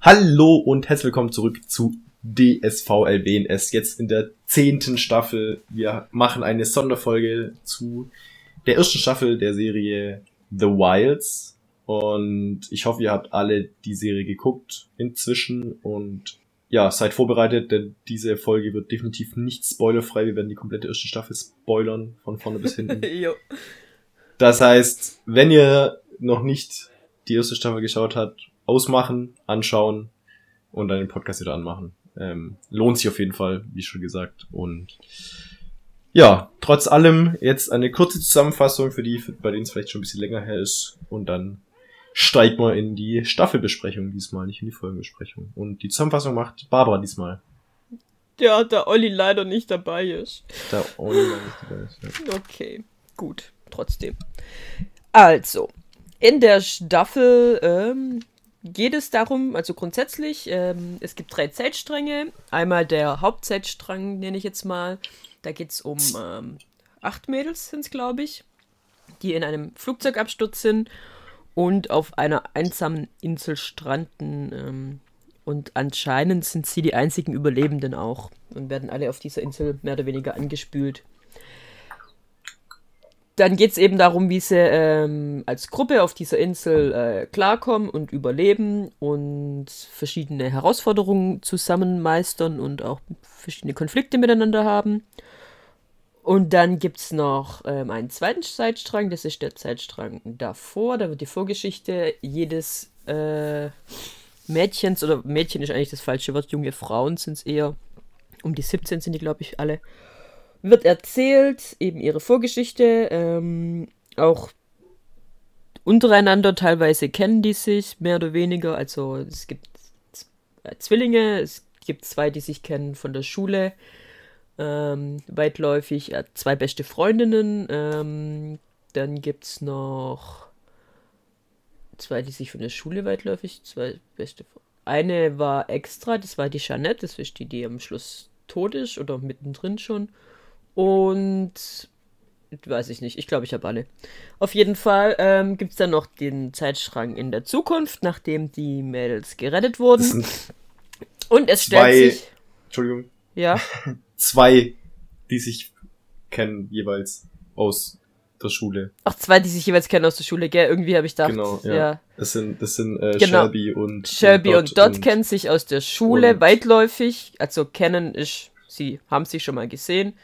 Hallo und herzlich willkommen zurück zu DSVLBNS, jetzt in der zehnten Staffel. Wir machen eine Sonderfolge zu der ersten Staffel der Serie The Wilds. Und ich hoffe, ihr habt alle die Serie geguckt inzwischen und ja, seid vorbereitet, denn diese Folge wird definitiv nicht spoilerfrei. Wir werden die komplette erste Staffel spoilern, von vorne bis hinten. das heißt, wenn ihr noch nicht die erste Staffel geschaut habt, ausmachen, anschauen und dann den Podcast wieder anmachen. Ähm, lohnt sich auf jeden Fall, wie schon gesagt. Und ja, trotz allem jetzt eine kurze Zusammenfassung für die, bei denen es vielleicht schon ein bisschen länger her ist. Und dann steigt man in die Staffelbesprechung diesmal, nicht in die Folgenbesprechung. Und die Zusammenfassung macht Barbara diesmal. Ja, da Olli leider nicht dabei ist. Da Olli leider nicht dabei ist, ja. Okay, gut, trotzdem. Also, in der Staffel ähm, geht es darum, also grundsätzlich, ähm, es gibt drei Zeitstränge. Einmal der Hauptzeitstrang, nenne ich jetzt mal. Da geht es um ähm, acht Mädels, sind es, glaube ich, die in einem Flugzeugabsturz sind und auf einer einsamen Insel stranden. Ähm, und anscheinend sind sie die einzigen Überlebenden auch und werden alle auf dieser Insel mehr oder weniger angespült dann geht es eben darum, wie sie ähm, als Gruppe auf dieser Insel äh, klarkommen und überleben und verschiedene Herausforderungen zusammen meistern und auch verschiedene Konflikte miteinander haben. Und dann gibt es noch ähm, einen zweiten Zeitstrang, das ist der Zeitstrang davor. Da wird die Vorgeschichte jedes äh, Mädchens, oder Mädchen ist eigentlich das falsche Wort, junge Frauen sind es eher, um die 17 sind die, glaube ich, alle wird erzählt, eben ihre Vorgeschichte, ähm, auch untereinander teilweise kennen die sich mehr oder weniger. Also es gibt Zwillinge, es gibt zwei, die sich kennen von der Schule, ähm, weitläufig, äh, zwei beste Freundinnen. Ähm, dann gibt es noch zwei, die sich von der Schule weitläufig, zwei beste Eine war extra, das war die Jeanette, das ist die, die am Schluss tot ist oder mittendrin schon. Und weiß ich nicht. Ich glaube, ich habe alle. Auf jeden Fall ähm, gibt es dann noch den Zeitstrang in der Zukunft, nachdem die Mädels gerettet wurden. Und es zwei, stellt sich. Entschuldigung. Ja. zwei, die sich kennen jeweils aus der Schule. Ach, zwei, die sich jeweils kennen aus der Schule, gell? Irgendwie habe ich gedacht. Genau, ja. ja. Das sind, das sind äh, genau. Shelby und. Shelby und Dot, und Dot kennen sich aus der Schule weitläufig. Also kennen ist, sie haben sich schon mal gesehen.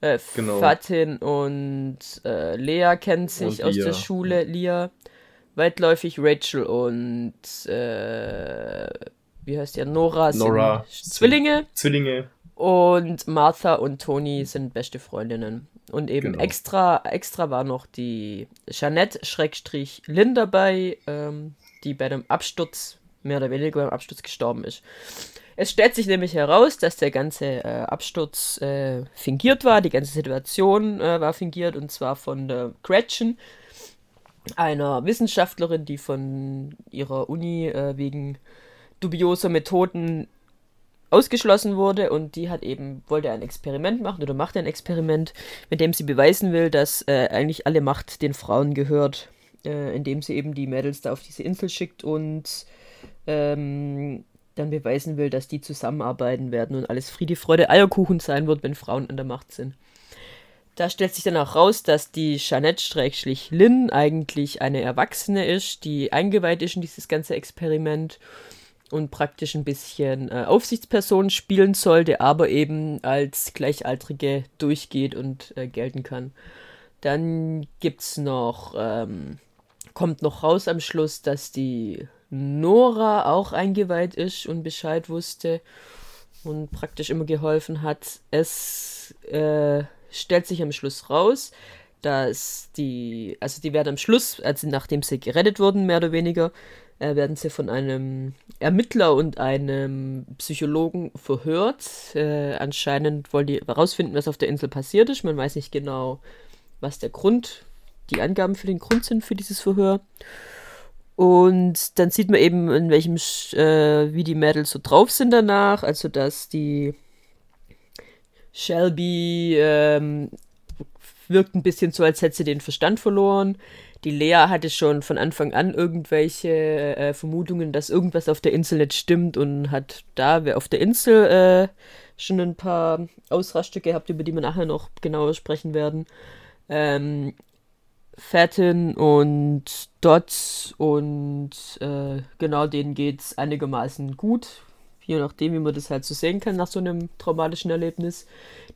Äh, genau. Fatin und äh, Lea kennen sich aus der Schule, Lia. Weitläufig Rachel und äh, wie heißt die? Nora, Nora sind Zwillinge. Zwillinge. Und Martha und Toni sind beste Freundinnen. Und eben genau. extra, extra war noch die Jeanette Schrägstrich Lynn dabei, ähm, die bei dem Absturz, mehr oder weniger beim Absturz gestorben ist. Es stellt sich nämlich heraus, dass der ganze äh, Absturz äh, fingiert war, die ganze Situation äh, war fingiert und zwar von der Gretchen, einer Wissenschaftlerin, die von ihrer Uni äh, wegen dubioser Methoden ausgeschlossen wurde. Und die hat eben wollte ein Experiment machen oder macht ein Experiment, mit dem sie beweisen will, dass äh, eigentlich alle Macht den Frauen gehört, äh, indem sie eben die Mädels da auf diese Insel schickt und ähm, dann beweisen will, dass die zusammenarbeiten werden und alles Friede, Freude, Eierkuchen sein wird, wenn Frauen an der Macht sind. Da stellt sich dann auch raus, dass die Jeanette-Lynn eigentlich eine Erwachsene ist, die eingeweiht ist in dieses ganze Experiment und praktisch ein bisschen äh, Aufsichtsperson spielen sollte, aber eben als Gleichaltrige durchgeht und äh, gelten kann. Dann gibt's noch, ähm, kommt noch raus am Schluss, dass die Nora auch eingeweiht ist und Bescheid wusste und praktisch immer geholfen hat. Es äh, stellt sich am Schluss raus, dass die, also die werden am Schluss, also nachdem sie gerettet wurden, mehr oder weniger, äh, werden sie von einem Ermittler und einem Psychologen verhört. Äh, anscheinend wollen die herausfinden, was auf der Insel passiert ist. Man weiß nicht genau, was der Grund, die Angaben für den Grund sind für dieses Verhör. Und dann sieht man eben, in welchem, äh, wie die Mädels so drauf sind danach. Also, dass die Shelby ähm, wirkt ein bisschen so, als hätte sie den Verstand verloren. die Lea hatte schon von Anfang an irgendwelche äh, Vermutungen, dass irgendwas auf der Insel nicht stimmt und hat da wer auf der Insel äh, schon ein paar Ausraste gehabt, über die wir nachher noch genauer sprechen werden. Ähm, Fatin und Dots und äh, genau denen geht's einigermaßen gut. Je nachdem, wie man das halt so sehen kann nach so einem traumatischen Erlebnis.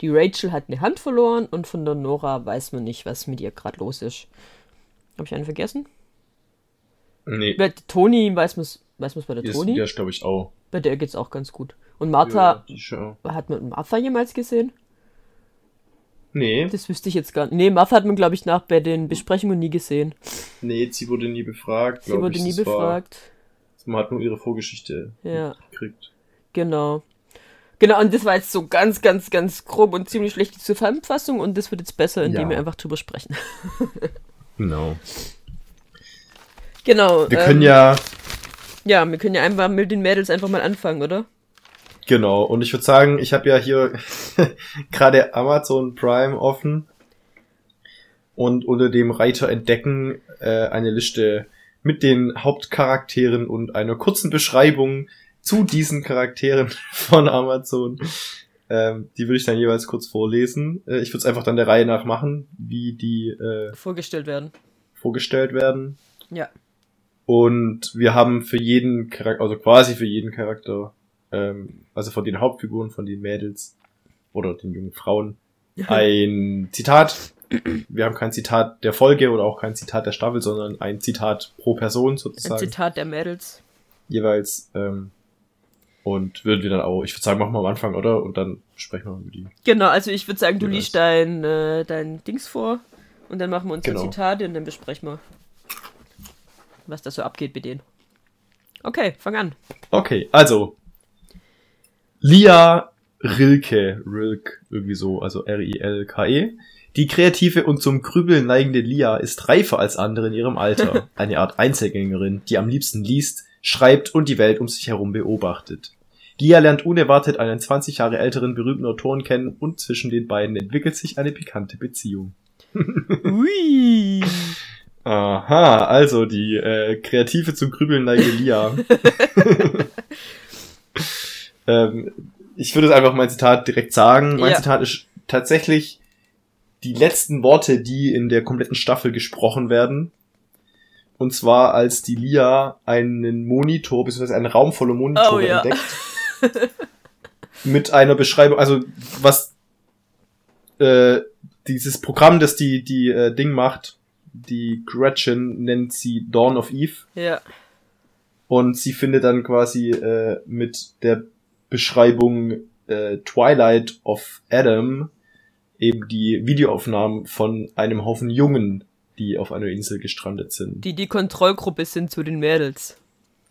Die Rachel hat eine Hand verloren und von der Nora weiß man nicht, was mit ihr gerade los ist. Habe ich einen vergessen? Nee. Bei Toni weiß man es weiß bei der Toni. Ja, glaube ich auch. Bei der geht's auch ganz gut. Und Martha, Ja, hat man Martha jemals gesehen? Nee, Das wüsste ich jetzt gar nicht. Nee, Martha hat man, glaube ich, nach bei den Besprechungen nie gesehen. nee, sie wurde nie befragt. Sie wurde ich. nie Das war- befragt. Man hat nur ihre Vorgeschichte Ja. gekriegt. Genau. Genau, und das war jetzt so ganz, ganz, ganz grob und ziemlich schlecht die Zusammenfassung und das wird jetzt besser, indem Ja. wir einfach drüber sprechen. Genau. Genau. Wir ähm, können ja, Ja, wir können ja einfach mit den Mädels einfach mal anfangen, oder? Genau, und ich würde sagen, ich habe ja hier gerade Amazon Prime offen und unter dem Reiter Entdecken äh, eine Liste mit den Hauptcharakteren und einer kurzen Beschreibung zu diesen Charakteren von Amazon. Ähm, die würde ich dann jeweils kurz vorlesen. Äh, ich würde es einfach dann der Reihe nach machen, wie die äh, Vorgestellt werden. vorgestellt werden. Ja. Und wir haben für jeden Charakter, also quasi für jeden Charakter, ähm, also von den Hauptfiguren, von den Mädels oder den jungen Frauen, ein Zitat. Wir haben kein Zitat der Folge oder auch kein Zitat der Staffel, sondern ein Zitat pro Person Ein sozusagen. Zitat der Mädels. Jeweils. Ähm, und würden wir dann auch, ich würde sagen, machen wir am Anfang, oder? Und dann sprechen wir über die. Genau, also ich würde sagen, du Jeweils. liest dein, äh, dein Dings vor und dann machen wir unsere Genau. Zitate und dann besprechen wir, was da so abgeht mit denen. Okay, fang an. Okay, also. Lia Rilke, Rilke, irgendwie so, also R-I-L-K-E. Die kreative und zum Grübeln neigende Lia ist reifer als andere in ihrem Alter. Eine Art Einzelgängerin, die am liebsten liest, schreibt und die Welt um sich herum beobachtet. Lia lernt unerwartet einen 20 Jahre älteren berühmten Autoren kennen und zwischen den beiden entwickelt sich eine pikante Beziehung. Ui. Aha, also die äh, kreative zum Grübeln neigende Lia. ähm, ich würde es einfach mein Zitat direkt sagen. Mein Ja. Zitat ist tatsächlich die letzten Worte, die in der kompletten Staffel gesprochen werden. Und zwar als die Lia einen Monitor, beziehungsweise einen Raum voller Monitore Oh, ja. entdeckt. mit einer Beschreibung, also was äh, dieses Programm, das die, die äh, Ding macht, die Gretchen nennt sie Dawn of Eve. Ja. Und sie findet dann quasi äh, mit der Beschreibung äh, Twilight of Adam eben die Videoaufnahmen von einem Haufen Jungen, die auf einer Insel gestrandet sind. Die die Kontrollgruppe sind zu den Mädels.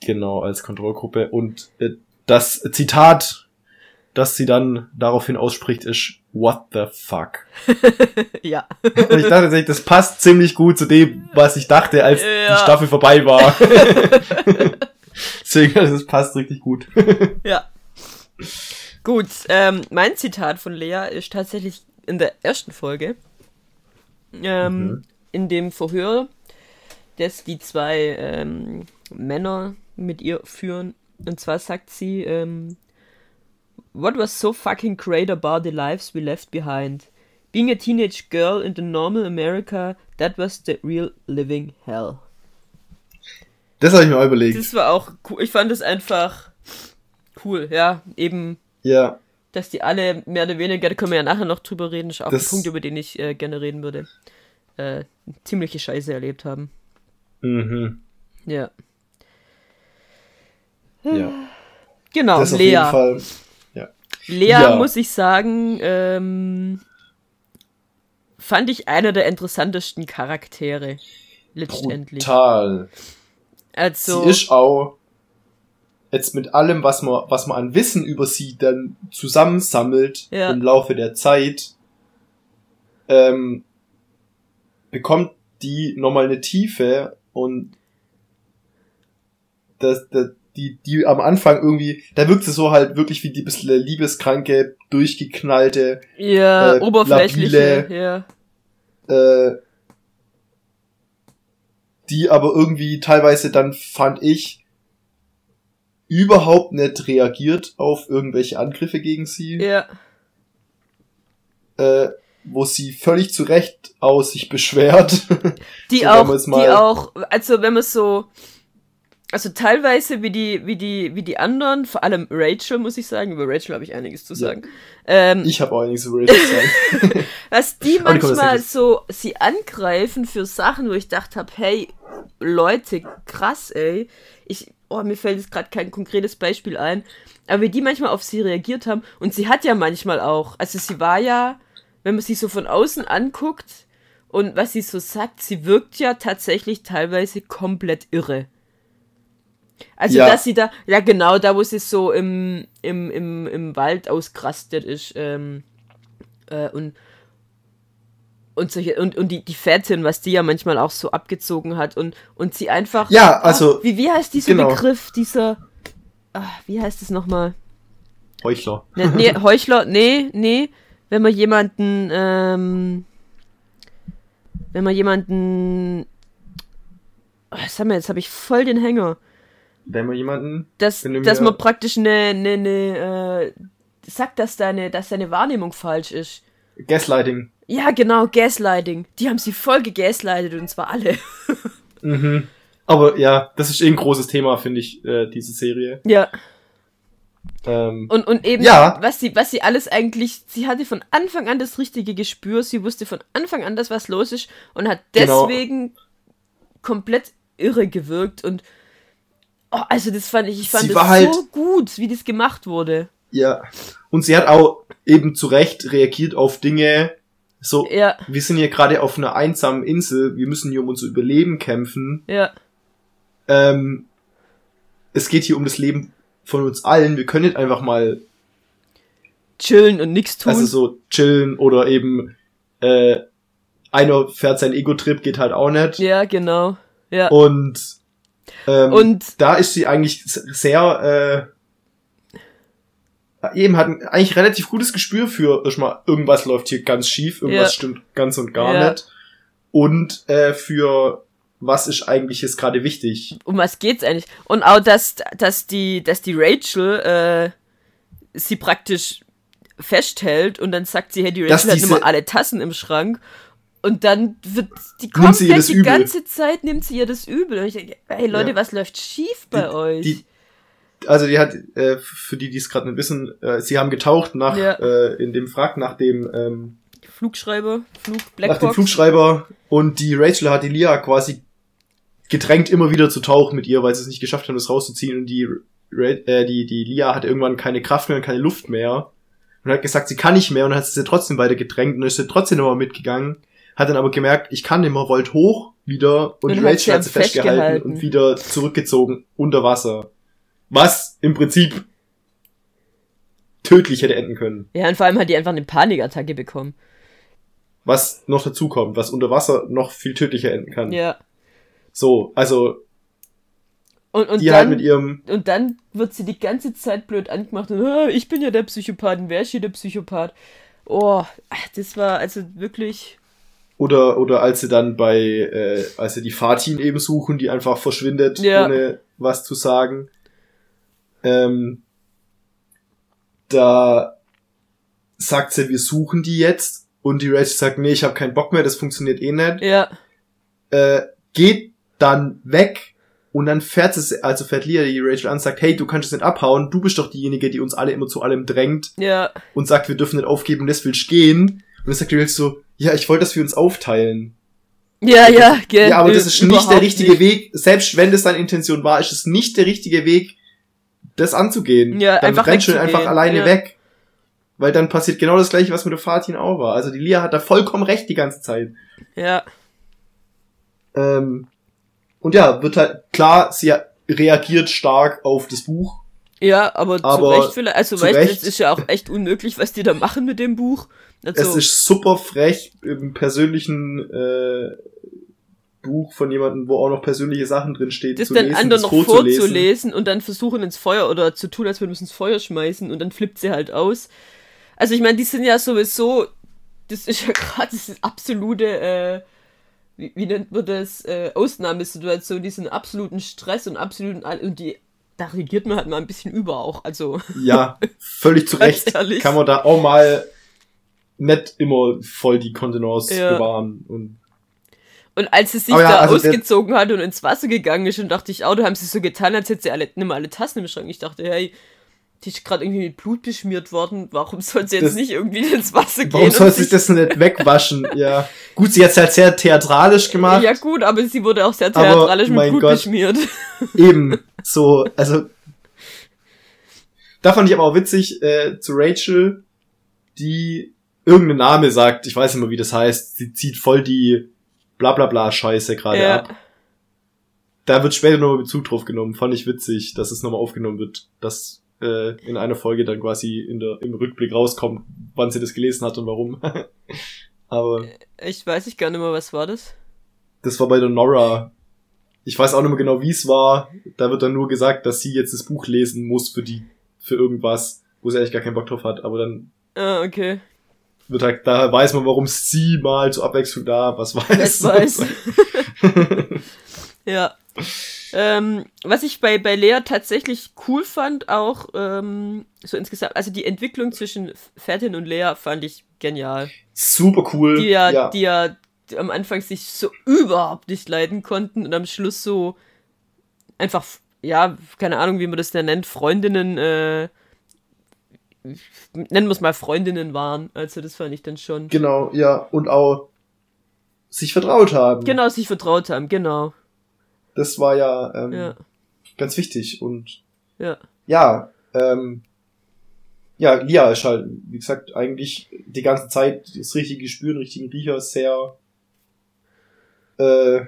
Genau, als Kontrollgruppe. Und äh, das Zitat, das sie dann daraufhin ausspricht, ist What the fuck? ja. Und ich dachte das passt ziemlich gut zu dem, was ich dachte, als Ja. die Staffel vorbei war. Deswegen, also, es passt richtig gut. Ja. Gut, ähm, mein Zitat von Lea ist tatsächlich in der ersten Folge. Ähm, Mhm. In dem Verhör, das die zwei ähm, Männer mit ihr führen. Und zwar sagt sie, ähm, What was so fucking great about the lives we left behind? Being a teenage girl in the normal America, that was the real living hell. Das habe ich mir auch überlegt. Das war auch cool. Ich fand es einfach cool, ja. Eben ja, dass die alle mehr oder weniger, da können wir ja nachher noch drüber reden, ist auch Das- ein Punkt, über den ich äh, gerne reden würde, äh, ziemliche Scheiße erlebt haben. mhm. Ja. ja. Genau, das auf Lea. jeden Fall. Lea, Ja. muss ich sagen, ähm, fand ich einer der interessantesten Charaktere. Letztendlich. Brutal. Also, Sie ist auch jetzt mit allem, was man, was man an Wissen über sie dann zusammensammelt Ja. im Laufe der Zeit, ähm, bekommt die nochmal eine Tiefe und das, das, die, die am Anfang irgendwie, da wirkt sie so halt wirklich wie die bisschen liebeskranke, durchgeknallte, ja, äh, oberflächliche, ja. äh, die aber irgendwie teilweise dann fand ich überhaupt nicht reagiert auf irgendwelche Angriffe gegen sie. Ja. Äh, wo sie völlig zu Recht aus sich beschwert. Die So, auch, die auch, also wenn man so, also teilweise wie die, wie die, wie die anderen, vor allem Rachel, muss ich sagen, über Rachel habe ich einiges zu Ja. sagen. Ähm, Ich habe auch nichts über Rachel zu sagen. was die manchmal so sie angreifen für Sachen, wo ich gedacht habe, hey, Leute, krass, ey. Ich, oh, mir fällt jetzt gerade kein konkretes Beispiel ein, aber wie die manchmal auf sie reagiert haben und sie hat ja manchmal auch, also sie war ja, wenn man sie so von außen anguckt und was sie so sagt, sie wirkt ja tatsächlich teilweise komplett irre. Also, Ja. dass sie da, ja genau, da wo sie so im, im, im, im Wald ausgerastet ist, ähm, äh, und und solche und, und die die Fettin, was die ja manchmal auch so abgezogen hat und und sie einfach Ja, also- Ah, wie wie heißt dieser genau. Begriff dieser ah, wie heißt es nochmal Heuchler. nee, nee Heuchler nee nee wenn man jemanden ähm, wenn man jemanden oh, haben wir jetzt habe ich voll den Hänger Wenn man jemanden. dass, dass man praktisch eine, eine, eine äh, sagt, dass deine, dass deine Wahrnehmung falsch ist. Gaslighting. Ja, genau, Gaslighting. Die haben sie voll gegaslightet und zwar alle. Mhm. Aber ja, das ist eh ein großes Thema, finde ich, äh, diese Serie. ja. Ähm, Und, und eben, Ja. was sie, was sie alles eigentlich, sie hatte von Anfang an das richtige Gespür, sie wusste von Anfang an, dass was los ist und hat Genau. deswegen komplett irre gewirkt und oh, also das fand ich, ich fand Sie das war halt- so gut, wie das gemacht wurde. ja. Und sie hat auch eben zu Recht reagiert auf Dinge, so, Ja, wir sind hier gerade auf einer einsamen Insel, wir müssen hier um unser Überleben kämpfen. ja, Ähm, es geht hier um das Leben von uns allen. Wir können nicht einfach mal chillen und nichts tun. also so chillen oder eben äh, einer fährt seinen Ego-Trip, geht halt auch nicht. ja, genau. Ja. Und, ähm, Und da ist sie eigentlich sehr äh, eben hat ein eigentlich relativ gutes Gespür für erstmal irgendwas läuft hier ganz schief, irgendwas Ja. stimmt ganz und gar Ja. nicht und äh, für was ist eigentlich jetzt gerade wichtig. um was geht's eigentlich? Und auch, dass, dass die, dass die Rachel äh, sie praktisch festhält und dann sagt sie, hey, die Rachel hat immer alle Tassen im Schrank. Und dann wird die komplett die Übel. ganze Zeit nimmt sie ihr das übel. Und ich denke, hey Leute, Ja. was läuft schief bei Die- euch? die- Also die hat äh, für die, die es gerade nicht wissen, äh, sie haben getaucht nach Ja. äh, in dem Wrack nach dem ähm, Flugschreiber, Flug, nach dem Blackbox. Flugschreiber und die Rachel hat die Lia quasi gedrängt immer wieder zu tauchen mit ihr, weil sie es nicht geschafft haben, das rauszuziehen und die äh, die die Lia hatte irgendwann keine Kraft mehr und keine Luft mehr und hat gesagt, sie kann nicht mehr und hat sie trotzdem weiter gedrängt und ist sie trotzdem nochmal mitgegangen, hat dann aber gemerkt, ich kann nicht mehr, wollte hoch wieder und, Und die hat Rachel hat sie festgehalten festgehalten. und wieder zurückgezogen unter Wasser. Was im Prinzip tödlich hätte enden können. Ja, und vor allem hat die einfach eine Panikattacke bekommen. Was noch dazu kommt, was unter Wasser noch viel tödlicher enden kann. Ja. So, also Und, und die dann, halt mit ihrem, Und dann wird sie die ganze Zeit blöd angemacht und "Ah, ich bin ja der Psychopath, und wer ist hier der Psychopath? Oh, das war also wirklich. oder, oder als sie dann bei, äh, als sie die Fatin eben suchen, die einfach verschwindet, Ja. ohne was zu sagen. Ähm, da sagt sie, wir suchen die jetzt. Und die Rachel sagt, nee, ich habe keinen Bock mehr, das funktioniert eh nicht. Ja, Äh, geht dann weg und dann fährt sie, also fährt Lia die Rachel an, sagt, hey, du kannst es nicht abhauen, du bist doch diejenige, die uns alle immer zu allem drängt. ja, und sagt, wir dürfen nicht aufgeben, das willst gehen. Und dann sagt die Rachel so, ja, ich wollte, dass wir uns aufteilen. ja, ja, gell, ja, aber das ist nicht der richtige nicht. Weg. Selbst wenn das deine Intention war, ist es nicht der richtige Weg, das anzugehen. Ja, dann einfach rennt schon einfach alleine ja. weg. Weil dann passiert genau das gleiche, was mit der Fatin auch war. Also die Lia hat da vollkommen recht die ganze Zeit. Ja, Ähm, und ja, wird halt, klar, sie reagiert stark auf das Buch. ja, aber, zu Aber Recht vielleicht. Also, zu weißt du, Recht. es ist ja auch echt unmöglich, was die da machen mit dem Buch. Also, Es ist super frech im persönlichen äh, Buch von jemandem, wo auch noch persönliche Sachen drin steht, das zu dann lesen, anderen noch vorzulesen. vorzulesen und dann versuchen ins Feuer oder zu tun, als würden wir es ins Feuer schmeißen und dann flippt sie halt aus. Also ich meine, die sind ja sowieso, das ist ja gerade das absolute, äh, wie, wie nennt man das, äh, Ausnahmesituation, diesen absoluten Stress und absoluten, und die, da regiert man halt mal ein bisschen über auch, also. Ja, völlig zu Recht. Kann man da auch mal nicht immer voll die Kontenance ja. bewahren und und als sie sich ja, da also ausgezogen hat und ins Wasser gegangen ist, und dachte ich, oh, da haben sie so getan, als hätte sie alle, nimm alle Tassen im Schrank. Ich dachte, hey, die ist gerade irgendwie mit Blut beschmiert worden. Warum soll sie jetzt das, nicht irgendwie ins Wasser gehen? Warum soll sie das nicht wegwaschen? ja. Gut, sie hat es halt sehr theatralisch gemacht. Ja, gut, aber sie wurde auch sehr theatralisch aber, mit Blut Gott, beschmiert. Eben, so, also. Da fand ich aber auch witzig, äh, zu Rachel, die irgendeinen Name sagt, ich weiß nicht mehr, wie das heißt, sie zieht voll die blablabla Scheiße gerade ja. ab. Da wird später nochmal Bezug drauf genommen. Fand ich witzig, dass es nochmal aufgenommen wird, dass äh, in einer Folge dann quasi in der, im Rückblick rauskommt, wann sie das gelesen hat und warum. Aber. Ich weiß nicht gar nicht mehr, was war das? Das war bei der Nora. Ich weiß auch nicht mehr genau, wie es war. Da wird dann nur gesagt, dass sie jetzt das Buch lesen muss für die, für irgendwas, wo sie eigentlich gar keinen Bock drauf hat. Aber dann. Ah, okay. Wird halt, da weiß man, warum sie mal zur Abwechslung da was weiß. Weiß. ja. Ähm, was ich bei, bei Lea tatsächlich cool fand, auch ähm, so insgesamt, also die Entwicklung zwischen Fatin und Lea fand ich genial. Super cool. Die ja, ja. die ja am Anfang sich so überhaupt nicht leiden konnten und am Schluss so einfach, ja, keine Ahnung, wie man das denn nennt, Freundinnen, äh, nennen wir es mal Freundinnen waren. Also das fand ich dann schon. Genau, ja, und auch sich vertraut haben. Genau, sich vertraut haben, genau. Das war ja, ähm, ja. ganz wichtig und ja, ja, ähm, ja, Lia ist halt, wie gesagt, eigentlich die ganze Zeit das richtige Spüren, richtigen Riecher sehr äh,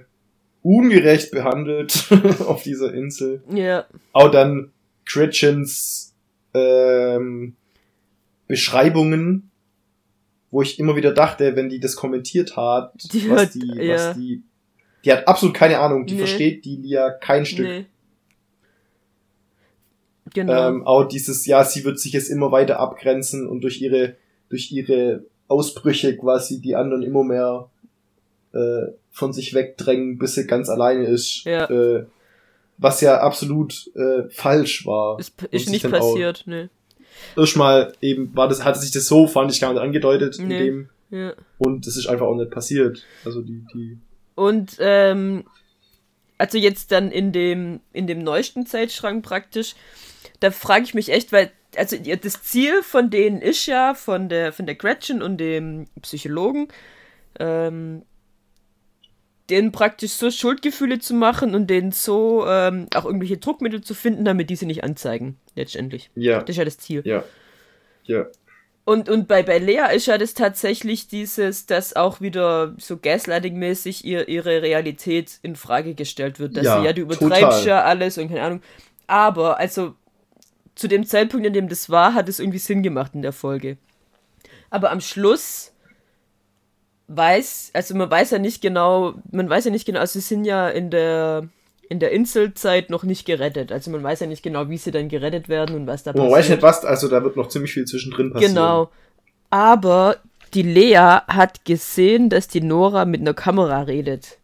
ungerecht behandelt auf dieser Insel. Ja. Auch dann Gretchens ähm, Beschreibungen, wo ich immer wieder dachte, wenn die das kommentiert hat, die was, hat, die, ja. was die die hat absolut keine Ahnung, die nee. versteht die Lia kein Stück. Nee. Genau. Ähm, auch dieses, ja, sie wird sich jetzt immer weiter abgrenzen und durch ihre, durch ihre Ausbrüche quasi die anderen immer mehr äh, von sich wegdrängen, bis sie ganz alleine ist. Ja. Äh, was ja absolut äh, falsch war. Ist, ist nicht passiert, ne. Erstmal eben war das, hatte sich das so, fand ich gar nicht angedeutet nee. in dem. Ja. Und das ist einfach auch nicht passiert. Also die, die und ähm, also jetzt dann in dem, in dem neuesten Zeitschrank praktisch, da frage ich mich echt, weil, also das Ziel von denen ist ja, von der, von der Gretchen und dem Psychologen, ähm, denen praktisch so Schuldgefühle zu machen und denen so ähm, auch irgendwelche Druckmittel zu finden, damit die sie nicht anzeigen, letztendlich. Ja. Das ist ja das Ziel. Ja. Ja. Und, und bei, bei Lea ist ja das tatsächlich dieses, dass auch wieder so Gaslighting-mäßig ihr, ihre Realität in Frage gestellt wird. Dass ja, sie ja, du übertreibst total. ja alles und keine Ahnung. Aber, also, zu dem Zeitpunkt, in dem das war, hat es irgendwie Sinn gemacht in der Folge. Aber am Schluss weiß, also man weiß ja nicht genau, man weiß ja nicht genau, also sie sind ja in der in der Inselzeit noch nicht gerettet. Also man weiß ja nicht genau, wie sie dann gerettet werden und was da passiert. Man weiß nicht was, also da wird noch ziemlich viel zwischendrin passieren. Genau. Aber die Lea hat gesehen, dass die Nora mit einer Kamera redet.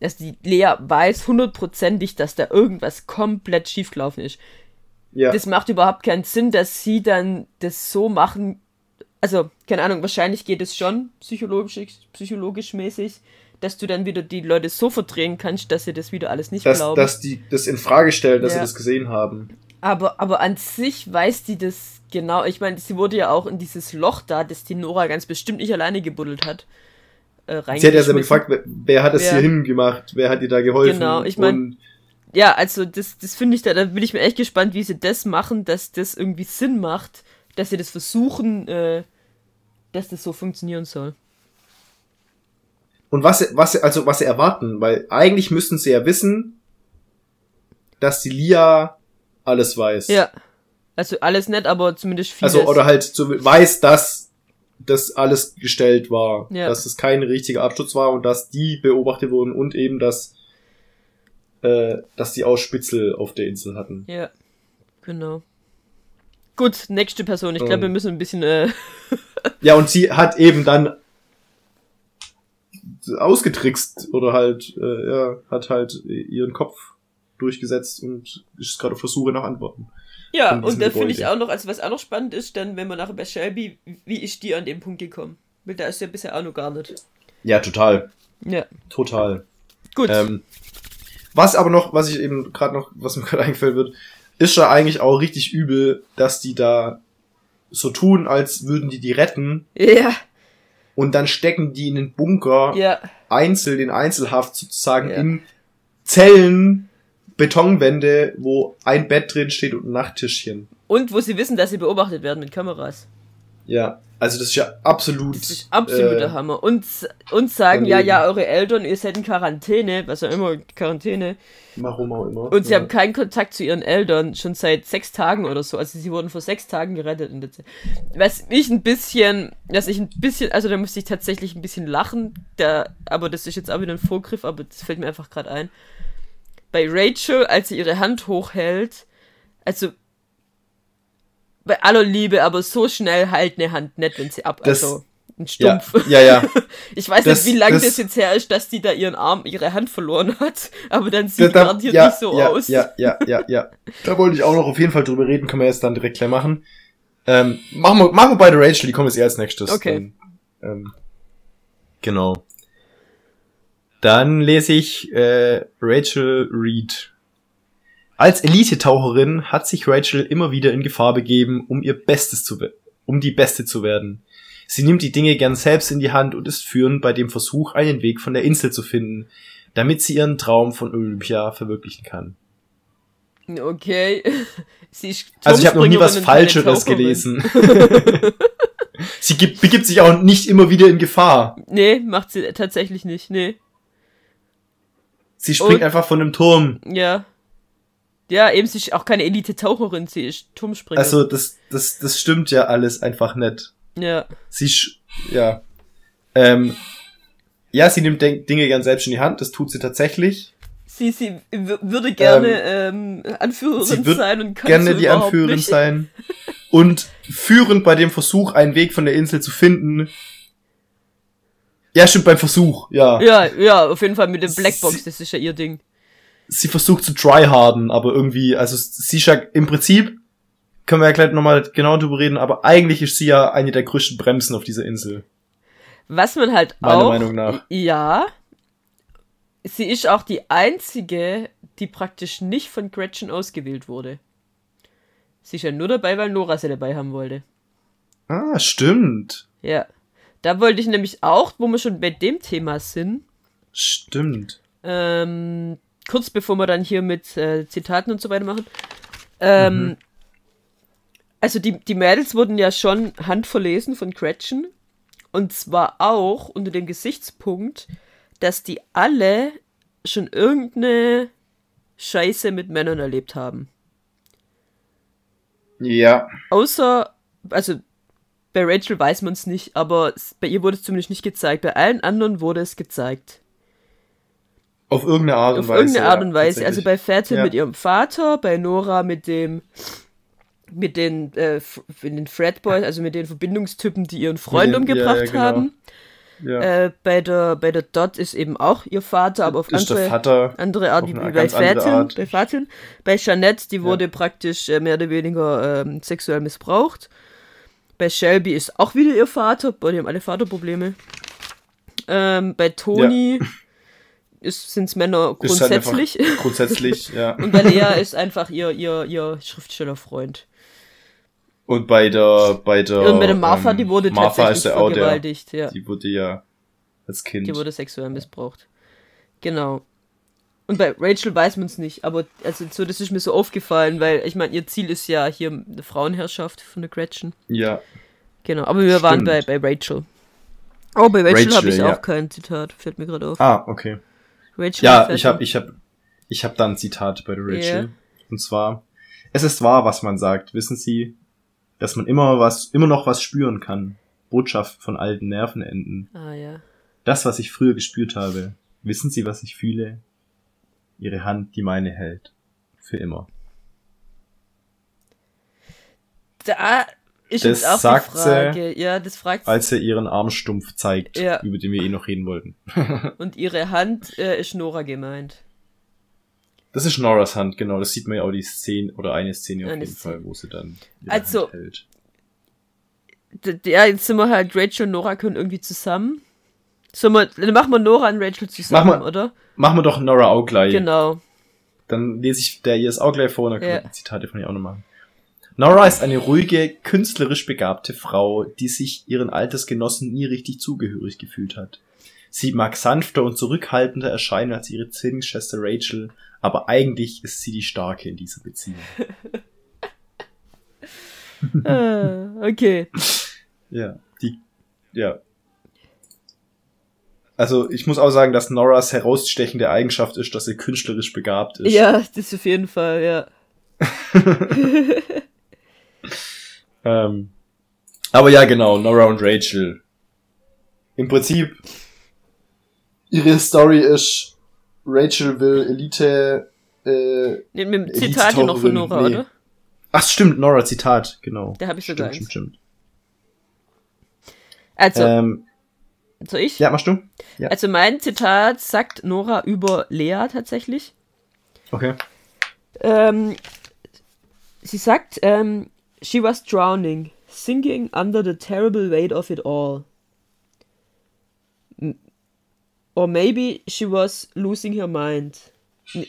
Dass die Lea weiß hundertprozentig, dass da irgendwas komplett schiefgelaufen ist. Ja. Das macht überhaupt keinen Sinn, dass sie dann das so machen. Also, keine Ahnung, wahrscheinlich geht es schon psychologisch, psychologisch mäßig, dass du dann wieder die Leute so verdrehen kannst, dass sie das wieder alles nicht dass, glauben. Dass die das in Frage stellen, dass ja. sie das gesehen haben. Aber, aber an sich weiß die das genau. Ich meine, sie wurde ja auch in dieses Loch da, das die Nora ganz bestimmt nicht alleine gebuddelt hat. Äh, sie hat ja selber gefragt, wer, wer hat es hier hingemacht? Wer hat dir da geholfen? Genau, ich meine. Ja, also das, das finde ich da, da bin ich mir echt gespannt, wie sie das machen, dass das irgendwie Sinn macht, dass sie das versuchen, äh, dass das so funktionieren soll. Und was, was, also was sie erwarten, weil eigentlich müssten sie ja wissen, dass die Lia alles weiß. Ja. Also alles nett, aber zumindest vieles. Also, oder halt so weiß, dass das alles gestellt war. Ja. Dass es kein richtiger Absturz war und dass die beobachtet wurden und eben, dass, äh, dass die auch Spitzel auf der Insel hatten. Ja. Genau. Gut, nächste Person. Ich glaube, wir müssen ein bisschen. Äh ja, und sie hat eben dann ausgetrickst oder halt, äh, ja, hat halt ihren Kopf durchgesetzt und ist gerade auf der Suche nach Antworten. Ja, und da finde ich auch noch, also was auch noch spannend ist, dann, wenn man nachher bei Shelby, wie ist die an dem Punkt gekommen? Weil da ist ja bisher auch noch gar nicht. Ja, total. Ja. Total. Gut. Ähm, was aber noch, was ich eben gerade noch, was mir gerade eingefallen wird, ist ja eigentlich auch richtig übel, dass die da so tun, als würden die die retten. Ja. Und dann stecken die in den Bunker ja. einzeln, in Einzelhaft sozusagen ja. in Zellen, Betonwände, wo ein Bett drin steht und ein Nachttischchen. Und wo sie wissen, dass sie beobachtet werden mit Kameras. Ja, also das ist ja absolut. Das ist absoluter äh, Hammer. Und, und sagen, ja, ja, eure Eltern, ihr seid in Quarantäne, was auch immer, Quarantäne. Warum auch immer. Und sie ja. haben keinen Kontakt zu ihren Eltern, schon seit sechs Tagen oder so. Also sie wurden vor sechs Tagen gerettet. In der Zeit. Was mich ein bisschen, was ich ein bisschen, also da musste ich tatsächlich ein bisschen lachen, da, aber das ist jetzt auch wieder ein Vorgriff, aber das fällt mir einfach gerade ein. Bei Rachel, als sie ihre Hand hochhält, also bei aller Liebe, aber so schnell halt eine Hand nicht, wenn sie ab, das, also ein Stumpf. Ja, ja. ja. ich weiß das, nicht, wie lange das, das, jetzt her ist, dass die da ihren Arm, ihre Hand verloren hat, aber dann sieht da, garantiert ja, nicht so ja, aus. Ja, ja, ja, ja. Da wollte ich auch noch auf jeden Fall drüber reden, können wir jetzt dann direkt gleich machen. Ähm, machen wir, machen wir beide Rachel, die kommen jetzt eher als nächstes. Okay. Dann, ähm, genau. Dann lese ich äh, Rachel Reed als Elite-Taucherin hat sich Rachel immer wieder in Gefahr begeben, um ihr Bestes zu, um die Beste zu werden. Sie nimmt die Dinge gern selbst in die Hand und ist führend bei dem Versuch, einen Weg von der Insel zu finden, damit sie ihren Traum von Olympia verwirklichen kann. Okay. Sie ist also ich habe noch nie was Falscheres gelesen. sie gibt, begibt sich auch nicht immer wieder in Gefahr. Nee, macht sie tatsächlich nicht, nee. Sie springt und, einfach von einem Turm. Ja. Ja, eben, sie ist auch keine Elite-Taucherin, sie ist Turmspringer. Also, das, das, das stimmt ja alles einfach nicht. Ja. Sie, ist, ja. Ähm, ja, sie nimmt Dinge gern selbst in die Hand, das tut sie tatsächlich. Sie, sie würde gerne ähm, ähm, Anführerin sie sein und kann gerne die Anführerin nicht. sein. Und führend bei dem Versuch, einen Weg von der Insel zu finden. Ja, stimmt, beim Versuch, ja. Ja, ja, auf jeden Fall mit dem Blackbox, das ist ja ihr Ding sie versucht zu tryharden, aber irgendwie, also sie ist ja im Prinzip, können wir ja gleich nochmal genau drüber reden, aber eigentlich ist sie ja eine der größten Bremsen auf dieser Insel. Was man halt Meiner auch. Meinung nach. Ja. Sie ist auch die einzige, die praktisch nicht von Gretchen ausgewählt wurde. Sie ist ja nur dabei, weil Nora sie dabei haben wollte. Ah, stimmt. Ja. Da wollte ich nämlich auch, wo wir schon bei dem Thema sind. Stimmt. Ähm, kurz bevor wir dann hier mit äh, Zitaten und so weiter machen. Ähm, mhm. Also die, die Mädels wurden ja schon handverlesen von Gretchen. Und zwar auch unter dem Gesichtspunkt, dass die alle schon irgendeine Scheiße mit Männern erlebt haben. Ja. Außer, also bei Rachel weiß man es nicht, aber bei ihr wurde es zumindest nicht gezeigt. Bei allen anderen wurde es gezeigt. Auf irgendeine Art und Auf Weise. Auf irgendeine Art und Weise. Also bei Fatin ja. mit ihrem Vater, bei Nora mit dem mit den, äh, mit den Fredboys, also mit den Verbindungstypen, die ihren Freund den, umgebracht ja, ja, genau. haben. Ja. Äh, bei der bei der Dot ist eben auch ihr Vater, aber auf andere, Vater, andere Art wie bei Fatin, bei Fatin. Bei Jeanette, die wurde praktisch äh, mehr oder weniger ähm, sexuell missbraucht. Bei Shelby ist auch wieder ihr Vater, boah, die haben alle Vaterprobleme. Ähm, bei Toni sind es Männer halt grundsätzlich. Halt grundsätzlich, ja. Und bei Lea ist einfach ihr, ihr, ihr Schriftstellerfreund. Und bei der, bei der. Und bei der Martha, ähm, die wurde Martha tatsächlich ist vergewaltigt, der, ja. Die wurde ja als Kind. Die wurde sexuell missbraucht. Genau. Und bei Rachel weiß man es nicht, aber also so, das ist mir so aufgefallen, weil ich meine, ihr Ziel ist ja hier eine Frauenherrschaft von der Gretchen. Ja. Genau, aber wir Stimmt. waren bei, bei Rachel. Oh, bei Rachel, Rachel habe ich ja. auch kein Zitat, fällt mir gerade auf. Ah, okay. Rachel ja, ich habe ich hab, ich hab da ein Zitat bei der Rachel. Yeah. Und zwar, es ist wahr, was man sagt. Wissen Sie, dass man immer was, immer noch was spüren kann. Botschaft von alten Nervenenden. Ah, ja. Das, was ich früher gespürt habe. Wissen Sie, was ich fühle? Ihre Hand, die meine hält. Für immer. Da Ich Das auch sagt Frage. Ja, das fragt sie. als er ihren Armstumpf zeigt, Ja. über den wir eh noch reden wollten. Und ihre Hand äh, ist Nora gemeint. Das ist Noras Hand, genau. Das sieht man ja auch die Szene oder eine Szene auf Eine jeden Szene. Fall, wo sie dann Also- hält. Ja, jetzt sind wir halt, Rachel und Nora können irgendwie zusammen. So, mal, dann machen wir Nora und Rachel zusammen, Mach mal- oder? Machen wir doch Nora auch gleich. Genau. Dann lese ich der ihr es auch gleich vor und dann können Ja. wir die Zitate von ihr auch noch machen. Nora ist eine ruhige, künstlerisch begabte Frau, die sich ihren Altersgenossen nie richtig zugehörig gefühlt hat. Sie mag sanfter und zurückhaltender erscheinen als ihre Zwillingsschwester Rachel, aber eigentlich ist sie die Starke in dieser Beziehung. äh, okay. Ja, die, ja. Also ich muss auch sagen, dass Noras herausstechende Eigenschaft ist, dass sie künstlerisch begabt ist. Ja, das auf jeden Fall, ja. Ähm, aber ja, genau, Nora und Rachel. Im Prinzip, ihre Story ist, Rachel will Elite, äh, Nee, mit dem Zitat hier noch von Nora, Nee. oder? ach stimmt, Nora Zitat, genau. Da habe ich sogar Stimmt, eins. stimmt, stimmt. Also, Ähm, soll ich? ja, machst du? Ja. Also mein Zitat sagt Nora über Lea tatsächlich. Okay. Ähm, sie sagt, ähm, she was drowning, sinking under the terrible weight of it all. Or maybe she was losing her mind.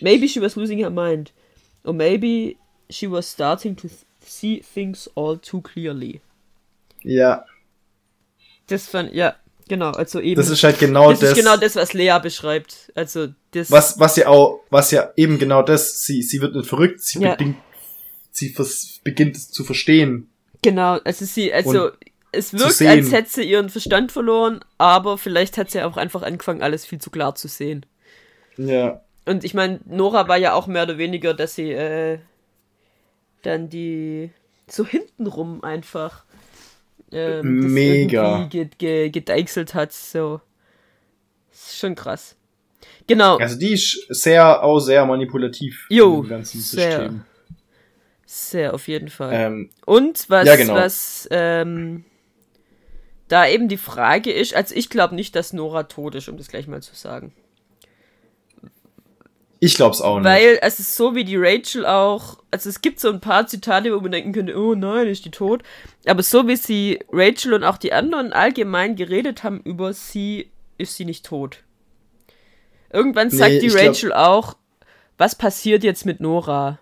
Maybe she was losing her mind. Or maybe she was starting to th see things all too clearly. Ja, Das fand, ja, genau, also eben. das ist halt genau das das, ist genau das, was Lea beschreibt. Also das. was, was ja auch, was ja eben genau das, sie, sie wird nicht verrückt, sie Ja. bedingt, sie beginnt es zu verstehen. Genau, also sie, also es wirkt, als hätte sie ihren Verstand verloren, aber vielleicht hat sie auch einfach angefangen, alles viel zu klar zu sehen. Ja. Und ich meine, Nora war ja auch mehr oder weniger, dass sie äh, dann die so hintenrum einfach ähm, Mega. ge ge gedeichselt hat. So. Das ist schon krass. Genau, Also die ist sehr, auch sehr manipulativ. Jo, im ganzen sehr. System. Sehr auf jeden Fall. Ähm, Und was, Ja, genau. was ähm, da eben die Frage ist, also ich glaube nicht, dass Nora tot ist, um das gleich mal zu sagen. ich glaub's auch nicht. Weil es ist so wie die Rachel auch, also es gibt so ein paar Zitate, wo man denken könnte, oh nein, ist die tot. Aber so wie sie Rachel und auch die anderen allgemein geredet haben über sie, ist sie nicht tot. Irgendwann sagt Nee, die ich glaub- Rachel auch, was passiert jetzt mit Nora?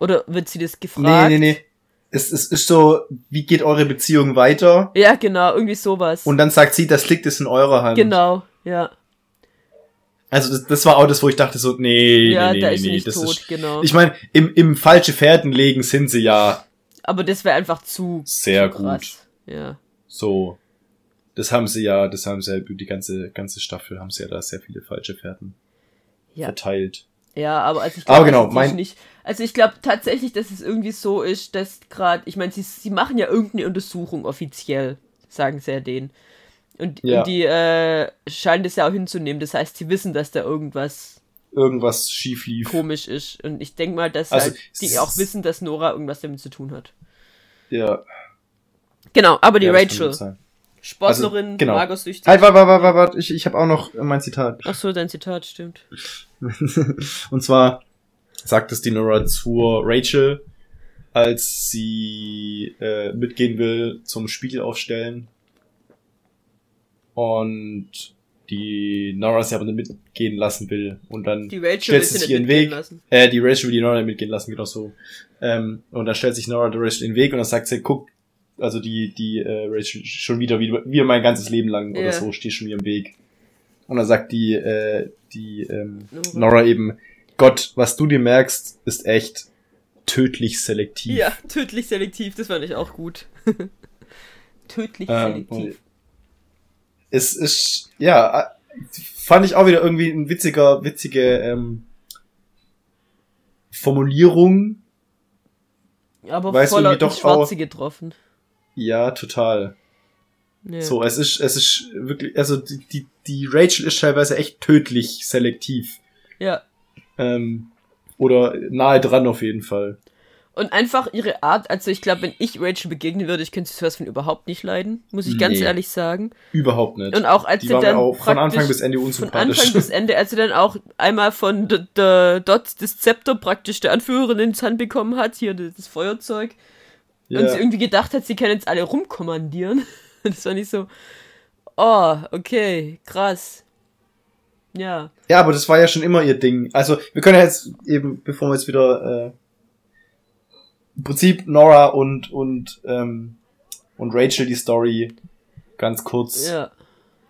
Oder wird sie das nee, gefragt? nee, nee. Es, es ist so, wie geht eure Beziehung weiter? Ja, genau, irgendwie sowas. Und dann sagt sie, das liegt es in eurer Hand. genau, ja. Also das, das war auch das, wo ich dachte so, nee, Ja, nee, nee, da nee, ist nee, nicht das tot, ist, genau. Ich meine, im, im falsche Pferden legen sind sie ja Aber das wäre einfach zu, Sehr zu krass. Ja. so. Das haben sie ja, das haben sie ja über die ganze, ganze Staffel haben sie ja da sehr viele falsche Pferden Ja. verteilt. Ja, aber also ich glaube genau, also mein- nicht. Also ich glaube tatsächlich, dass es irgendwie so ist, dass gerade, ich meine, sie, sie machen ja irgendeine Untersuchung offiziell, sagen sie ja denen. Und, Ja. und die äh, scheinen das ja auch hinzunehmen. Das heißt, sie wissen, dass da irgendwas Irgendwas schief lief. komisch ist. Und ich denke mal, dass Also, halt die auch wissen, dass Nora irgendwas damit zu tun hat. Ja. Genau, aber die ja, Rachel. Sportlerin, Also, genau. magersüchtig. Halt, warte, warte, warte, warte, ich, ich habe auch noch mein Zitat. Ach so, dein Zitat stimmt. Und zwar sagt es die Nora zur Rachel, als sie äh, mitgehen will zum Spiegel aufstellen. Und die Nora sie aber nicht mitgehen lassen will. Und dann Die Rachel stellt sie sich ihren Weg. lassen. Äh, die Rachel will die Nora nicht mitgehen lassen, genau so. Ähm, und dann stellt sich Nora der Rachel in den Weg und dann sagt sie, guck, also die, die äh, Rachel schon wieder, wie, wie mein ganzes Leben lang Ja. oder so, steht schon wieder im Weg. Und dann sagt die, äh, die ähm, Nora. Eben, Gott, was du dir merkst, ist echt tödlich selektiv. Ja, tödlich selektiv, das fand ich auch gut. tödlich Ähm, selektiv. es ist, ja, fand ich auch wieder irgendwie ein witziger, witzige ähm, Formulierung. Aber weißt irgendwie doch ins Schwarze getroffen. Ja, total. Ja. So, es ist, es ist wirklich, also die, die, die Rachel ist teilweise echt tödlich selektiv. ja. Ähm, oder nahe dran auf jeden Fall. Und einfach ihre Art, also ich glaube, wenn ich Rachel begegnen würde, ich könnte sowas von überhaupt nicht leiden, muss ich ganz ehrlich sagen. Überhaupt nicht. Und auch als Die sie dann auch von Anfang bis Ende von unsympathisch. Anfang bis Ende, als sie dann auch einmal von der Dot das Zepter praktisch der Anführerin ins Hand bekommen hat, hier das das Feuerzeug, und Ja. sie irgendwie gedacht hat, sie kann jetzt alle rumkommandieren. Das war nicht so, oh, okay, krass. Ja, Ja, aber das war ja schon immer ihr Ding. Also, wir können ja jetzt eben, bevor wir jetzt wieder äh, im Prinzip Nora und und ähm, und Rachel die Story ganz kurz. ja.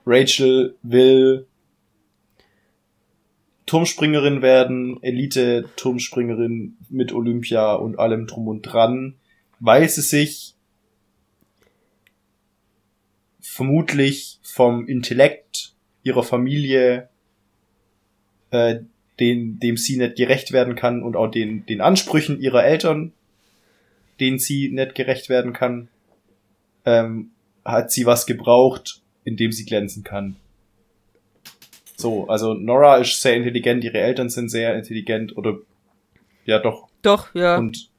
Rachel will Turmspringerin werden, Elite-Turmspringerin mit Olympia und allem drum und dran, weil sie sich vermutlich vom Intellekt ihrer Familie, äh, den, dem sie nicht gerecht werden kann und auch den, den Ansprüchen ihrer Eltern, denen sie nicht gerecht werden kann, ähm, hat sie was gebraucht, in dem sie glänzen kann. So, also Nora ist sehr intelligent, ihre Eltern sind sehr intelligent oder ja doch Doch, ja. und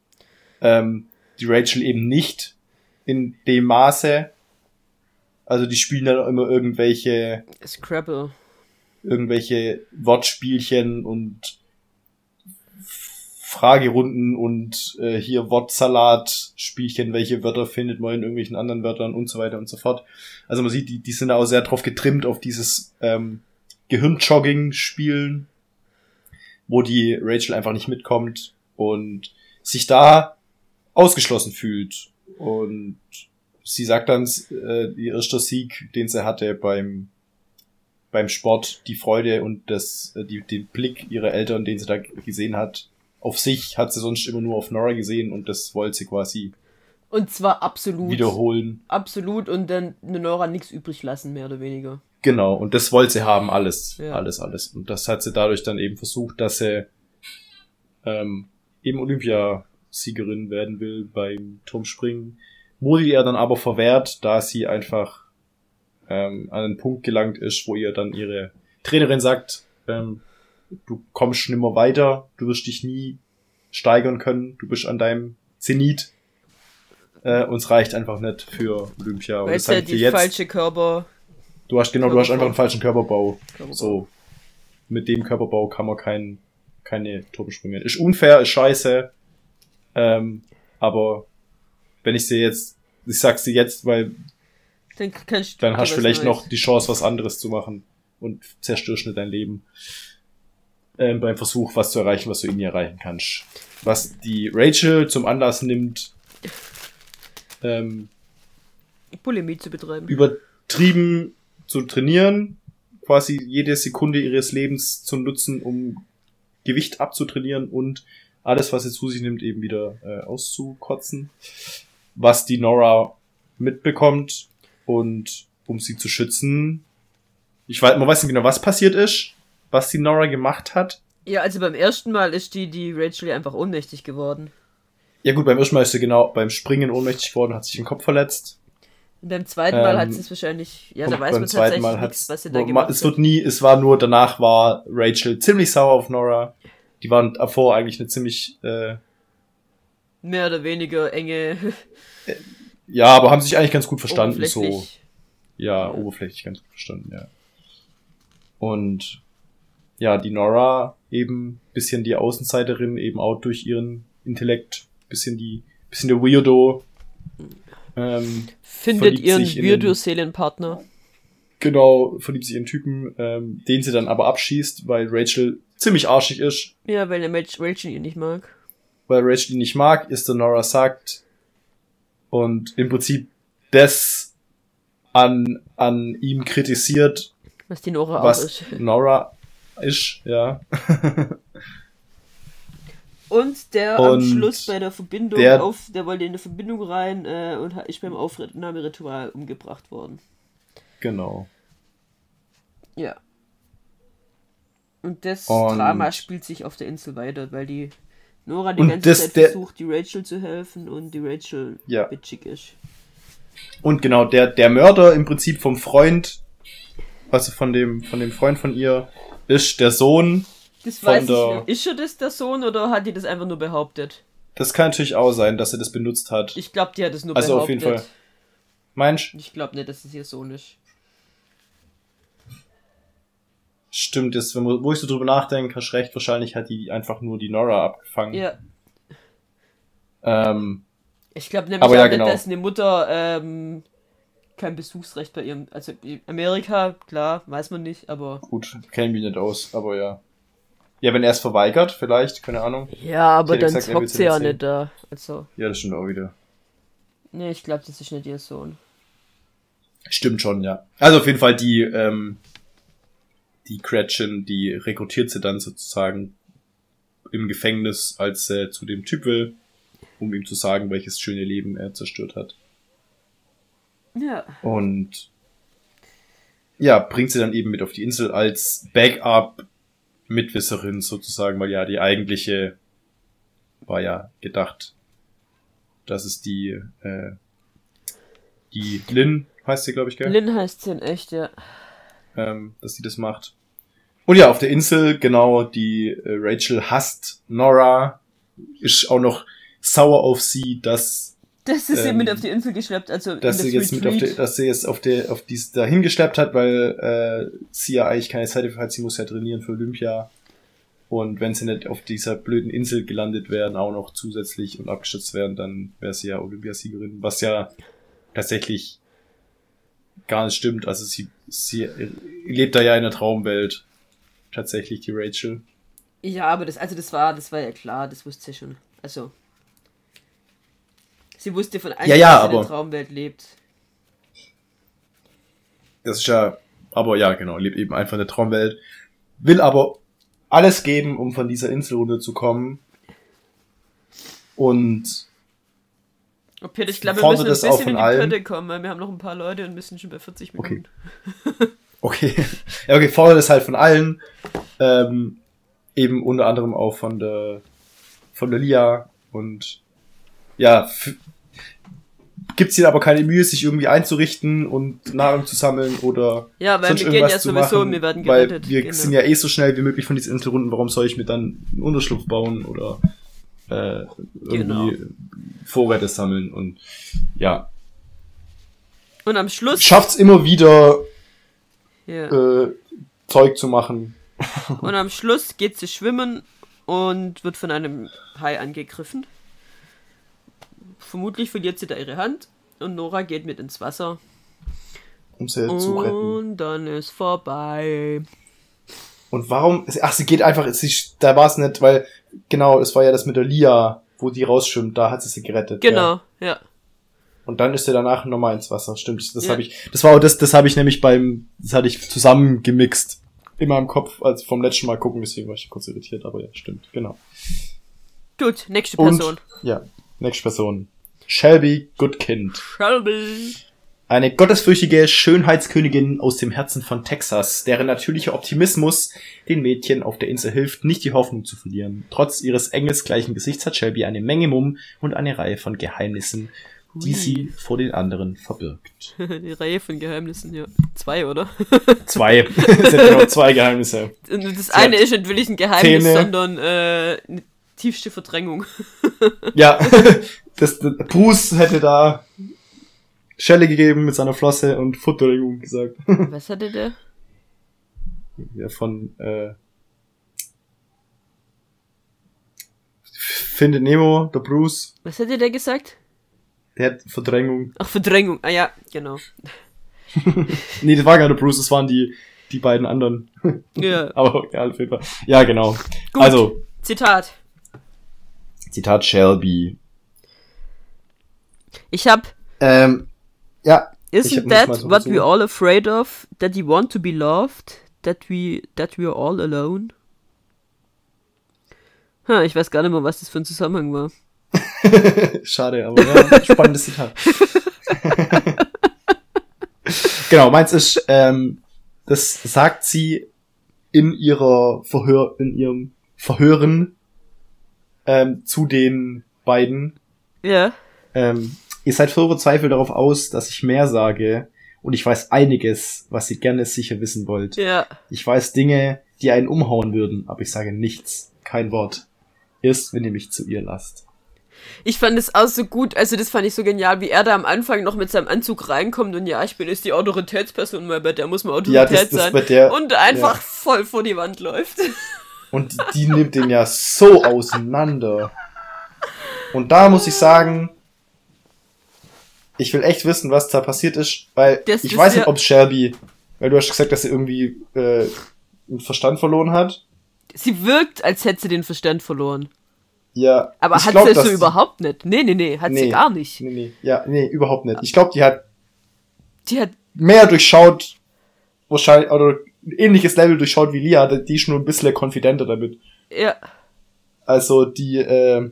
ähm, die Rachel eben nicht in dem Maße. Also die spielen dann immer irgendwelche Scrabble. irgendwelche Wortspielchen und Fragerunden und äh, hier Wortsalat-Spielchen, welche Wörter findet man in irgendwelchen anderen Wörtern und so weiter und so fort. Also man sieht, die, die sind da auch sehr drauf getrimmt, auf dieses ähm, Gehirnjogging-Spielen, wo die Rachel einfach nicht mitkommt und sich da ausgeschlossen fühlt. Und sie sagt dann, äh, ihr erster Sieg, den sie hatte beim beim Sport die Freude und das, äh, die, den Blick ihrer Eltern, den sie da gesehen hat, auf sich hat sie sonst immer nur auf Nora gesehen und das wollte sie quasi Und zwar absolut. wiederholen. Absolut und dann eine Nora nichts übrig lassen, mehr oder weniger. Genau, und das wollte sie haben, alles, Ja. alles, alles. Und das hat sie dadurch dann eben versucht, dass sie ähm, eben Olympiasiegerin werden will beim Turmspringen. Wurde ihr dann aber verwehrt, da sie einfach ähm, an einen Punkt gelangt ist, wo ihr dann ihre Trainerin sagt, ähm, du kommst nimmer weiter, du wirst dich nie steigern können, du bist an deinem Zenit. Äh, uns reicht einfach nicht für Olympia. Weil es ja die jetzt. falsche Körper. Du hast genau, du hast Körperbau. einfach einen falschen Körperbau. Körperbau. So. Mit dem Körperbau kann man kein, keine Turm springen. Ist unfair, ist scheiße. Ähm, aber wenn ich sie jetzt, ich sag's dir jetzt, weil Dann dann hast du vielleicht noch die Chance, was anderes zu machen und zerstörst nicht dein Leben. Ähm, beim Versuch, was zu erreichen, was du in ihr erreichen kannst. Was die Rachel zum Anlass nimmt, ähm, Bulimie zu betreiben. übertrieben zu trainieren, quasi jede Sekunde ihres Lebens zu nutzen, um Gewicht abzutrainieren und alles, was sie zu sich nimmt, eben wieder äh, auszukotzen. Was die Nora mitbekommt und um sie zu schützen. Ich weiß, man weiß nicht genau, was passiert ist, was die Nora gemacht hat. Ja, also beim ersten Mal ist die, die Rachel ja einfach ohnmächtig geworden. Ja gut, beim ersten Mal ist sie genau beim Springen ohnmächtig geworden, hat sich den Kopf verletzt. Und beim zweiten Mal Ähm, hat sie es wahrscheinlich, ja, da weiß man tatsächlich nichts, was sie da gemacht es hat. wird nie, es war nur, danach war Rachel ziemlich sauer auf Nora. Die waren davor eigentlich eine ziemlich, äh, Mehr oder weniger enge, ja, aber haben sich eigentlich ganz gut verstanden, so. Ja, oberflächlich ganz gut verstanden, ja. Und, ja, die Nora eben bisschen die Außenseiterin, eben auch durch ihren Intellekt, bisschen die, bisschen der Weirdo, ähm, Findet ihren Weirdo-Seelenpartner. genau, verliebt sich in einen Typen, ähm, den sie dann aber abschießt, weil Rachel ziemlich arschig ist Ja, weil der Rach- Rachel ihn nicht mag. weil Rachel ihn nicht mag, ist der Nora sagt und im Prinzip das an, an ihm kritisiert, Was die Nora auch was ist. Nora ist, ja. Und der am Und Schluss bei der Verbindung der- auf, der wollte in eine Verbindung rein äh, und ist beim Aufnahmeritual umgebracht worden. Genau. Ja. Und das Und- Drama spielt sich auf der Insel weiter, weil die Nora die ganze das- Zeit der- versucht, die Rachel zu helfen und die Rachel Ja. bitchig ist. Und genau, der, der Mörder im Prinzip vom Freund, also von dem, von dem Freund von ihr, ist der Sohn. Das weiß ich der- nicht. Ist schon das der Sohn oder hat die das einfach nur behauptet? Das kann natürlich auch sein, dass er das benutzt hat. Ich glaube, die hat es nur also behauptet. auf jeden Fall. Meinst Ich glaube nicht, dass es ihr Sohn ist. Stimmt, jetzt, wenn, wo ich so drüber nachdenke, hast recht, wahrscheinlich hat die einfach nur die Nora abgefangen. Ja. Ähm, ich glaube nämlich aber ja, genau. dass eine Mutter ähm, kein Besuchsrecht bei ihrem. Also Amerika, klar, weiß man nicht, aber. Gut, kennen wir nicht aus, aber ja. Ja, wenn er es verweigert, vielleicht, keine Ahnung. Ja, aber dann gesagt, hockt sie ja nicht da. Also. Ja, das stimmt auch wieder. Nee, ich glaube, das ist nicht ihr Sohn. Stimmt schon, ja. Also auf jeden Fall die, ähm, die Gretchen, die rekrutiert sie dann sozusagen im Gefängnis, als er zu dem Typ will, um ihm zu sagen, welches schöne Leben er zerstört hat. Ja. Und ja, bringt sie dann eben mit auf die Insel als Backup Mitwisserin sozusagen, weil ja die eigentliche war ja gedacht, dass es die, äh, die Lynn heißt sie, glaube ich, gell? Lynn heißt sie in echt, ja. Ähm, dass sie das macht. Und ja, auf der Insel, genau, die äh, Rachel hasst Nora, ist auch noch sauer auf sie, dass dass sie ähm, sie mit auf die Insel geschleppt, also dass sie jetzt Retreat. mit auf die, dass sie jetzt auf der auf dies dahin geschleppt hat, weil äh, sie ja eigentlich keine Zeit dafür hat, sie muss ja trainieren für Olympia. Und wenn sie nicht auf dieser blöden Insel gelandet wären, auch noch zusätzlich und abgestürzt wären, dann wäre sie ja Olympiasiegerin, was ja tatsächlich gar nicht stimmt. Also sie, sie lebt da ja in der Traumwelt. Tatsächlich die Rachel. Ja, aber das, also das war, das war ja klar, das wusste sie schon. Also Sie wusste von einem, ja, ja, dass sie in der Traumwelt lebt. Das ist ja, aber ja, genau, lebt eben einfach in der Traumwelt. Will aber alles geben, um von dieser Insel runterzukommen. Und Peter, ich glaube, wir müssen ein bisschen in die Pötte kommen, weil wir haben noch ein paar Leute und müssen schon bei 40 Minuten. Okay. okay. Ja, okay, fordert es halt von allen. Ähm, eben unter anderem auch von der von der Lia und ja, gibt es ihnen aber keine Mühe, sich irgendwie einzurichten und Nahrung zu sammeln oder ja, weil wir gehen ja sowieso machen, wir werden gerettet. Weil wir genau. sind ja eh so schnell wie möglich von diesen Inselrunden, warum soll ich mir dann einen Unterschlupf bauen oder äh, irgendwie genau. Vorräte sammeln und ja. Und am Schluss schafft's immer wieder yeah. äh, Zeug zu machen. und am Schluss geht sie schwimmen und wird von einem Hai angegriffen. Vermutlich verliert sie da ihre Hand und Nora geht mit ins Wasser. Um sie und zu retten. Und dann ist vorbei. Und warum? Ach, sie geht einfach, sie, da war es nicht, weil, genau, es war ja das mit der Lia, wo die rausschwimmt, da hat sie sie gerettet. Genau, ja. ja. Und dann ist sie danach nochmal ins Wasser, stimmt. Das ja. habe ich, das war auch das, das habe ich nämlich beim, das hatte ich zusammen gemixt in meinem Kopf, als vom letzten Mal gucken, deswegen war ich kurz irritiert, aber ja, stimmt, genau. Gut, nächste Person. Und, ja, nächste Person. Shelby Goodkind. Shelby. Eine gottesfürchtige Schönheitskönigin aus dem Herzen von Texas, deren natürlicher Optimismus den Mädchen auf der Insel hilft, nicht die Hoffnung zu verlieren. Trotz ihres engelsgleichen Gesichts hat Shelby eine Menge Mumm und eine Reihe von Geheimnissen, die Hui. sie vor den anderen verbirgt. Die Reihe von Geheimnissen, ja. Zwei, oder? Zwei. sie hat genau zwei Geheimnisse. Das sie eine ist nicht wirklich ein Geheimnis, Zähne. sondern äh, tiefste Verdrängung. ja, das, das, Bruce hätte da Schelle gegeben mit seiner Flosse und Verdrängung gesagt. Was hatte der? Ja, von äh, Findet Nemo, der Bruce. Was hat der gesagt? Der hat Verdrängung. Ach, Verdrängung. Ah ja, genau. nee, das war gar der Bruce, das waren die, die beiden anderen. ja. Aber ja, auf jeden Fall. Ja, genau. Gut. Also. Zitat. Zitat Shelby. Ich hab. Ähm, ja. Isn't that so what we're all afraid of? That we want to be loved? That we that we're all alone? Ha, ich weiß gar nicht mehr, was das für ein Zusammenhang war. Schade, aber ja, spannendes Zitat. genau, meins ist, ähm, das sagt sie in ihrer Verhör, in ihrem Verhören ähm, zu den beiden. Ja. Ähm, ihr seid voll verzweifelt darauf aus, dass ich mehr sage. Und ich weiß einiges, was ihr gerne sicher wissen wollt. Ja. Ich weiß Dinge, die einen umhauen würden, aber ich sage nichts, kein Wort. Erst wenn ihr mich zu ihr lasst. Ich fand es auch so gut, also das fand ich so genial, wie er da am Anfang noch mit seinem Anzug reinkommt und ja, ich bin jetzt die Autoritätsperson, weil bei der muss man Autorität ja, das, das sein. Der, und einfach ja. voll vor die Wand läuft. Und die nimmt den ja so auseinander. Und da muss ich sagen, ich will echt wissen, was da passiert ist, weil das ich weiß nicht, ob Shelby, weil du hast gesagt, dass sie irgendwie äh, den Verstand verloren hat. Sie wirkt, als hätte sie den Verstand verloren. Ja. Aber hat glaub, sie so überhaupt nicht? Nee, nee, nee, hat nee, sie gar nicht. Nee, nee, ja, nee, überhaupt nicht. Ich glaube, die hat die hat mehr durchschaut, wahrscheinlich, oder ein ähnliches Level durchschaut wie Lia, die ist nur ein bisschen konfidenter damit. Ja. Also die, äh,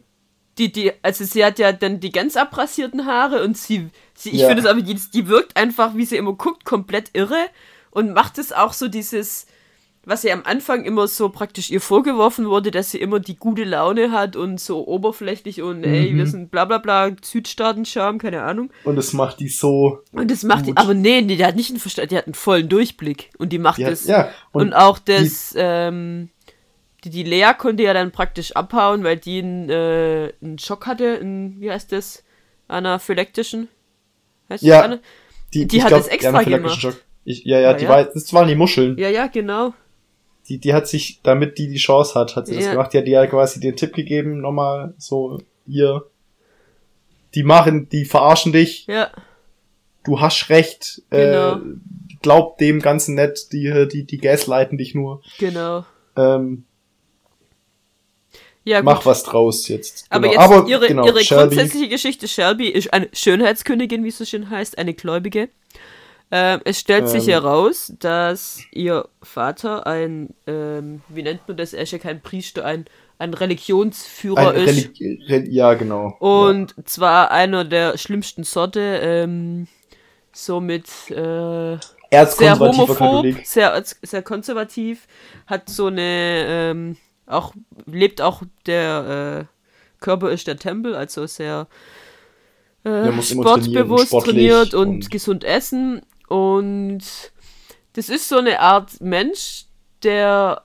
die, die, also sie hat ja dann die ganz abrasierten Haare und sie, sie ich ja. finde es aber, die, die wirkt einfach, wie sie immer guckt, komplett irre und macht es auch so dieses, was ihr am Anfang immer so praktisch ihr vorgeworfen wurde, dass sie immer die gute Laune hat und so oberflächlich und mhm. ey, wir sind bla bla bla, Südstaaten-Charme, keine Ahnung. Und das macht die so. Und das macht gut. die, aber nee, nee, die hat nicht einen Verstand, die hat einen vollen Durchblick und die macht die das. Hat, ja, und, und auch das, die, ähm, die, die Lea konnte ja dann praktisch abhauen, weil die einen, äh, einen Schock hatte, einen, wie heißt das? Anaphylaktischen? Heißt ja, das die, die hat glaub, das extra gemacht. Schock. Ich, ja, ja, ah, die ja? War, das waren die Muscheln. Ja, ja, genau die, die hat sich, damit die die Chance hat, hat sie ja. das gemacht. Die hat dir quasi den Tipp gegeben, nochmal so, hier, die machen, die verarschen dich. Ja. Du hast recht. Äh, genau. Äh, glaub dem Ganzen nett, die, die, die gaslighten dich nur. Genau. Ähm, ja, mach was draus jetzt. Aber genau. jetzt Aber, ihre, genau, ihre grundsätzliche Geschichte, Shelby ist eine Schönheitskönigin, wie es so schön heißt, eine Gläubige. Ähm, es stellt ähm, sich heraus, dass ihr Vater ein, ähm, wie nennt man das, er ist ja kein Priester, ein, ein Religionsführer ein ist. Religi ja, genau. Und ja. zwar einer der schlimmsten Sorte, ähm, so mit äh, sehr homophob, sehr, sehr konservativ, hat so eine, ähm, auch, lebt auch der äh, Körper ist der Tempel, also sehr äh, sportbewusst trainiert und, und, gesund essen und das ist so eine Art Mensch, der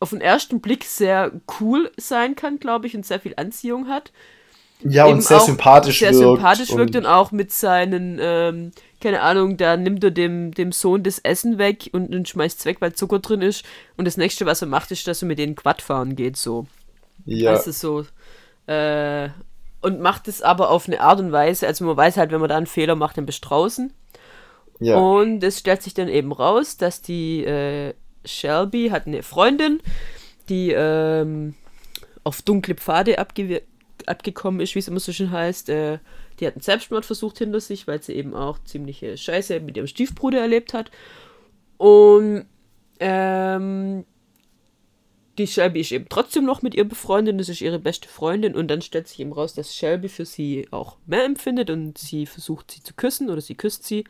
auf den ersten Blick sehr cool sein kann, glaube ich, und sehr viel Anziehung hat. Ja, und sehr sympathisch sehr wirkt. Sehr sympathisch wirkt und, und auch mit seinen, ähm, keine Ahnung, da nimmt er dem, dem Sohn das Essen weg und, und schmeißt es weg, weil Zucker drin ist. Und das nächste, was er macht, ist, dass er mit denen Quad fahren geht, so. Ja. Also so. Äh, und macht es aber auf eine Art und Weise, also man weiß halt, wenn man da einen Fehler macht, dann bist du draußen. Ja. Und es stellt sich dann eben raus, dass die äh, Shelby hat eine Freundin, die ähm, auf dunkle Pfade abge abgekommen ist, wie es immer so schön heißt. Äh, die hat einen Selbstmordversuch hinter sich, weil sie eben auch ziemliche Scheiße mit ihrem Stiefbruder erlebt hat. Und ähm, die Shelby ist eben trotzdem noch mit ihr befreundet, das ist ihre beste Freundin und dann stellt sich eben raus, dass Shelby für sie auch mehr empfindet und sie versucht sie zu küssen oder sie küsst sie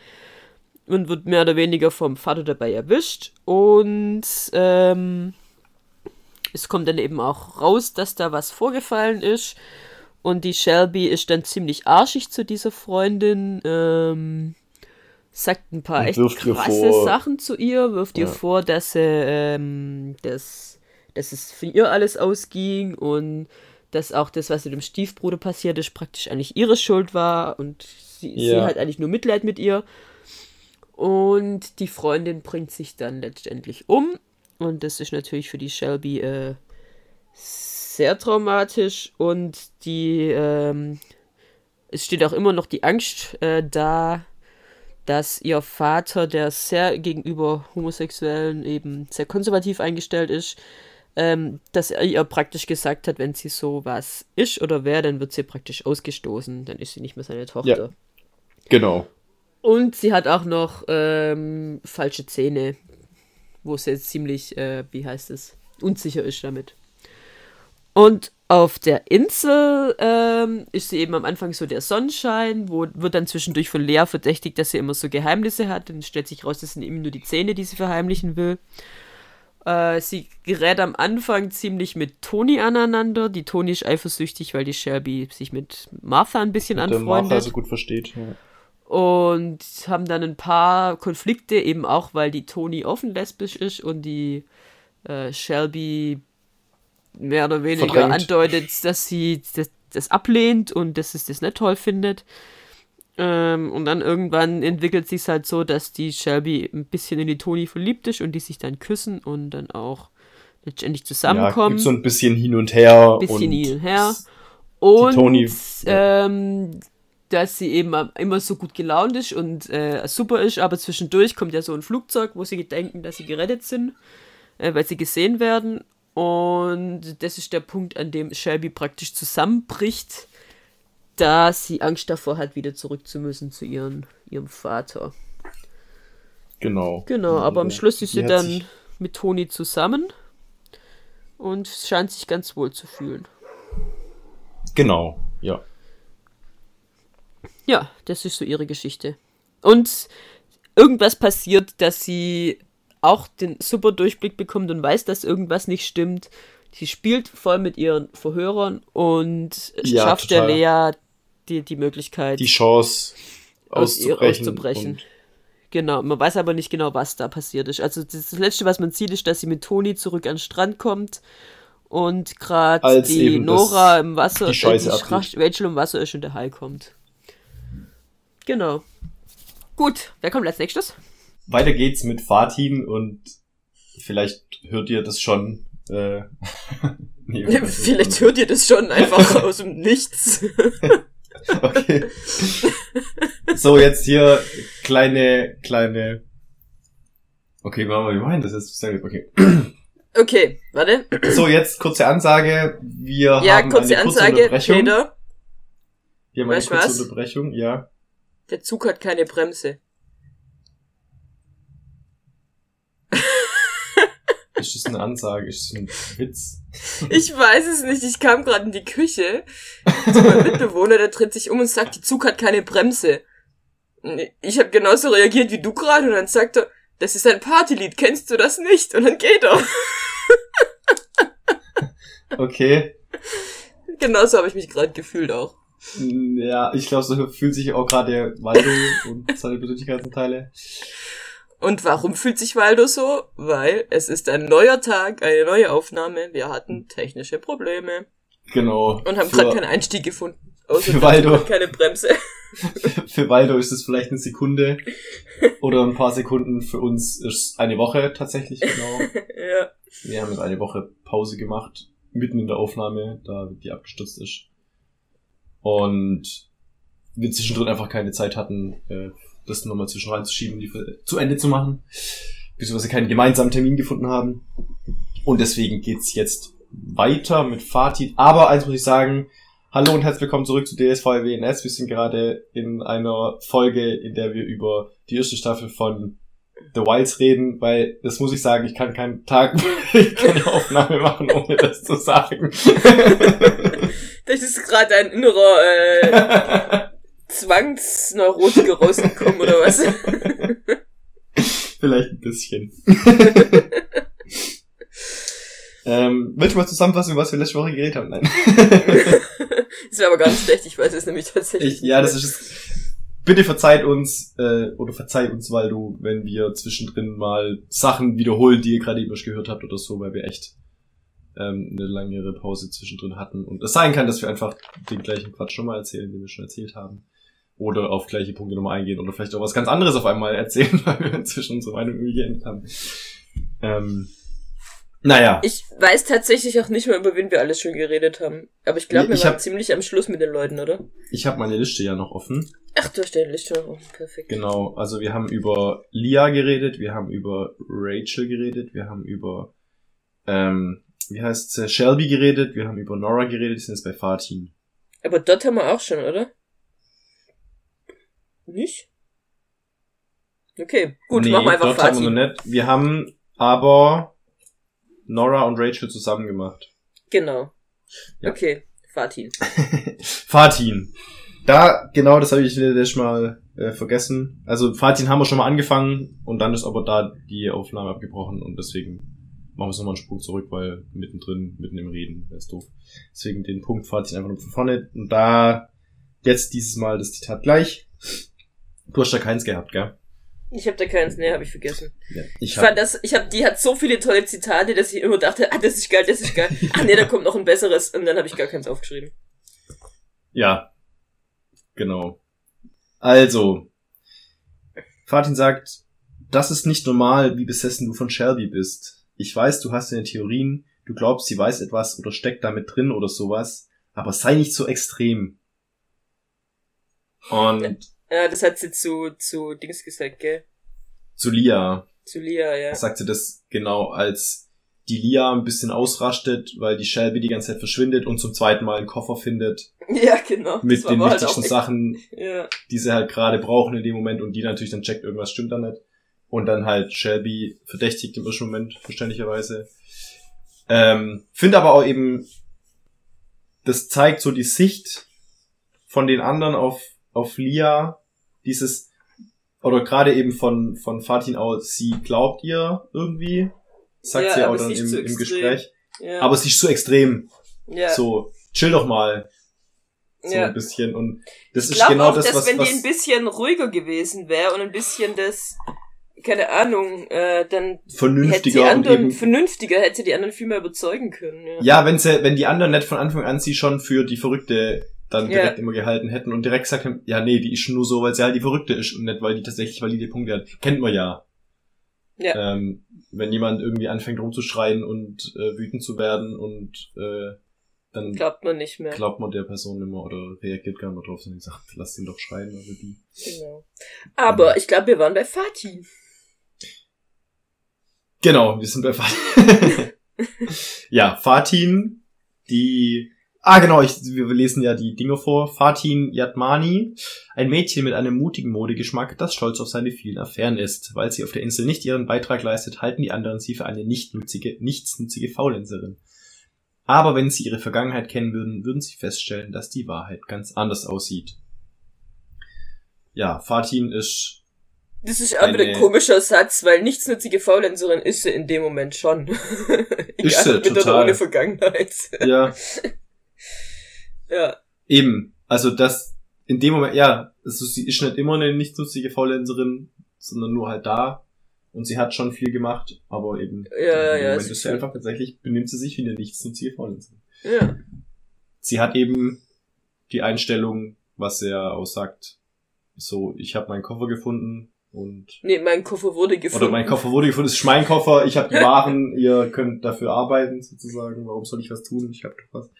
und wird mehr oder weniger vom Vater dabei erwischt. Und ähm, es kommt dann eben auch raus, dass da was vorgefallen ist. Und die Shelby ist dann ziemlich arschig zu dieser Freundin. Ähm, sagt ein paar echt krasse Sachen zu ihr, wirft ja. ihr vor, dass, sie, ähm, dass, dass es für ihr alles ausging und dass auch das, was mit dem Stiefbruder passiert ist, praktisch eigentlich ihre Schuld war und sie, ja. sie hat eigentlich nur Mitleid mit ihr. Und die Freundin bringt sich dann letztendlich um. Und das ist natürlich für die Shelby äh, sehr traumatisch. Und die, ähm, es steht auch immer noch die Angst äh, da, dass ihr Vater, der sehr gegenüber Homosexuellen eben sehr konservativ eingestellt ist, ähm, dass er ihr praktisch gesagt hat, wenn sie so was ist oder wäre, dann wird sie praktisch ausgestoßen. Dann ist sie nicht mehr seine Tochter. Ja, genau. Und sie hat auch noch ähm, falsche Zähne, wo sie jetzt ziemlich, äh, wie heißt es, unsicher ist damit. Und auf der Insel ähm, ist sie eben am Anfang so der Sonnenschein, wo wird dann zwischendurch von Lea verdächtigt, dass sie immer so Geheimnisse hat. Dann stellt sich raus, das sind eben nur die Zähne, die sie verheimlichen will. Äh, sie gerät am Anfang ziemlich mit Toni aneinander. Die Toni ist eifersüchtig, weil die Shelby sich mit Martha ein bisschen anfreundet. Der Martha so gut versteht. Ja und haben dann ein paar Konflikte, eben auch, weil die Toni offen lesbisch ist und die äh, Shelby mehr oder weniger Verdrängt. andeutet, dass sie, dass, das ablehnt und dass es das nicht toll findet. Ähm, und dann irgendwann entwickelt sich halt so, dass die Shelby ein bisschen in die Toni verliebt ist und die sich dann küssen und dann auch letztendlich zusammenkommen. Ja, so ein bisschen hin und her. Ein bisschen hin und her. Und Toni, ja. Dass sie eben immer so gut gelaunt ist und äh, super ist, aber zwischendurch kommt ja so ein Flugzeug, wo sie denken, dass sie gerettet sind, äh, weil sie gesehen werden. Und das ist der Punkt, an dem Shelby praktisch zusammenbricht, da sie Angst davor hat, wieder zurück zu müssen zu ihren, ihrem Vater. Genau. Genau, aber am Schluss ist sie dann mit Toni zusammen und scheint sich ganz wohl zu fühlen. Genau, ja. Ja, das ist so ihre Geschichte. Und irgendwas passiert, dass sie auch den super Durchblick bekommt und weiß, dass irgendwas nicht stimmt. Sie spielt voll mit ihren Verhörern und ja, schafft total. der Lea die, die Möglichkeit, die Chance auszubrechen. auszubrechen. Genau, man weiß aber nicht genau, was da passiert ist. Also das Letzte, was man sieht, ist, dass sie mit Toni zurück an den Strand kommt und gerade die Nora im Wasser, die, Scheiße äh, die Rachel im Wasser ist und der Hai kommt. Genau. Gut, wer kommt als nächstes? Weiter geht's mit Fatin und vielleicht hört ihr das schon. Äh, nee, vielleicht hört ihr das schon einfach aus dem Nichts. okay. So, jetzt hier kleine, kleine. Okay, machen wir, wie meinen das jetzt? Okay. Okay, warte. So, jetzt kurze Ansage. Wir ja, haben kurze eine kurze Ansage, Unterbrechung. Peter. Wir haben eine kurze was? Unterbrechung, ja. Der Zug hat keine Bremse. Ist das eine Ansage? Ist das ein Witz? Ich weiß es nicht. Ich kam gerade in die Küche zu meinem Mitbewohner, der dreht sich um und sagt, die Zug hat keine Bremse. Ich habe genauso reagiert wie du gerade und dann sagt er, das ist ein Partylied, kennst du das nicht? Und dann geht er. okay. Genauso habe ich mich gerade gefühlt auch. Ja, ich glaube, so fühlt sich auch gerade Waldo und seine Persönlichkeitsanteile. Und warum fühlt sich Waldo so? Weil es ist ein neuer Tag, eine neue Aufnahme. Wir hatten technische Probleme. Genau. Und haben gerade keinen Einstieg gefunden. Außer für Waldo. keine Bremse. für Waldo ist es vielleicht eine Sekunde oder ein paar Sekunden. Für uns ist eine Woche tatsächlich genau. ja. Wir haben jetzt eine Woche Pause gemacht, mitten in der Aufnahme, da die abgestürzt ist. Und wir zwischendrin einfach keine Zeit hatten, äh, das nochmal zwischen reinzuschieben, die zu Ende zu machen. Beziehungsweise keinen gemeinsamen Termin gefunden haben. Und deswegen geht's jetzt weiter mit Fatih. Aber eins muss ich sagen, hallo und herzlich willkommen zurück zu DSV WNS. Wir sind gerade in einer Folge, in der wir über die erste Staffel von The Wilds reden, weil das muss ich sagen, ich kann keinen Tag keine Aufnahme machen, ohne das zu sagen. das ist gerade ein innerer äh, Zwangsneurotiker rausgekommen, oder was? Vielleicht ein bisschen. ähm, willst du mal zusammenfassen, was wir letzte Woche geredet haben? Nein. das wäre aber ganz schlecht, ich weiß es nämlich tatsächlich. Ich, ja, das ist. Bitte verzeiht uns, äh, oder verzeih uns, weil du, wenn wir zwischendrin mal Sachen wiederholen, die ihr gerade eben gehört habt oder so, weil wir echt ähm, eine langere Pause zwischendrin hatten. Und es sein kann, dass wir einfach den gleichen Quatsch schon mal erzählen, den wir schon erzählt haben oder auf gleiche Punkte nochmal eingehen oder vielleicht auch was ganz anderes auf einmal erzählen, weil wir inzwischen unsere Meinung irgendwie geändert haben. Ähm, naja. Ich weiß tatsächlich auch nicht mehr, über wen wir alles schon geredet haben. Aber ich glaube, wir ich waren hab, ziemlich am Schluss mit den Leuten, oder? Ich habe meine Liste ja noch offen. Ach, du hast deine Liste noch offen. Perfekt. Genau, also wir haben über Lia geredet, wir haben über Rachel geredet, wir haben über, ähm, wie heißt es, Shelby geredet, wir haben über Nora geredet, die sind jetzt bei Fatin. Aber dort haben wir auch schon, oder? Nicht? Okay, gut, nee, machen wir einfach Fazit. Haben wir, nicht. wir haben aber Nora und Rachel zusammen gemacht. Genau. Ja. Okay, Fatin. Fatin. Da, genau, das habe ich letztes Mal äh, vergessen. Also Fatin haben wir schon mal angefangen und dann ist aber da die Aufnahme abgebrochen und deswegen machen wir es nochmal einen Sprung zurück, weil mittendrin, mitten im Reden, wäre es doof. Deswegen den Punkt Fatin einfach nur von vorne und da jetzt dieses Mal das Zitat gleich. Du hast da keins gehabt, gell? Ich habe da keins, nee, habe ich vergessen. Ja, ich, ich hab, fand das, ich habe, die hat so viele tolle Zitate, dass ich immer dachte, ah, das ist geil, das ist geil. ah, nee, da kommt noch ein besseres und dann habe ich gar keins aufgeschrieben. Ja, genau. Also, Fatin sagt, das ist nicht normal, wie besessen du von Shelby bist. Ich weiß, du hast deine Theorien, du glaubst, sie weiß etwas oder steckt damit drin oder sowas, aber sei nicht so extrem. Und. Ja, das hat sie zu, zu Dings gesagt, gell? Zu Lia. Zu Lia, ja. Sagt sie das genau, als die Lia ein bisschen ausrastet, weil die Shelby die ganze Zeit verschwindet und zum zweiten Mal einen Koffer findet. Ja, genau. Mit den halt wichtigsten halt Sachen, ja. die sie halt gerade brauchen in dem Moment und die natürlich dann checkt, irgendwas stimmt da nicht. Und dann halt Shelby verdächtigt im ersten Moment, verständlicherweise. Ähm, Finde aber auch eben, das zeigt so die Sicht von den anderen auf, auf Lia, dieses, oder gerade eben von, von Fatin aus, sie glaubt ihr irgendwie, sagt ja, sie auch dann im, im Gespräch. Ja. Aber sie ist zu extrem. Ja. So, chill doch mal. So ja. ein bisschen. Und das ich ist genau auch, das, dass was. Wenn was die ein bisschen ruhiger gewesen wäre und ein bisschen das, keine Ahnung, äh, dann vernünftiger hätte die anderen, vernünftiger hätte die anderen viel mehr überzeugen können. Ja, ja wenn sie, wenn die anderen nicht von Anfang an sie schon für die Verrückte dann direkt ja. immer gehalten hätten und direkt gesagt haben, ja nee, die ist nur so, weil sie halt die Verrückte ist und nicht, weil die tatsächlich valide Punkte hat. Kennt man ja. Ja. Ähm, wenn jemand irgendwie anfängt rumzuschreien und äh, wütend zu werden und äh, dann glaubt man nicht mehr. Glaubt man der Person immer oder reagiert gar nicht mehr drauf, sondern sagt, lass ihn doch schreien oder die. Genau. Aber ja. ich glaube, wir waren bei Fatih. Genau, wir sind bei Fatin. ja, Fatin, die Ah, genau, ich, wir lesen ja die Dinge vor. Fatin Yatmani, ein Mädchen mit einem mutigen Modegeschmack, das stolz auf seine vielen Affären ist. Weil sie auf der Insel nicht ihren Beitrag leistet, halten die anderen sie für eine nichtnutzige, nichtsnutzige Faulenzerin. Aber wenn sie ihre Vergangenheit kennen würden, würden sie feststellen, dass die Wahrheit ganz anders aussieht. Ja, Fatin ist das ist aber ein komischer Satz, weil nichtsnutzige Faulenzerin ist sie in dem Moment schon. ist sie, mit total. ohne Vergangenheit. Ja. ja. Eben. Also das, in dem Moment, ja, also sie ist nicht immer eine nichtsnutzige Faulenzerin, sondern nur halt da. Und sie hat schon viel gemacht, aber eben. Ja, ja, Moment ist sie einfach tatsächlich, benimmt sie sich wie eine nichtsnutzige Faulenzerin. Ja. Sie hat eben die Einstellung, was er aussagt, so, ich habe meinen Koffer gefunden, und nee, mein Koffer wurde gefunden. Oder mein Koffer wurde gefunden, das ist mein Koffer, ich habe die Waren, ihr könnt dafür arbeiten, sozusagen. Warum soll ich was tun? Ich habe doch was.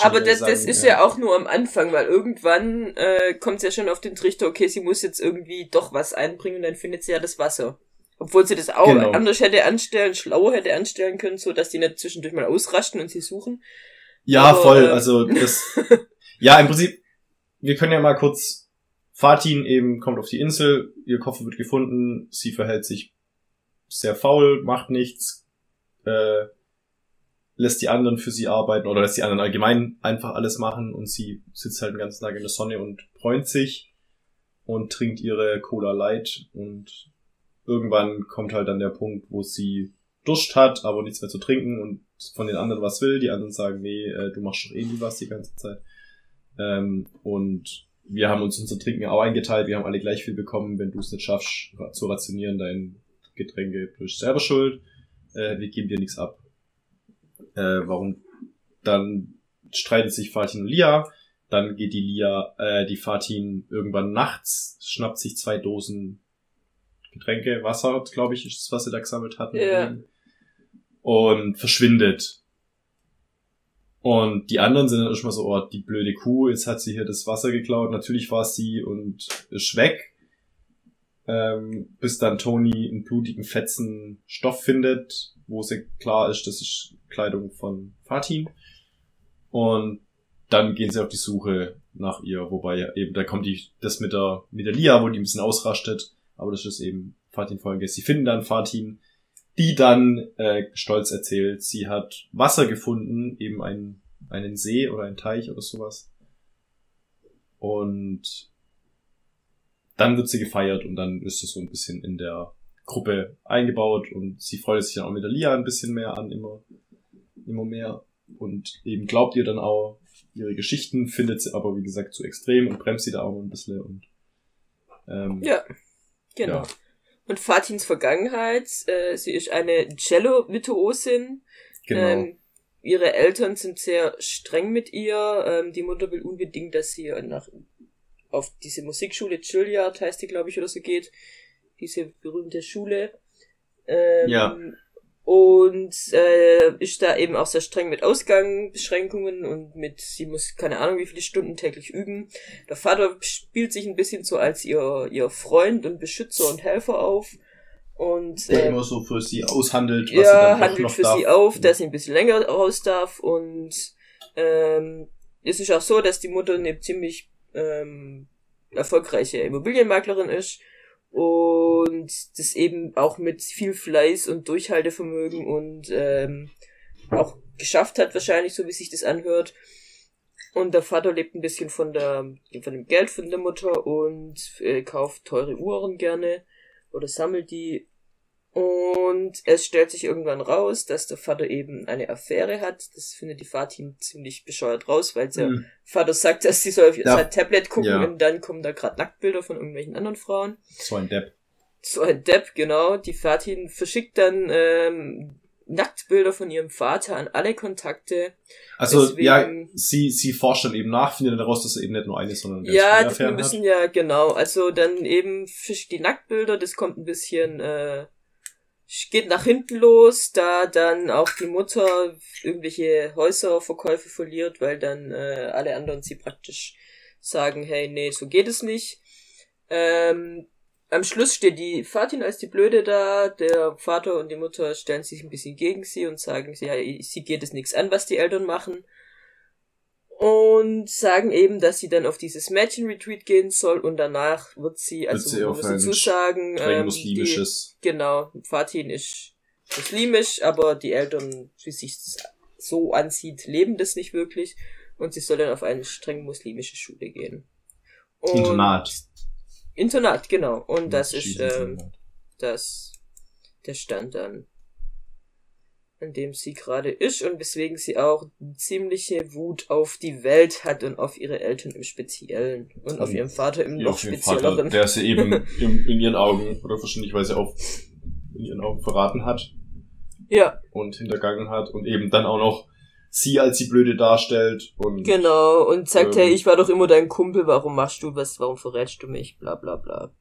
Aber das, sagen, das ist ja. ja. auch nur am Anfang, weil irgendwann äh, kommt sie ja schon auf den Trichter, okay, sie muss jetzt irgendwie doch was einbringen und dann findet sie ja das Wasser. Obwohl sie das auch genau. anders hätte anstellen, schlauer hätte anstellen können, so dass die nicht zwischendurch mal ausrasten und sie suchen. Ja, Aber, voll. Äh, also das. ja, im Prinzip, wir können ja mal kurz Fatin eben kommt auf die Insel, ihr Koffer wird gefunden, sie verhält sich sehr faul, macht nichts, äh, lässt die anderen für sie arbeiten oder lässt die anderen allgemein einfach alles machen und sie sitzt halt den ganzen Tag in der Sonne und bräunt sich und trinkt ihre Cola Light und irgendwann kommt halt dann der Punkt, wo sie Durst hat, aber nichts mehr zu trinken und von den anderen was will. Die anderen sagen, nee, äh, du machst doch eh nie was die ganze Zeit. Ähm, und wir haben uns unser Trinken auch eingeteilt, wir haben alle gleich viel bekommen. Wenn du es nicht schaffst zu rationieren, dein Getränke, du bist selber schuld. Äh, wir geben dir nichts ab. Äh, warum? Dann streitet sich Fatin und Lia. Dann geht die Lia, äh, die Fatin irgendwann nachts, schnappt sich zwei Dosen Getränke, Wasser, glaube ich, ist das, was sie da gesammelt hatten. Ja. Und verschwindet. Und die anderen sind dann erstmal so, oh, die blöde Kuh, jetzt hat sie hier das Wasser geklaut. Natürlich war sie und ist weg. Ähm, bis dann Tony einen blutigen, fetzen Stoff findet, wo sie klar ist, das ist Kleidung von Fatin. Und dann gehen sie auf die Suche nach ihr, wobei eben, da kommt die, das mit der, mit der Lia, wo die ein bisschen ausrastet, aber das ist eben Fatin Folge. Sie finden dann Fatin, die dann äh, stolz erzählt, sie hat Wasser gefunden, eben einen, einen See oder einen Teich oder sowas. Und dann wird sie gefeiert und dann ist es so ein bisschen in der Gruppe eingebaut und sie freut sich dann auch mit der Lia ein bisschen mehr an, immer, immer mehr. Und eben glaubt ihr dann auch ihre Geschichten, findet sie aber wie gesagt zu extrem und bremst sie da auch ein bisschen und ähm, ja, genau. Ja. Und Fatins Vergangenheit, äh, sie ist eine Cello-Virtuosin. Genau. Ähm, ihre Eltern sind sehr streng mit ihr. Ähm, die Mutter will unbedingt, dass sie nach auf diese Musikschule Juilliard heißt die, glaube ich, oder so geht. Diese berühmte Schule. Ähm, ja. Und äh, ist da eben auch sehr streng mit Ausgangsbeschränkungen und mit, sie muss keine Ahnung wie viele Stunden täglich üben. Der Vater spielt sich ein bisschen so als ihr, ihr Freund und Beschützer und Helfer auf. Und, der äh, immer so für sie aushandelt, was ja, sie dann handelt für darf. sie auf, dass sie ein bisschen länger raus darf. Und ähm, es ist auch so, dass die Mutter eine ziemlich ähm, erfolgreiche Immobilienmaklerin ist und das eben auch mit viel Fleiß und Durchhaltevermögen und ähm, auch geschafft hat, wahrscheinlich, so wie sich das anhört. Und der Vater lebt ein bisschen von der, von dem Geld von der Mutter und äh, kauft teure Uhren gerne oder sammelt die und es stellt sich irgendwann raus, dass der Vater eben eine Affäre hat. Das findet die Fatim ziemlich bescheuert raus, weil der mhm. Vater sagt, dass sie soll auf ja. sein Tablet gucken ja. und dann kommen da gerade Nacktbilder von irgendwelchen anderen Frauen. So ein Depp. So ein Depp, genau. Die Fatin verschickt dann ähm, Nacktbilder von ihrem Vater an alle Kontakte. Also Deswegen, ja, sie sie forscht dann eben nach, findet heraus, dass er eben nicht nur eine, sondern ja, wir müssen hat. ja genau. Also dann eben fischt die Nacktbilder. Das kommt ein bisschen äh, geht nach hinten los, da dann auch die Mutter irgendwelche Häuserverkäufe verliert, weil dann äh, alle anderen sie praktisch sagen, hey, nee, so geht es nicht. Ähm, am Schluss steht die Fatin als die Blöde da, der Vater und die Mutter stellen sich ein bisschen gegen sie und sagen, ja, sie geht es nichts an, was die Eltern machen und sagen eben, dass sie dann auf dieses Mädchen-Retreat gehen soll und danach wird sie, also wird sie muss dazu sagen, ähm, muslimisches. Die, genau, Fatin ist muslimisch, aber die Eltern, wie sich so ansieht, leben das nicht wirklich und sie soll dann auf eine streng muslimische Schule gehen. Und Internat. Internat, genau. Und das ist ähm, das der Stand dann in dem sie gerade ist und weswegen sie auch ziemliche Wut auf die Welt hat und auf ihre Eltern im Speziellen und auf ihren Vater im noch spezielleren. Vater, der sie eben in, in ihren Augen oder verständlicherweise auch in ihren Augen verraten hat. Ja. Und hintergangen hat und eben dann auch noch sie als die Blöde darstellt und. Genau, und sagt, ähm, hey, ich war doch immer dein Kumpel, warum machst du was, warum verrätst du mich, bla bla bla.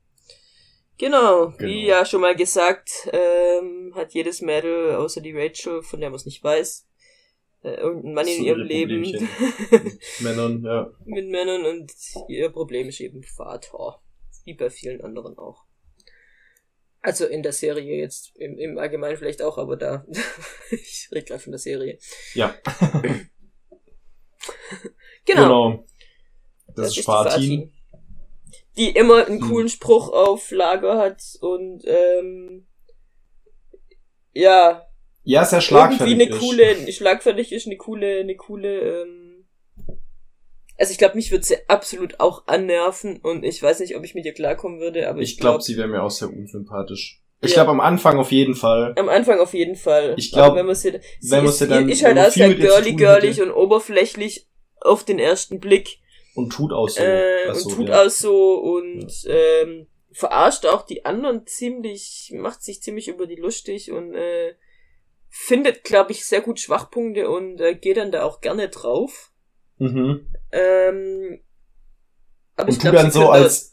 Genau, genau, wie ja schon mal gesagt, ähm, hat jedes Mädel, außer die Rachel, von der man es nicht weiß, äh, irgendein Mann in ihrem Leben. mit Männern, ja. Mit Männern und ihr Problem ist eben Vater. Wie bei vielen anderen auch. Also in der Serie jetzt, im, im Allgemeinen vielleicht auch, aber da, ich rede gleich von der Serie. Ja. genau. genau. Das, das ist Fatin die immer einen hm. coolen Spruch auf Lager hat und ähm, ja. Ja, sehr schlagfertig. Irgendwie eine ist. coole, schlagfertig ist eine coole, eine coole, ähm, also ich glaube, mich würde sie absolut auch annerven und ich weiß nicht, ob ich mit ihr klarkommen würde, aber ich, ich glaube, glaub, sie wäre mir auch sehr unsympathisch. Ich ja. glaube am Anfang auf jeden Fall. Am Anfang auf jeden Fall. Ich glaube, wenn man sie, wenn man sie dann ist halt auch sehr girly girlig und oberflächlich auf den ersten Blick. Und tut auch so. Äh, und tut ja. auch so und ja. ähm, verarscht auch die anderen ziemlich, macht sich ziemlich über die lustig und äh, findet, glaube ich, sehr gut Schwachpunkte und äh, geht dann da auch gerne drauf. Mhm. Ähm, aber und ich glaube, dann so als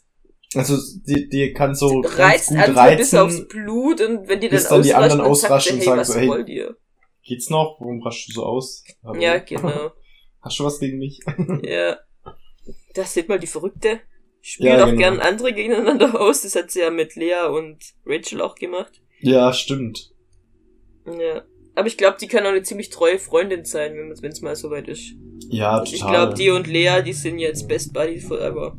also die, die kann so reizt gut reizen, bis aufs Blut und wenn die dann, dann die anderen ausraschen und sagen so, hey, geht's noch? Warum raschst du so aus? Aber ja, genau. Hast du was gegen mich? ja. Das sieht mal die Verrückte. Spielt ja, auch genau. gern andere gegeneinander aus. Das hat sie ja mit Lea und Rachel auch gemacht. Ja, stimmt. Ja. Aber ich glaube, die kann auch eine ziemlich treue Freundin sein, wenn es mal soweit ist. Ja, total. Ich glaube, die und Lea, die sind jetzt Best Buddies forever.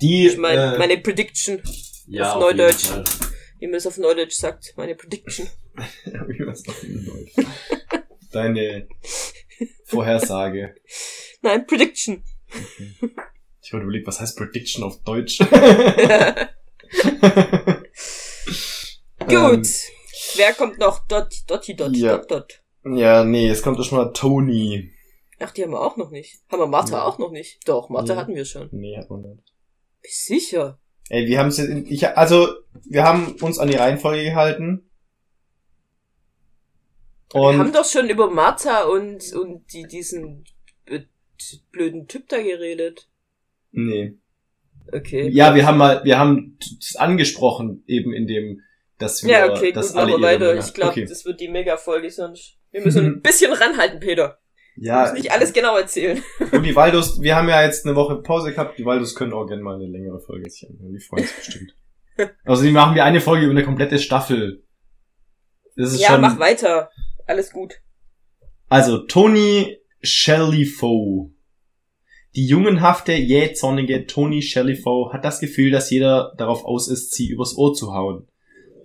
Die. Ich meine, äh, meine Prediction. Ja, auf, auf Neudeutsch. Wie man es auf Neudeutsch sagt. Meine Prediction. Wie man es auf Neudeutsch Deine Vorhersage. Nein, Prediction. Okay. Ich habe überlegt, was heißt Prediction auf Deutsch? Gut. Ähm, Wer kommt noch? Dot, Dotti, Dot, ja. Dot, Dot. Ja, nee, es kommt doch schon mal Tony. Ach, die haben wir auch noch nicht. Haben wir Martha ja. auch noch nicht? Doch, Martha nee. hatten wir schon. Nee, hatten wir nicht. Bist sicher? Ey, wir haben ich, also, wir haben uns an die Reihenfolge gehalten. Und Wir haben doch schon über Martha und, und die, diesen blöden Typ da geredet. Nee. Okay. Ja, wir haben mal, wir haben es angesprochen, eben in dem, dass wir, ja, okay, dass gut, alle weiter. Ich glaube, okay. das wird die Mega-Folge, sonst wir müssen ein bisschen ranhalten, Peter. Ja. Du musst nicht alles genau erzählen. Und die Waldos, wir haben ja jetzt eine Woche Pause gehabt, die Waldos können auch gerne mal eine längere Folge ziehen. Die freuen sich bestimmt. Also die machen wir eine Folge über eine komplette Staffel. Das ist ja, schon... mach weiter. Alles gut. Also, Tony Shellyfoe. Die jungenhafte, jähzornige Tony Shellyfoe hat das Gefühl, dass jeder darauf aus ist, sie übers Ohr zu hauen.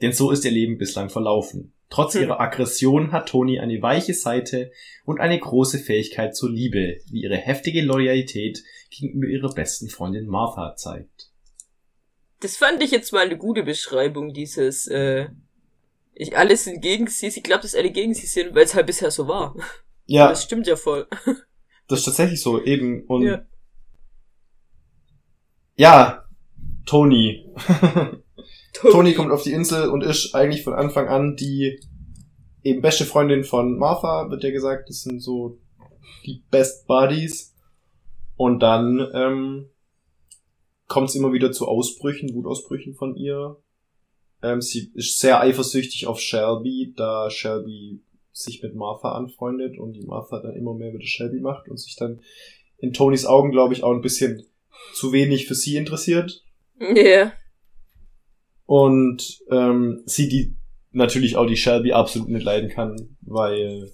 Denn so ist ihr Leben bislang verlaufen. Trotz hm. ihrer Aggression hat Toni eine weiche Seite und eine große Fähigkeit zur Liebe, wie ihre heftige Loyalität gegenüber ihrer besten Freundin Martha zeigt. Das fand ich jetzt mal eine gute Beschreibung, dieses, äh, ich, alles sind gegen sie, sie glaubt, dass alle gegen sie sind, weil es halt bisher so war. Ja. Das stimmt ja voll. Das ist tatsächlich so, eben, und, ja, ja Toni. Tony kommt auf die Insel und ist eigentlich von Anfang an die eben beste Freundin von Martha, wird ja gesagt. Das sind so die Best Buddies. Und dann ähm, kommt es immer wieder zu Ausbrüchen, Wutausbrüchen von ihr. Ähm, sie ist sehr eifersüchtig auf Shelby, da Shelby sich mit Martha anfreundet und die Martha dann immer mehr mit Shelby macht und sich dann in Tonys Augen, glaube ich, auch ein bisschen zu wenig für sie interessiert. Ja. Yeah und ähm, sie die natürlich auch die Shelby absolut nicht leiden kann, weil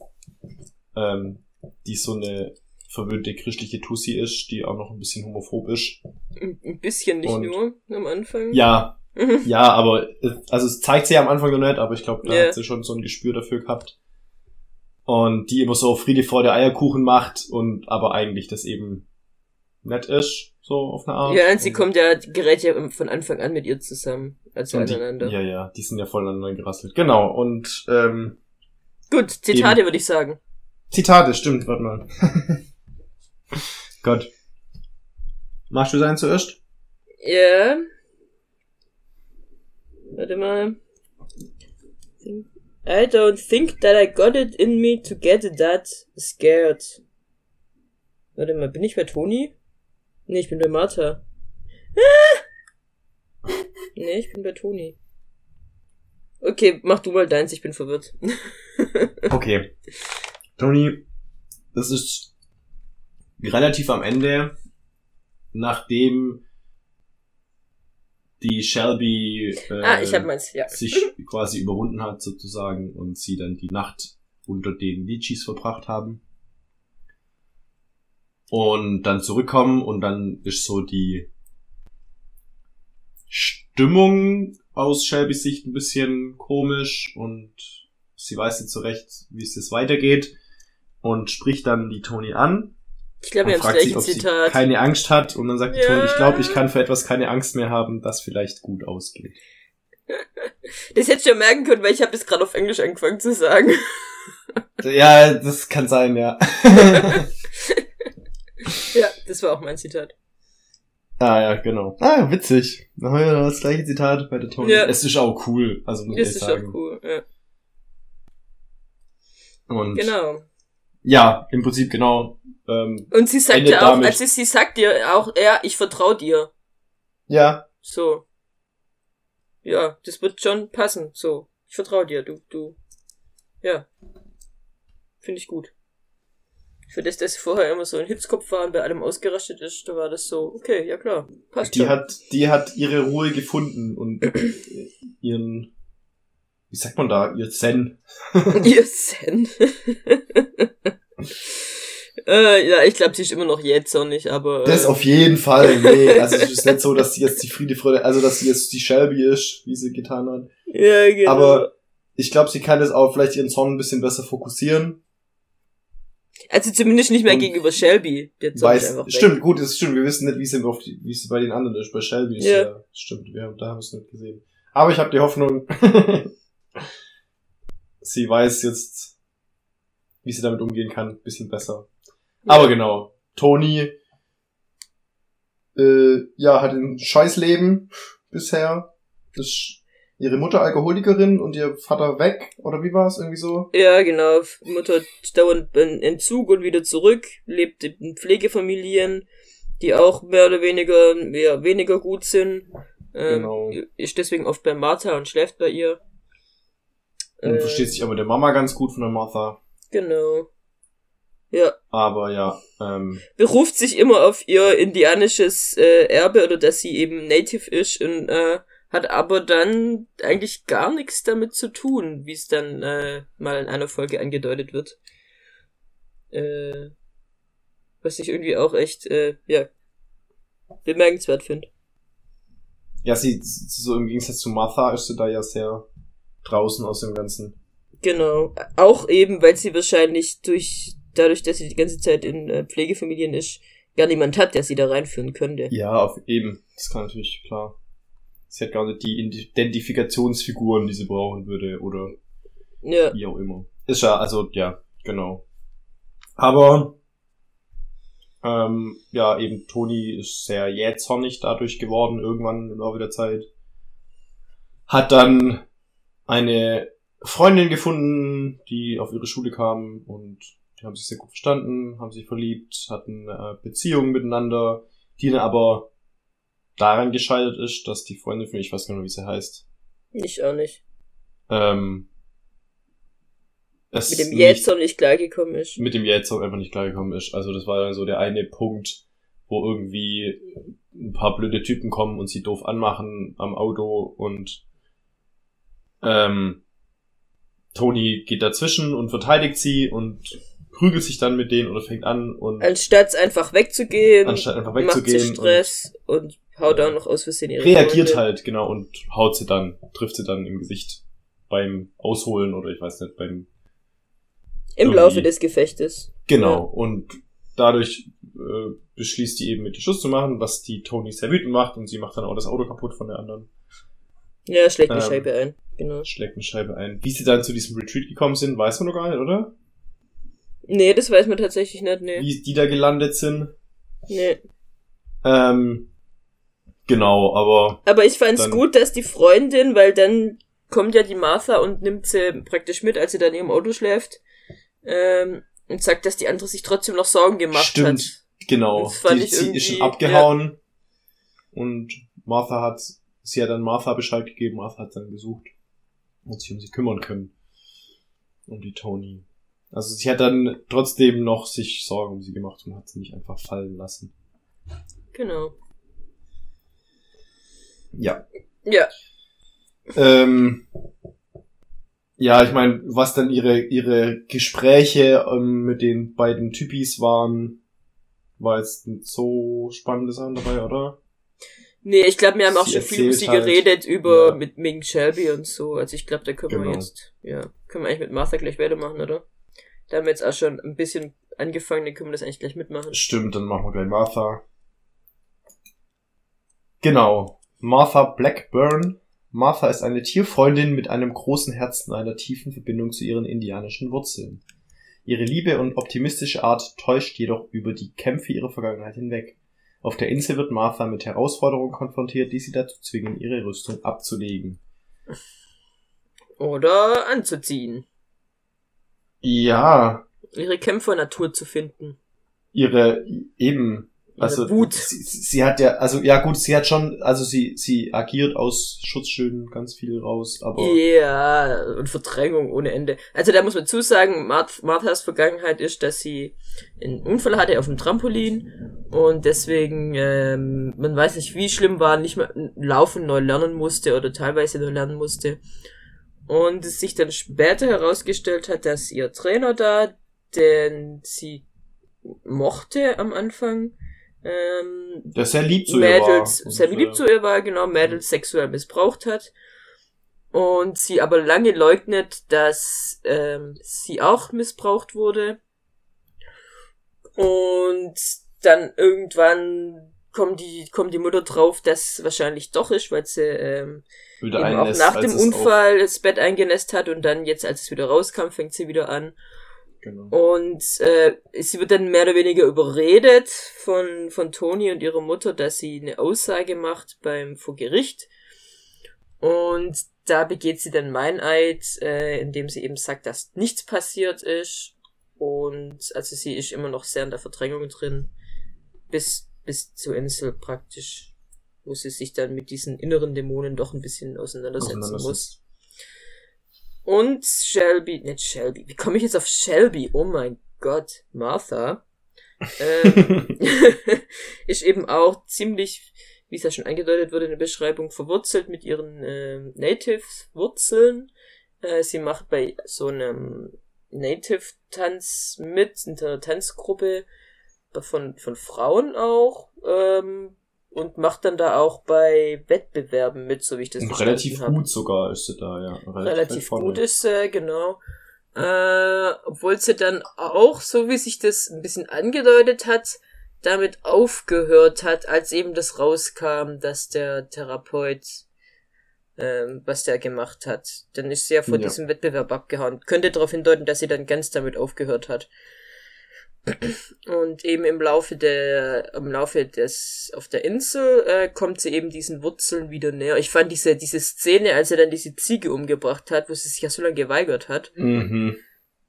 ähm, die so eine verwöhnte christliche Tussi ist, die auch noch ein bisschen homophob ist. Ein bisschen nicht und, nur am Anfang. Ja, ja, aber also es zeigt sie ja am Anfang noch nicht, aber ich glaube, da yeah. hat sie schon so ein Gespür dafür gehabt. Und die immer so Friede vor der Eierkuchen macht und aber eigentlich das eben nett ist so auf eine Art. Ja, und sie kommt ja, gerät ja von Anfang an mit ihr zusammen, also aneinander. Die, ja, ja, die sind ja voll aneinander gerasselt. Genau, und ähm, Gut, Zitate würde ich sagen. Zitate, stimmt, warte mal. Gott. Machst du sein zuerst? Ja. Warte mal. I don't think that I got it in me to get that scared. Warte mal, bin ich bei Toni? Nee, ich bin bei Martha. Ah! Nee, ich bin bei Toni. Okay, mach du mal deins, ich bin verwirrt. okay. Toni, das ist relativ am Ende, nachdem die Shelby äh, ah, ich hab meins, ja. sich quasi überwunden hat sozusagen und sie dann die Nacht unter den Litchis verbracht haben und dann zurückkommen und dann ist so die Stimmung aus Shelbys Sicht ein bisschen komisch und sie weiß nicht so recht, wie es jetzt weitergeht und spricht dann die Toni an. Ich glaube, wir haben das gleiche Zitat. Sie keine Angst hat und dann sagt ja. die Toni, ich glaube, ich kann für etwas keine Angst mehr haben, das vielleicht gut ausgeht. Das hättest du ja merken können, weil ich habe jetzt gerade auf Englisch angefangen zu sagen. Ja, das kann sein, ja. Ja, das war auch mein Zitat. Ah ja, genau. Ah, witzig. Dann haben wir das gleiche Zitat bei der Tony. Ja. Es ist auch cool, also muss es ich sagen. Es ist auch cool, ja. Und genau. Ja, im Prinzip genau. Ähm, Und sie sagt ja auch, also sie sagt dir auch, ja, ich vertraue dir. Ja. So. Ja, das wird schon passen. So, ich vertraue dir, du, du. Ja. Finde ich gut. Für das, dass vorher immer so ein Hitzkopf war und bei allem ausgerastet ist, da war das so, okay, ja klar, passt die schon. Hat, die hat ihre Ruhe gefunden und ihren, wie sagt man da, ihr Zen. ihr Zen. äh, ja, ich glaube, sie ist immer noch jähzornig, aber. Äh, das auf jeden Fall, nee. Also es ist nicht so, dass sie jetzt die Friede, Freude, also dass sie jetzt die Shelby ist, wie sie getan hat. Ja, genau. Aber ich glaube, sie kann das auch vielleicht ihren Zorn ein bisschen besser fokussieren also zumindest nicht mehr und gegenüber Shelby. Der weiß, stimmt, weg. gut, das stimmt. Wir wissen nicht, wie es, wie es bei den anderen ist. Bei Shelby ist ja, ja stimmt. Wir haben, da haben wir es nicht gesehen. Aber ich habe die Hoffnung, sie weiß jetzt, wie sie damit umgehen kann, bisschen besser. Ja. Aber genau, Tony, äh, ja, hat ein Scheißleben bisher. Das ihre Mutter Alkoholikerin und ihr Vater weg, oder wie war es irgendwie so? Ja, genau. Mutter dauernd in Entzug und wieder zurück, lebt in Pflegefamilien, die auch mehr oder weniger, mehr weniger gut sind. Ähm, genau. Ist deswegen oft bei Martha und schläft bei ihr. Und äh, versteht sich aber der Mama ganz gut von der Martha. Genau. Ja. Aber ja. Ähm, Beruft sich immer auf ihr indianisches äh, Erbe oder dass sie eben Native ist und äh, hat aber dann eigentlich gar nichts damit zu tun, wie es dann äh, mal in einer Folge angedeutet wird. Äh, was ich irgendwie auch echt, äh, ja, bemerkenswert finde. Ja, sie, so im Gegensatz zu Martha ist sie da ja sehr draußen aus dem Ganzen. Genau. Auch eben, weil sie wahrscheinlich durch, dadurch, dass sie die ganze Zeit in äh, Pflegefamilien ist, gar niemand hat, der sie da reinführen könnte. Ja, auf eben. Das kann natürlich, klar. Sie hat gar nicht die Identifikationsfiguren, die sie brauchen würde, oder ja. wie auch immer. Ist ja, also, ja, genau. Aber, ähm, ja, eben Toni ist sehr jähzornig dadurch geworden, irgendwann im Laufe der Zeit. Hat dann eine Freundin gefunden, die auf ihre Schule kam und die haben sich sehr gut verstanden, haben sich verliebt, hatten äh, Beziehungen miteinander, die dann aber daran gescheitert ist, dass die Freundin von ich weiß gar nicht, wie sie heißt. Ich auch nicht. Ähm, es mit dem Jetson nicht, nicht klargekommen ist. Mit dem Jetson einfach nicht klargekommen ist. Also das war dann so der eine Punkt, wo irgendwie ein paar blöde Typen kommen und sie doof anmachen am Auto und ähm, Tony geht dazwischen und verteidigt sie und prügelt sich dann mit denen oder fängt an und anstatt einfach wegzugehen, anstatt einfach wegzugehen macht sie Stress und, und haut auch noch aus Versehen ihre Reagiert Freunde. halt, genau, und haut sie dann, trifft sie dann im Gesicht beim Ausholen oder ich weiß nicht, beim im Laufe des Gefechtes. Genau, ja. und dadurch äh, beschließt die eben mit die Schuss zu machen, was die Tony sehr wütend macht und sie macht dann auch das Auto kaputt von der anderen. Ja, schlägt eine ähm, Scheibe ein, genau. Schlägt eine Scheibe ein. Wie sie dann zu diesem Retreat gekommen sind, weiß man noch gar nicht, oder? Nee, das weiß man tatsächlich nicht, nee. Wie die da gelandet sind. Nee. Ähm, Genau, aber. Aber ich fand's gut, dass die Freundin, weil dann kommt ja die Martha und nimmt sie praktisch mit, als sie dann im Auto schläft. Ähm, und sagt, dass die andere sich trotzdem noch Sorgen gemacht Stimmt, hat. Stimmt, genau. die, sie ist schon abgehauen. Ja. Und Martha hat, sie hat dann Martha Bescheid gegeben, Martha hat dann gesucht und sich um sie kümmern können. Um die Tony. Also sie hat dann trotzdem noch sich Sorgen um sie gemacht und hat sie nicht einfach fallen lassen. Genau. Ja. Ja. Ähm, ja, ich meine, was dann ihre, ihre Gespräche ähm, mit den beiden Typis waren, war jetzt nicht so spannende Sachen dabei, oder? Nee, ich glaube, wir haben auch schon viel über sie halt, geredet, über ja. mit Ming Shelby und so. Also ich glaube, da können genau. wir jetzt, ja, können wir eigentlich mit Martha gleich weitermachen, oder? Da haben wir jetzt auch schon ein bisschen angefangen, dann können wir das eigentlich gleich mitmachen. Stimmt, dann machen wir gleich Martha. Genau. Martha Blackburn. Martha ist eine Tierfreundin mit einem großen Herzen und einer tiefen Verbindung zu ihren indianischen Wurzeln. Ihre Liebe und optimistische Art täuscht jedoch über die Kämpfe ihrer Vergangenheit hinweg. Auf der Insel wird Martha mit Herausforderungen konfrontiert, die sie dazu zwingen, ihre Rüstung abzulegen. Oder anzuziehen. Ja. Ihre Kämpfernatur zu finden. Ihre, eben, also Wut. Sie, sie, hat ja, also ja gut, sie hat schon, also sie sie agiert aus Schutzschilden ganz viel raus, aber ja und Verdrängung ohne Ende. Also da muss man zusagen, Marth, Marthas Vergangenheit ist, dass sie einen Unfall hatte auf dem Trampolin und deswegen ähm, man weiß nicht, wie schlimm war, nicht mehr laufen neu lernen musste oder teilweise neu lernen musste und es sich dann später herausgestellt hat, dass ihr Trainer da, den sie mochte am Anfang ähm, der sehr lieb zu Mädels, ihr war. sehr lieb zu ihr war, genau, Mädels sexuell missbraucht hat. Und sie aber lange leugnet, dass ähm, sie auch missbraucht wurde. Und dann irgendwann kommt die, kommt die Mutter drauf, dass wahrscheinlich doch ist, weil sie ähm, eben auch nach dem Unfall das Bett eingenässt hat und dann jetzt, als es wieder rauskam, fängt sie wieder an. Genau. Und äh, sie wird dann mehr oder weniger überredet von, von Toni und ihrer Mutter, dass sie eine Aussage macht beim vor Gericht. Und da begeht sie dann Meineid, äh, indem sie eben sagt, dass nichts passiert ist. Und also sie ist immer noch sehr in der Verdrängung drin. Bis, bis zur Insel praktisch. Wo sie sich dann mit diesen inneren Dämonen doch ein bisschen auseinandersetzen muss. Und Shelby, nicht Shelby, wie komme ich jetzt auf Shelby? Oh mein Gott, Martha. ähm, ist eben auch ziemlich wie es ja schon angedeutet wurde in der Beschreibung, verwurzelt mit ihren äh, Native-Wurzeln. Äh, sie macht bei so einem Native-Tanz mit, in der Tanzgruppe von, von Frauen auch, ähm, und macht dann da auch bei Wettbewerben mit, so wie ich das und Relativ gut sogar ist sie da, ja. Relativ, relativ gut ist sie, genau. Äh, obwohl sie dann auch, so wie sich das ein bisschen angedeutet hat, damit aufgehört hat, als eben das rauskam, dass der Therapeut ähm, was der gemacht hat. Dann ist sie ja von ja. diesem Wettbewerb abgehauen. Könnte darauf hindeuten, dass sie dann ganz damit aufgehört hat. Und eben im Laufe der, im Laufe des, auf der Insel, äh, kommt sie eben diesen Wurzeln wieder näher. Ich fand diese, diese Szene, als er dann diese Ziege umgebracht hat, wo sie sich ja so lange geweigert hat. Mhm.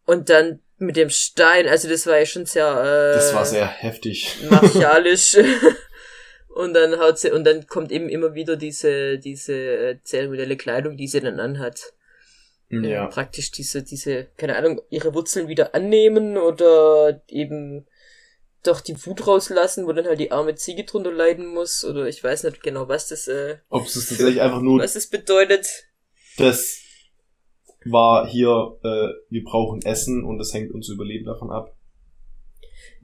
Und dann mit dem Stein, also das war ja schon sehr, äh, Das war sehr heftig. Martialisch. und dann haut sie, und dann kommt eben immer wieder diese, diese äh, zeremonielle Kleidung, die sie dann anhat. Ja. Ähm, praktisch diese, diese, keine Ahnung, ihre Wurzeln wieder annehmen oder eben doch die Wut rauslassen, wo dann halt die arme Ziege drunter leiden muss, oder ich weiß nicht genau, was das, äh, Ob es tatsächlich einfach nur, was es bedeutet. Das war hier, äh, wir brauchen Essen und es hängt unser Überleben davon ab.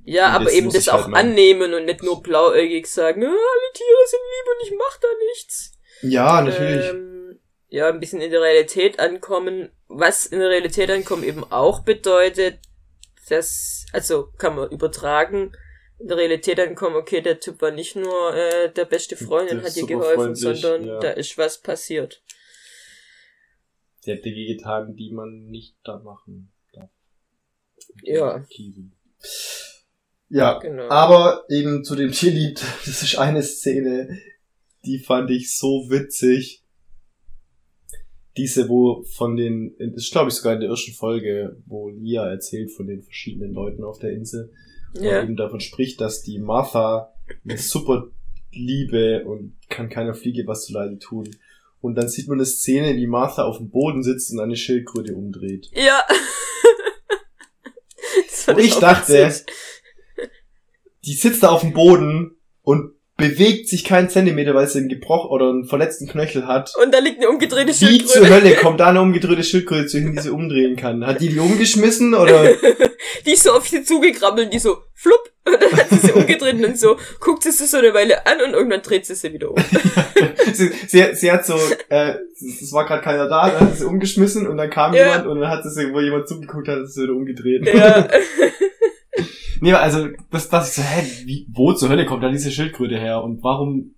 Ja, aber eben das auch halt annehmen und nicht nur blauäugig sagen, ah, alle Tiere sind lieb und ich mach da nichts. Ja, natürlich. Ähm, ja, ein bisschen in der Realität ankommen, was in der Realität ankommen eben auch bedeutet, dass, also kann man übertragen, in der Realität ankommen, okay, der Typ war nicht nur äh, der beste Freund und hat dir geholfen, sondern ja. da ist was passiert. Sie hat Dinge getan, die man nicht da machen darf. Ja. Ja, genau. aber eben zu dem Tierlied, das ist eine Szene, die fand ich so witzig. Diese, wo von den, das ist glaube ich sogar in der ersten Folge, wo Lia erzählt von den verschiedenen Leuten auf der Insel. Ja. Und eben davon spricht, dass die Martha eine super Liebe und kann keiner Fliege was zu leide tun. Und dann sieht man eine Szene, wie Martha auf dem Boden sitzt und eine Schildkröte umdreht. Ja. und ich dachte, die sitzt da auf dem Boden und bewegt sich keinen Zentimeter, weil sie einen gebrochen oder einen verletzten Knöchel hat. Und da liegt eine umgedrehte Schildkröte. Wie zur Hölle kommt da eine umgedrehte Schildkröte zu hin, die sie umdrehen kann? Hat die die umgeschmissen oder? die ist so auf sie zugekrabbelt, die so flupp und dann hat sie sie umgedreht und so guckt sie sich so eine Weile an und irgendwann dreht sie sie wieder um. sie, sie, sie, hat so, äh, es war gerade keiner da, dann hat sie umgeschmissen und dann kam ja. jemand und dann hat sie, wo jemand zugeguckt hat, ist sie wieder umgedreht. Ja. Nee, also, das, das ich so, hä, wie, wo zur Hölle kommt da diese Schildkröte her? Und warum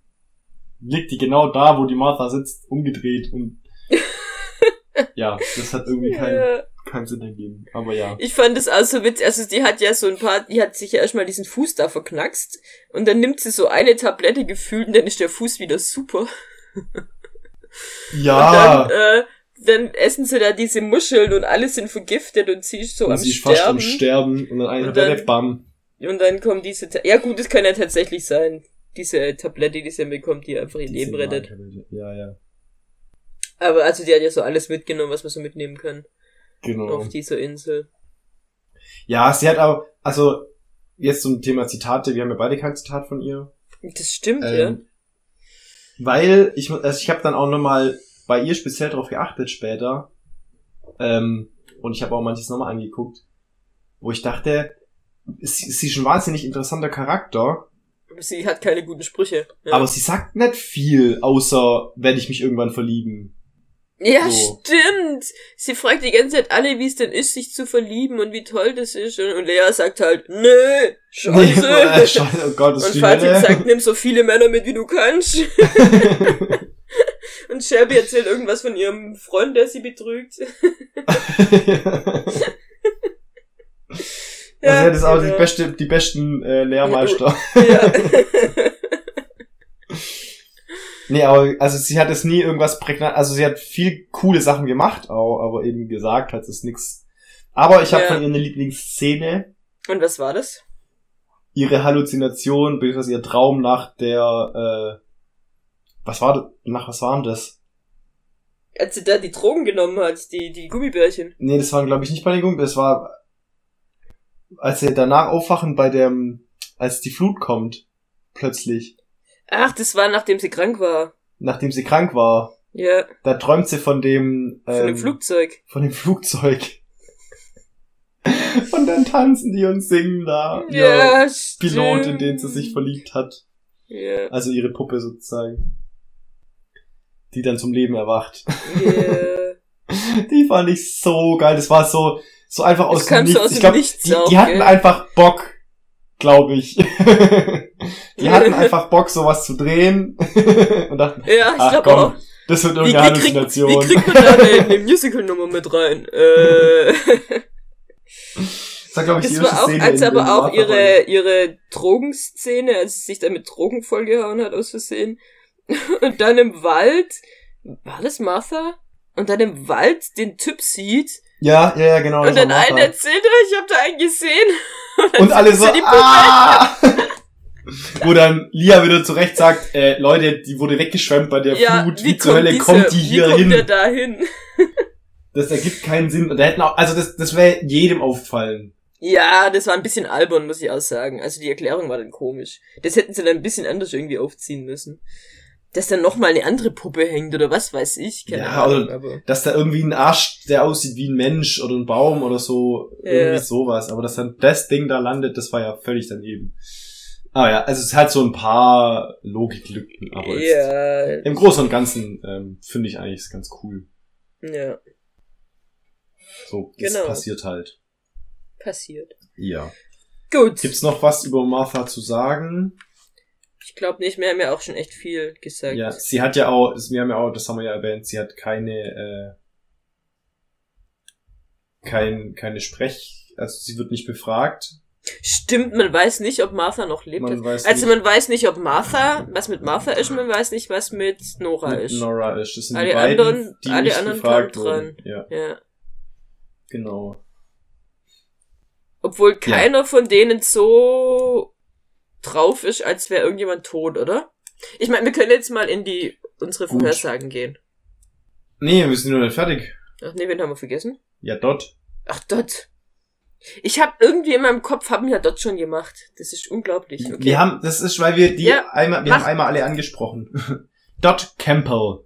liegt die genau da, wo die Martha sitzt, umgedreht und ja, das hat irgendwie keinen ja. keinen Sinn ergeben. Aber ja. Ich fand es auch so witzig. Also die hat ja so ein paar, die hat sich ja erstmal diesen Fuß da verknackst und dann nimmt sie so eine Tablette gefühlt und dann ist der Fuß wieder super. Ja. Dann, äh, dann essen sie da diese Muscheln und alle sind vergiftet und sie ist so und am sie Sterben. Fast am Sterben und dann eine und bam. Und dann kommt diese, Ta ja gut, das kann ja tatsächlich sein. Diese Tablette, die sie bekommt, die einfach ihr Leben rettet. Ja, ja. Aber also die hat ja so alles mitgenommen, was man so mitnehmen kann. Genau. Auf dieser Insel. Ja, sie hat auch, also jetzt zum Thema Zitate, wir haben ja beide kein Zitat von ihr. Das stimmt, ähm, ja. Weil ich, also ich habe dann auch nochmal bei ihr speziell darauf geachtet später. Ähm, und ich habe auch manches nochmal angeguckt, wo ich dachte, ist, ist sie schon wahnsinnig interessanter Charakter. Sie hat keine guten Sprüche. Ja. Aber sie sagt nicht viel, außer werde ich mich irgendwann verlieben. Ja, so. stimmt. Sie fragt die ganze Zeit alle, wie es denn ist, sich zu verlieben und wie toll das ist. Und Lea sagt halt, nö, scheiße. Nee, scheiße oh Gott, und Fatih sagt, nimm so viele Männer mit, wie du kannst. Und Shelby erzählt irgendwas von ihrem Freund, der sie betrügt. ja, also, das ist auch genau. die, beste, die besten äh, Lehrmeister. ja. Nee, aber also sie hat es nie irgendwas prägnant, also sie hat viel coole Sachen gemacht, auch, aber eben gesagt hat es nix. Aber ich habe Ja. von ihr eine Lieblingsszene, Und was war das? ihre Halluzination, beziehungsweise ihr Traum nach der, äh, was war das, nach was war denn das? Als sie da die Drogen genommen hat, die, die Gummibärchen. Nee, das waren glaube ich nicht bei den Gummi, das war, als sie danach aufwachen bei dem, als die Flut kommt, plötzlich, Ach, das war nachdem sie krank war. nachdem sie krank war. Ja, Da träumt sie von dem, von dem ähm, Flugzeug. von dem Flugzeug. Und dann tanzen die und singen da. Ja, Pilot, in den sie sich verliebt hat. Ja, Also ihre Puppe sozusagen. Die dann zum Leben erwacht. ja. Die fand ich so geil. Das war so, so einfach aus dem Nichts. aus ich dem glaub, Nichts die, auch, die hatten gell? einfach Bock, glaube ich. die hatten einfach Bock, sowas zu drehen. und dachten, Ja, ich ach glaube komm, auch. das wird Wie, irgendeine wie, kriegt, Halluzination. wie kriegt man da eine, eine Musical-Nummer mit rein? Äh, das war, glaube ich, die das war auch, Szene als aber auch ihre, ihre Drogenszene, als sie sich da mit Drogen vollgehauen hat, aus Versehen. Und dann im Wald, war das Martha? Und dann im Wald den Typ sieht Ja, ja, ja, genau. und dann einen erzählt, "Oh, ich hab da einen gesehen. dann Und alle so, ah! Wo dann Lia wieder zurecht sagt, äh, Leute, die wurde weggeschwemmt bei der Ja, Flut, wie wie zur kommt Hölle diese- kommt die hier wie kommt hin? der da hin? Das ergibt keinen Sinn. Und da hätten auch, also das, das wäre jedem auffallen. Ja, das war ein bisschen albern, muss ich auch sagen. Also die Erklärung war dann komisch. Das hätten sie dann ein bisschen anders irgendwie aufziehen müssen. Dass dann nochmal eine andere Puppe hängt oder was weiß ich. Keine Ja, Ahnung, oder- aber. Dass da irgendwie ein Arsch, der aussieht wie ein Mensch oder ein Baum oder so, Ja. irgendwie sowas. Aber dass dann das Ding da landet, das war ja völlig daneben. Aber ja, also es hat so ein paar Logiklücken, aber Ja, im Großen und Ganzen ähm, finde ich eigentlich es ganz cool. ja, So, das Genau. passiert halt. passiert. Ja. Gut. Gibt's noch was über Martha zu sagen? Ich glaube nicht, wir haben ja auch schon echt viel gesagt. Ja, sie hat ja auch, wir haben ja auch, das haben wir ja erwähnt, sie hat keine, äh, kein, keine Sprech, also sie wird nicht befragt. Stimmt, man weiß nicht, ob Martha noch lebt. Man also nicht, man weiß nicht, ob Martha, was mit Martha ist, man weiß nicht, was mit Nora mit ist. Nora ist. Das sind Alle die beiden, anderen- die alle nicht anderen befragt wurden. Ja, Ja. genau. Obwohl keiner von denen so drauf ist, als wäre irgendjemand tot, oder? Ich meine, wir können jetzt mal in die unsere Gut. Vorhersagen gehen. Nee, wir sind noch nicht fertig. Ach nee, wen haben wir vergessen? Ja, dort. Ach, dort. Ich habe irgendwie in meinem Kopf, haben wir ja dort schon gemacht. Das ist unglaublich. Okay. Wir haben, das ist, weil wir die Ja, einmal, wir mach. haben einmal alle angesprochen. Dot Campbell.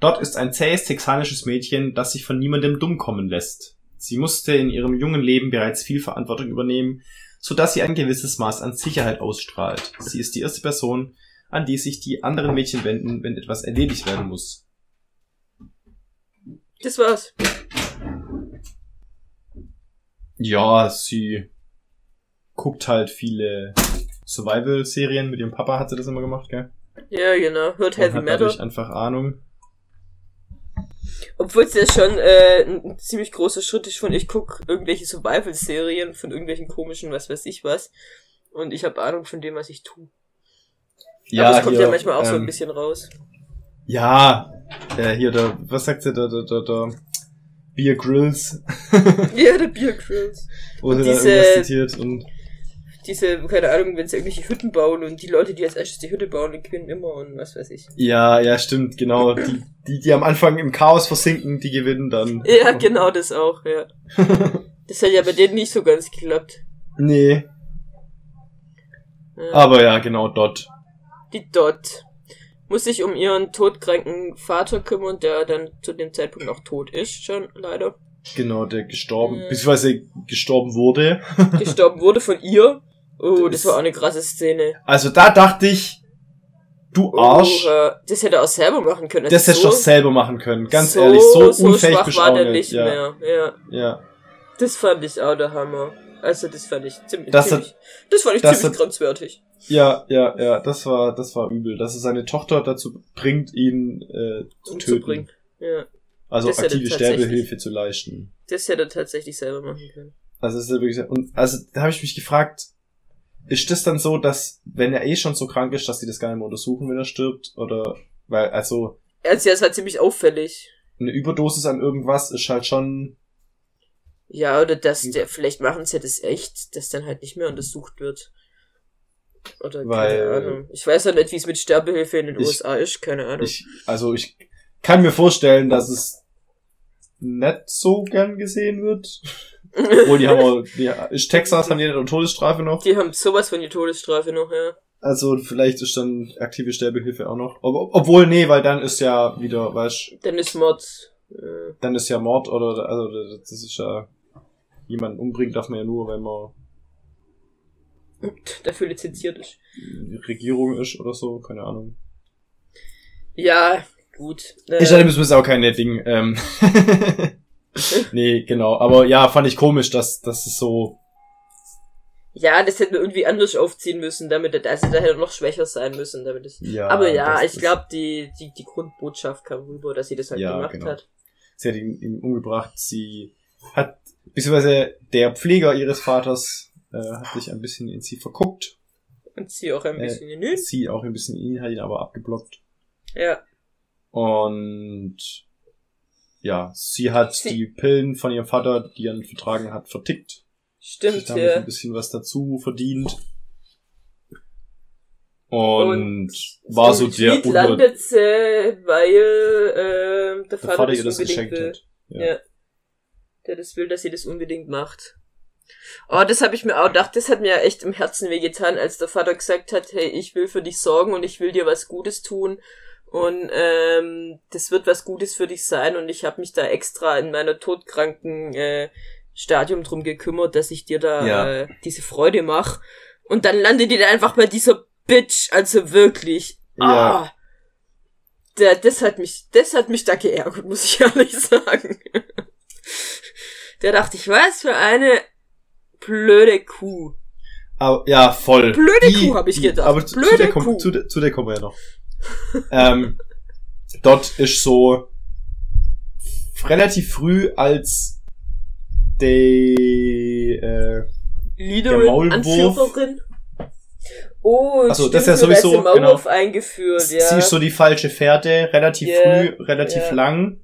Dot ist ein zähes texanisches Mädchen, das sich von niemandem dumm kommen lässt. Sie musste in ihrem jungen Leben bereits viel Verantwortung übernehmen, so dass sie ein gewisses Maß an Sicherheit ausstrahlt. Sie ist die erste Person, an die sich die anderen Mädchen wenden, wenn etwas erledigt werden muss. Das war's. Ja, sie guckt halt viele Survival-Serien. Mit ihrem Papa hat sie das immer gemacht, gell? Ja, genau. Hört Heavy hat Metal. dadurch einfach Ahnung. Obwohl es ja schon äh, ein ziemlich großer Schritt ist von, ich guck irgendwelche Survival-Serien von irgendwelchen komischen, was weiß ich was. Und ich habe Ahnung von dem, was ich tue. Aber es kommt hier, ja manchmal auch so ein ähm, bisschen raus. Ja, äh, hier, der, was sagt sie, der, der, der, der Beer Grills, Ja, der Beer Grills. wo sie da diese- irgendwas zitiert und Diese, keine Ahnung, wenn sie irgendwelche Hütten bauen und die Leute, die als erstes die Hütte bauen, die gewinnen immer und was weiß ich. ja, ja, stimmt, genau. Die, die, die am Anfang im Chaos versinken, die gewinnen dann. Ja, genau das auch, ja. Das hat ja bei denen nicht so ganz geklappt. Nee, Ja. aber ja, genau, dort. Die Dot muss sich um ihren todkranken Vater kümmern, der dann zu dem Zeitpunkt noch tot ist, schon leider. Genau, der gestorben, Ja. beziehungsweise gestorben wurde. Gestorben wurde von ihr. Oh, das Das- war auch eine krasse Szene. Also da dachte ich, du Arsch, Oh, das hätte er auch selber machen können. das hättest du doch selber machen können. Ganz so, ehrlich, so, so unfähig schwach war der nicht. Ja, mehr. Ja, ja. das fand ich auch der Hammer. Also das fand ich ziemlich, Das ziemlich das fand ich das ziemlich hat- grenzwertig. Ja, ja, ja, das war, das war übel, dass er seine Tochter dazu bringt, ihn äh, zu töten. Umzubringen. Ja, Also Das hätte aktive Sterbehilfe zu leisten. das hätte er tatsächlich selber machen können. Also es ist wirklich, und also da habe ich mich gefragt, ist das dann so, dass wenn er eh schon so krank ist, dass die das gar nicht mehr untersuchen, wenn er stirbt, oder Weil, also. Also, ja, es war ziemlich auffällig. Eine Überdosis an irgendwas ist halt schon. Ja, oder dass der, vielleicht machen sie das echt, dass dann halt nicht mehr untersucht wird. Oder Weil, keine Ahnung. Ich weiß ja nicht, wie es mit Sterbehilfe in den Ich- USA ist, keine Ahnung. Ich, also ich kann mir vorstellen, dass es nicht so gern gesehen wird. Obwohl, die haben auch, die, ist Texas haben die eine Todesstrafe noch. die haben sowas von die Todesstrafe noch, ja. Also vielleicht ist dann aktive Sterbehilfe auch noch. Ob, obwohl, nee, weil dann ist ja wieder, weißt Dann ist Mord. Äh, dann ist ja Mord oder, also das ist ja, jemanden umbringt darf man ja nur, wenn man dafür lizenziert ist. die Regierung ist oder so, keine Ahnung. Ja, gut. Äh, Ich hatte müssen auch keine Ding, ähm, nee, genau, aber ja, fand ich komisch, dass, dass es so, ja, das hätten wir irgendwie anders aufziehen müssen, damit, also da hätte noch schwächer sein müssen, damit es. ja. aber ja, ich glaube, die, die, die Grundbotschaft kam rüber, dass sie das halt Ja, gemacht genau. hat. Sie hat ihn, ihn umgebracht. Sie hat, beziehungsweise der Pfleger ihres Vaters äh, hat sich ein bisschen in sie verguckt. Und sie auch ein Äh, bisschen in den Sie auch ein bisschen in ihn, hat ihn aber abgeblockt. Ja. Und ja, sie hat Sie- die Pillen von ihrem Vater, die er vertragen hat, vertickt. Sich Stimmt, damit ja. ein bisschen was dazu verdient. Und, war so der Unter landet sie, weil äh, der, der Vater, Vater das ihr das geschenkt will. hat. Ja. Der das will, dass sie das unbedingt macht. Oh, das habe ich mir auch gedacht, das hat mir ja echt im Herzen wehgetan, als der Vater gesagt hat, hey, ich will für dich sorgen und ich will dir was Gutes tun und ähm, das wird was Gutes für dich sein und ich habe mich da extra in meiner todkranken äh, Stadium drum gekümmert, dass ich dir da Ja. äh, diese Freude mach und dann landet ihr da einfach bei dieser Bitch, also wirklich. Ja. Ah, der, das hat mich, das hat mich da geärgert, muss ich ehrlich sagen. Da dachte ich, was für eine blöde Kuh. Aber, ja, voll. Blöde Kuh, hab ich gedacht. Aber zu, zu, Blöde der Kuh. Zu, der- zu der kommen wir ja noch. Ähm, dort ist so relativ früh als die äh, Leaderin, Der Maulwurf. Anführerin. Oh, Ach so, stimmt, das ist ja sowieso, Maulwurf eingeführt, ja. sie ist so die falsche Fährte, relativ Ja, früh, relativ ja. lang.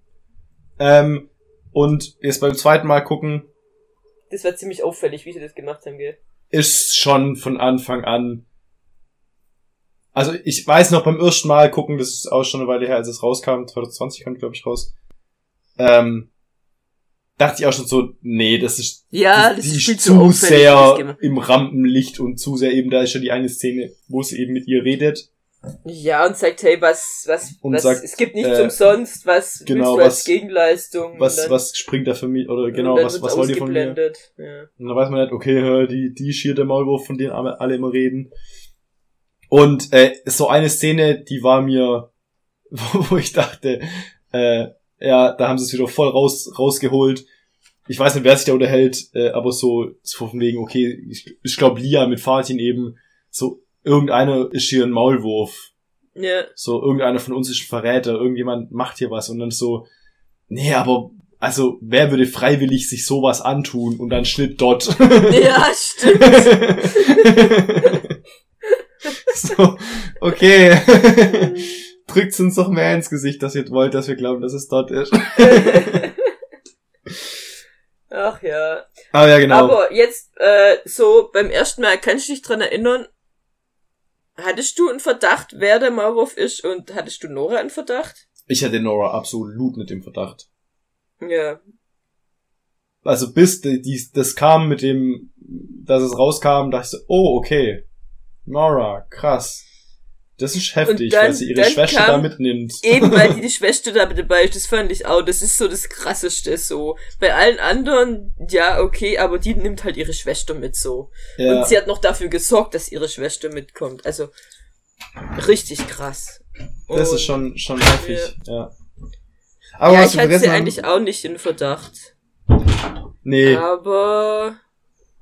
Ähm, und jetzt beim zweiten Mal gucken, das war ziemlich auffällig, wie sie das gemacht haben, gell? ist schon von Anfang an. Also ich weiß noch beim ersten Mal gucken, das ist auch schon eine Weile her, als es rauskam, 2020 kam glaube ich raus. Ähm, dachte ich auch schon so, nee, das ist Ja, die, das die ist zu das sehr im Rampenlicht und zu sehr eben, da ist schon die eine Szene, wo sie eben mit ihr redet. Ja, und sagt, hey, was, was, Und was, sagt, es gibt nichts äh, umsonst, was genau, willst du als was- Gegenleistung? Was, dann- was springt da für mich, oder genau, was, was wollt ihr von mir? Ja. Und dann weiß man nicht, okay, die, die schiert der Maulwurf, von denen alle immer reden. Und äh, so eine Szene, die war mir, wo, wo ich dachte, äh, ja, da haben sie es wieder voll raus, rausgeholt. Ich weiß nicht, wer sich da unterhält, äh, aber so, so von wegen, okay, ich, ich glaube Lia mit Fatin eben, so irgendeiner ist hier ein Maulwurf. ja. So, irgendeiner von uns ist ein Verräter, irgendjemand macht hier was und dann so, nee, aber also wer würde freiwillig sich sowas antun und dann Schnitt dort. Ja, stimmt. so, okay. Drückt's uns doch mehr ins Gesicht, dass ihr wollt, dass wir glauben, dass es dort ist. Ach ja. Aber ja, genau. Aber jetzt, äh, so beim ersten Mal, kannst du dich dran erinnern, hattest du einen Verdacht, wer der Maulwurf ist und hattest du Nora einen Verdacht? ich hatte Nora absolut nicht im Verdacht. Ja. Also bis die, die, das kam mit dem, dass es rauskam, dachte ich so, oh, okay. Nora, krass. Das ist heftig, dann- weil sie ihre Schwester da mitnimmt. Eben weil die, die Schwester da mit dabei ist, das fand ich auch, das ist so das krasseste so. Bei allen anderen, ja, okay, aber die nimmt halt ihre Schwester mit so. ja. Und sie hat noch dafür gesorgt, dass ihre Schwester mitkommt. Also, richtig krass. Das Und- ist schon, schon heftig, ja. Aber ja, ich hatte sie haben, eigentlich auch nicht in Verdacht. nee, Aber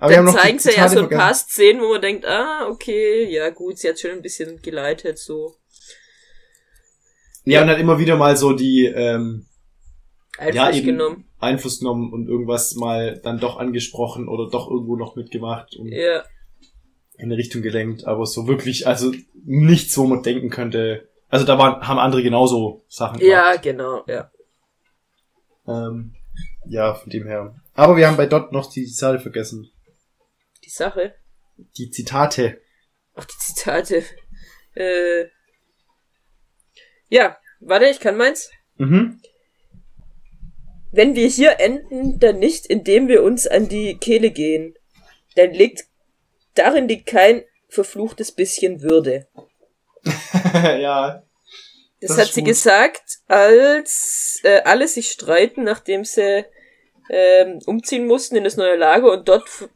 aber wir haben dann noch zeigen die sie ja so ein paar Szenen, wo man denkt, ah, okay, ja gut, sie hat schon ein bisschen geleitet, so Ja, und dann immer wieder mal so die ähm, Einfluss Ja, eben. genommen. Einfluss genommen und irgendwas mal dann doch angesprochen oder doch irgendwo noch mitgemacht und Ja, in eine Richtung gelenkt, aber so wirklich, also nichts, wo man denken könnte, Also da waren, haben andere genauso Sachen Ja, genau, ja. Ähm, ja, von dem her. Aber wir haben bei Dot noch die Sache vergessen. Die Sache? Die Zitate. Ach, die Zitate. Äh. Ja, warte, ich kann meins. Mhm. Wenn wir hier enden, dann nicht, indem wir uns an die Kehle gehen. Denn liegt, darin liegt kein verfluchtes bisschen Würde. ja. Das, das hat sie gut. gesagt, als äh, alle sich streiten, nachdem sie ähm, umziehen mussten in das neue Lager und dort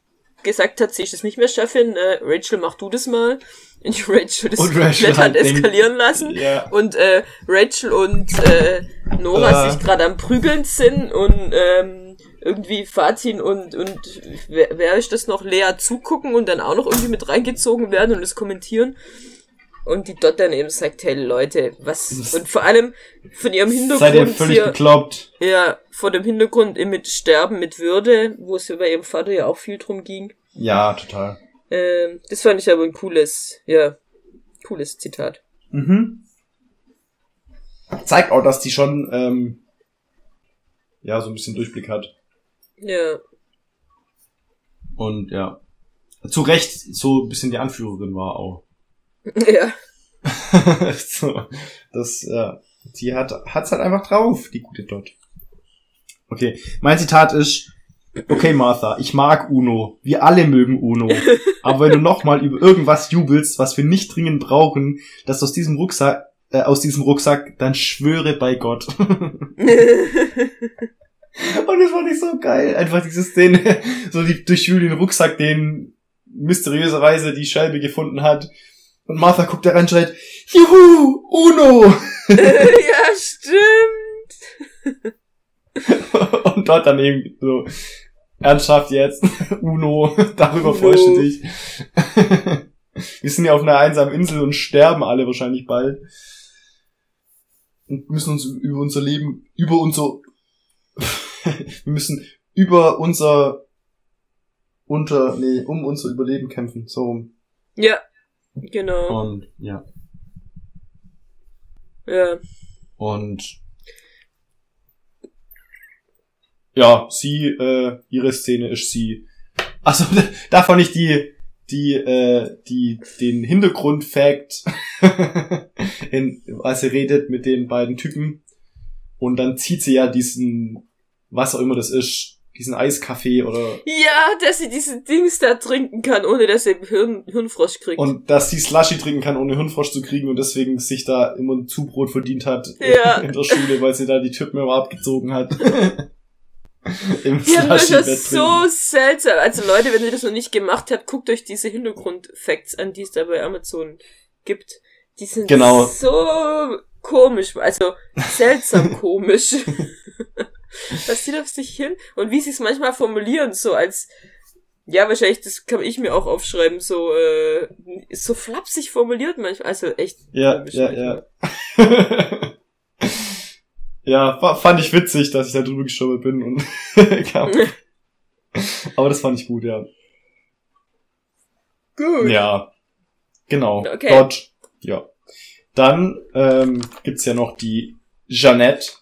gesagt hat, sie ist es nicht mehr schaffen, äh, Rachel, mach du das mal. Und Rachel das und Rachel hat eskalieren lassen. Ja. Und äh, Rachel und äh, Nora uh. sich gerade am Prügeln sind und ähm, irgendwie Fatin und, und wer, wer ist das noch, Lea zugucken und dann auch noch irgendwie mit reingezogen werden und das kommentieren. Und die dort dann eben sagt, hey Leute, was, und vor allem von ihrem Hintergrund. Seid ihr völlig hier, bekloppt. Ja, vor dem Hintergrund mit Sterben mit Würde, wo es ja bei ihrem Vater ja auch viel drum ging. Ja, total. Ähm, das fand ich aber ein cooles, ja, cooles Zitat. Mhm. Zeigt auch, dass die schon, ähm, ja, so ein bisschen Durchblick hat. Ja. Und ja. Zu Recht so ein bisschen die Anführerin war auch. Ja. so, das, ja. Die hat, hat's halt einfach drauf, die gute Dot. Okay. Mein Zitat ist, okay, Martha, ich mag Uno. Wir alle mögen Uno. Aber wenn du nochmal über irgendwas jubelst, was wir nicht dringend brauchen, dass aus diesem Rucksack, äh, aus diesem Rucksack, dann schwöre bei Gott. Und das fand ich so geil. Einfach diese Szene, so die durchwühlt den Rucksack, den mysteriöserweise die Scheibe gefunden hat. Und Martha guckt da rein und schreit, Juhu, Uno! ja, stimmt. und dort dann eben so, ernsthaft jetzt, Uno, darüber freust du dich. Wir sind ja auf einer einsamen Insel und sterben alle wahrscheinlich bald. Und müssen uns über unser Leben, über unser, wir müssen über unser, unter, nee, um unser Überleben kämpfen, so rum. Ja, Genau. Und ja. Ja. Und ja, sie, äh, ihre Szene ist sie. Also da fand ich die, die, äh, die, den Hintergrund-Fact, in, als sie redet mit den beiden Typen. Und dann zieht sie ja diesen, was auch immer das ist, diesen Eiskaffee oder. Ja, dass sie diese Dings da trinken kann, ohne dass sie Hirn, Hirnfrosch kriegt. Und dass sie Slushy trinken kann, ohne Hirnfrosch zu kriegen und deswegen sich da immer ein Zubrot verdient hat ja. in der Schule, weil sie da die Typen immer abgezogen hat. Im ja, das ist so seltsam. Also Leute, wenn ihr das noch nicht gemacht habt, guckt euch diese Hintergrundfacts an, die es da bei Amazon gibt. Die sind genau. so komisch, also seltsam komisch. Was sieht auf sich hin? Und wie sie es manchmal formulieren, so als, ja, wahrscheinlich, das kann ich mir auch aufschreiben, so, äh, so flapsig formuliert manchmal, also echt. Ja, ja, ja. ja, fand ich witzig, dass ich da drüber gestolpert bin und kam. Aber das fand ich gut, ja. Gut. Ja. Genau. Okay. Dodge. Ja. Dann ähm, gibt's ja noch die Jeannette,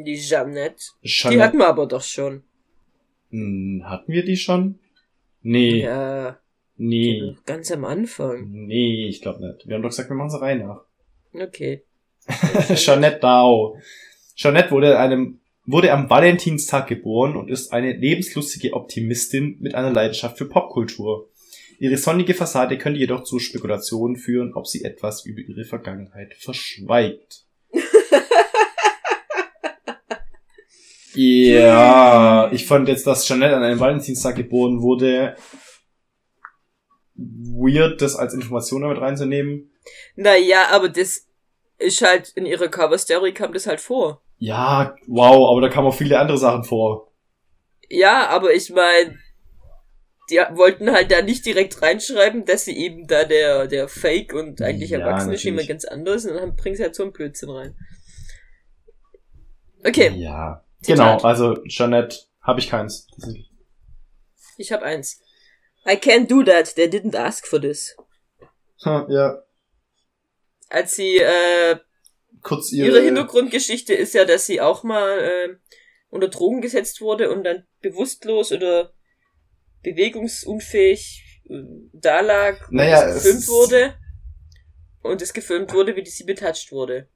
die Jeannette. Jeannette. Die hatten wir aber doch schon. Hm, hatten wir die schon? Nee. Ja. Nee. Ganz am Anfang. Nee, ich glaube nicht. Wir haben doch gesagt, wir machen sie rein nach. Okay. Jeannette Dao. Jeannette wurde einem wurde am Valentinstag geboren und ist eine lebenslustige Optimistin mit einer Leidenschaft für Popkultur. Ihre sonnige Fassade könnte jedoch zu Spekulationen führen, ob sie etwas über ihre Vergangenheit verschweigt. Ja, ich fand jetzt, dass Chanel an einem Valentinstag geboren wurde, weird, das als Information damit reinzunehmen. Naja, aber das ist halt, in ihrer Cover-Story kam das halt vor. Ja, wow, aber da kamen auch viele andere Sachen vor. Ja, aber ich meine, die wollten halt da nicht direkt reinschreiben, dass sie eben da der, der Fake und eigentlich ja, Erwachsene ist jemand ganz anderes und dann bringen sie halt so einen Blödsinn rein. Okay. Ja. Zitat. Genau, also Jeanette habe ich keins. Ich habe eins. I can't do that. They didn't ask for this. Ha, ja. als sie äh, Kurz ihre, ihre Hintergrundgeschichte ist ja, dass sie auch mal äh, unter Drogen gesetzt wurde und dann bewusstlos oder bewegungsunfähig äh, da lag und naja, es gefilmt wurde und es gefilmt wurde, wie sie betatscht wurde.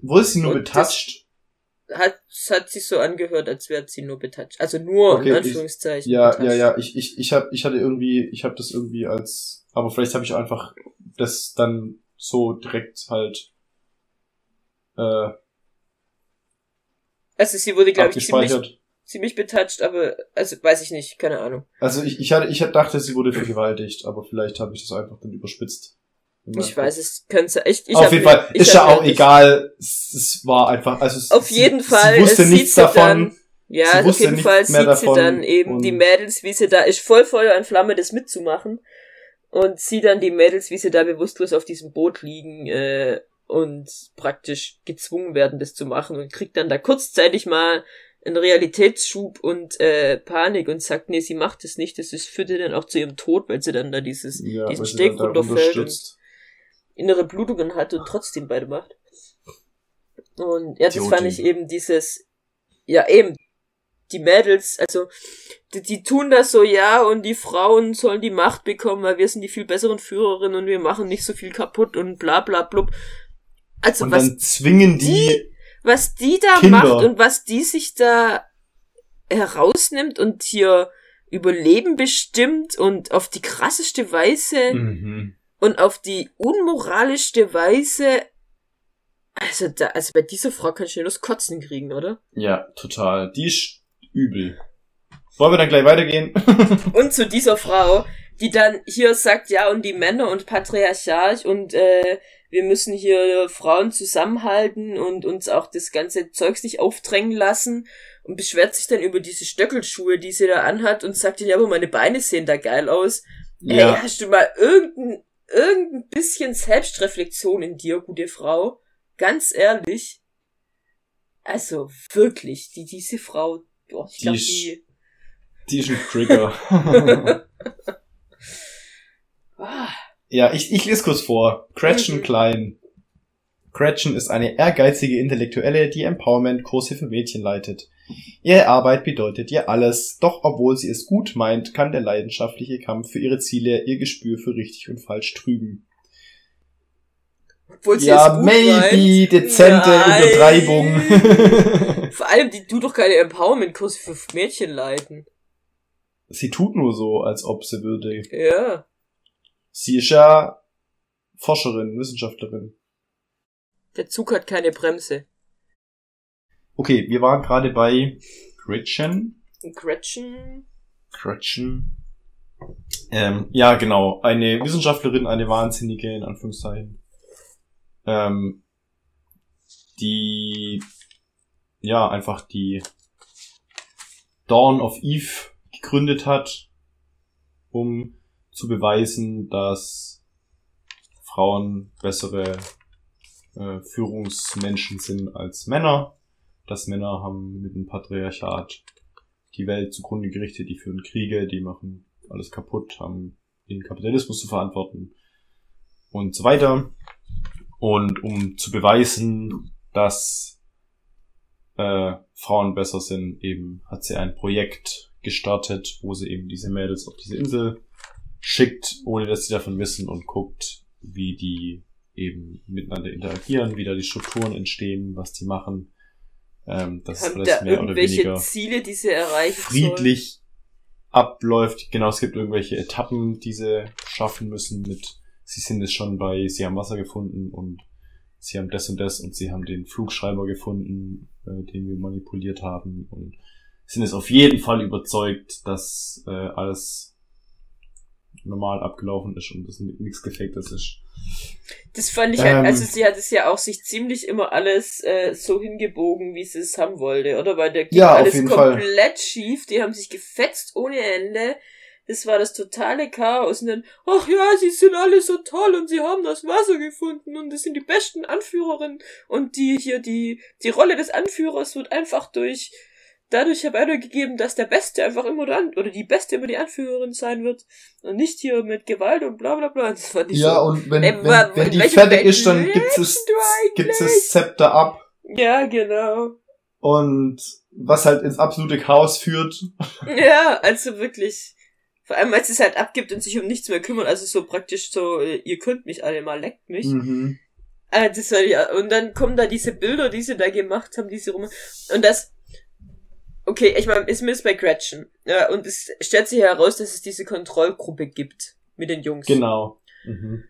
Wurde sie nur betatscht? Hat, hat sich so angehört, als wäre sie nur betatscht. Also nur okay, in Anführungszeichen. Ich, ja, betatscht. ja, ja. Ich, ich, ich, hab, ich hatte irgendwie, ich habe das irgendwie als, aber vielleicht habe ich einfach das dann so direkt halt. Äh, also sie wurde, glaube ich, ziemlich, ziemlich betatscht, aber also weiß ich nicht, keine Ahnung. Also ich, ich hatte, ich dachte, sie wurde vergewaltigt, aber vielleicht habe ich das einfach dann überspitzt. Ich weiß, es könnte echt. Ich Auf jeden Fall ist ja auch egal. Es, war einfach, also es, auf jeden sie, Fall. Sie wusste nichts davon. Dann, ja, auf jeden Fall sieht sie dann eben die Mädels, wie sie da ist voll Feuer und Flamme, das mitzumachen und sieht dann die Mädels, wie sie da bewusstlos auf diesem Boot liegen äh, und praktisch gezwungen werden, das zu machen und kriegt dann da kurzzeitig mal einen Realitätsschub und äh, Panik und sagt, nee, sie macht es nicht, das ist, führt ihr dann auch zu ihrem Tod, weil sie dann da dieses, ja, diesen Steg runterfällt und innere Blutungen hat und trotzdem beide macht. Und ja, das Theorie. fand ich eben dieses, ja eben, die Mädels, also die, die tun das so, ja, und die Frauen sollen die Macht bekommen, weil wir sind die viel besseren Führerinnen und wir machen nicht so viel kaputt und bla bla blub. Also und was dann zwingen die, die was die da Kinder. macht und was die sich da herausnimmt und hier Überleben bestimmt und auf die krasseste Weise mhm. Und auf die unmoralischste Weise. Also da, also bei dieser Frau kann ich nur das Kotzen kriegen, oder? Ja, total. Die ist übel. Wollen wir dann gleich weitergehen? und zu dieser Frau, die dann hier sagt, ja, und die Männer und Patriarchat und äh, wir müssen hier Frauen zusammenhalten und uns auch das ganze Zeugs nicht aufdrängen lassen und beschwert sich dann über diese Stöckelschuhe, die sie da anhat und sagt ja, aber meine Beine sehen da geil aus. Ja. Ey, hast du mal irgendein, irgendein bisschen Selbstreflexion in dir, gute Frau? Ganz ehrlich. Also, wirklich, die, diese Frau, boah, ich die, glaub, die die ist ein Trigger. ja, ich, ich lese kurz vor. Gretchen mhm. Klein. Gretchen ist eine ehrgeizige Intellektuelle, die Empowerment-Kurse für Mädchen leitet. Ihre Arbeit bedeutet ihr alles, doch obwohl sie es gut meint, kann der leidenschaftliche Kampf für ihre Ziele ihr Gespür für richtig und falsch trüben. Obwohl sie ja, maybe meint. dezente Nein. Untertreibung. Vor allem, die tut doch keine Empowerment-Kurse für Mädchen leiten. Sie tut nur so, als ob sie würde. Ja. Sie ist ja Forscherin, Wissenschaftlerin. Der Zug hat keine Bremse. Okay, wir waren gerade bei Gretchen. Gretchen. Gretchen. Ähm, ja, genau. Eine Wissenschaftlerin, eine Wahnsinnige, in Anführungszeichen. Ähm, die, ja, einfach die Dawn of Eve gegründet hat, um zu beweisen, dass Frauen bessere äh, Führungsmenschen sind als Männer. Dass Männer haben mit dem Patriarchat die Welt zugrunde gerichtet, die führen Kriege, die machen alles kaputt, haben den Kapitalismus zu verantworten und so weiter. Und um zu beweisen, dass äh, Frauen besser sind, eben hat sie ein Projekt gestartet, wo sie eben diese Mädels auf diese Insel schickt, ohne dass sie davon wissen und guckt, wie die eben miteinander interagieren, wie da die Strukturen entstehen, was die machen. Ähm, das Haben alles da mehr oder weniger Ziele, die sie erreichen friedlich sollen? abläuft. Genau, es gibt irgendwelche Etappen, die sie schaffen müssen mit, sie sind es schon bei, sie haben Wasser gefunden und sie haben das und das und sie haben den Flugschreiber gefunden, äh, den wir manipuliert haben und sind es auf jeden Fall überzeugt, dass äh, alles normal abgelaufen ist und dass nichts gefaktes ist. Das fand ich, ähm, also sie hat es ja auch sich ziemlich immer alles äh, so hingebogen, wie sie es haben wollte, oder? Weil der ging ja, alles komplett Fall. schief, die haben sich gefetzt ohne Ende. Das war das totale Chaos. Und dann, ach ja, sie sind alle so toll und sie haben das Wasser gefunden und das sind die besten Anführerinnen. Und die hier, die, die Rolle des Anführers wird einfach durch dadurch ja weitergegeben, dass der Beste einfach immer dann, oder die Beste immer die Anführerin sein wird und nicht hier mit Gewalt und bla bla bla. Das fand ich ja, so. und wenn, Ey, wenn, wenn die fertig ist, dann gibt es, lebst du gibt es eigentlich? das Zepter ab Ja, genau. und was halt ins absolute Chaos führt. Ja, also wirklich. Vor allem, als sie es halt abgibt und sich um nichts mehr kümmert, also so praktisch so, äh, ihr könnt mich alle mal, leckt mich. Mhm. Ah, das war ja, und dann kommen da diese Bilder, die sie da gemacht haben, diese rum. Und das, okay, ich meine, ist Miss bei Gretchen. Ja, und es stellt sich heraus, dass es diese Kontrollgruppe gibt mit den Jungs. Genau. Mhm.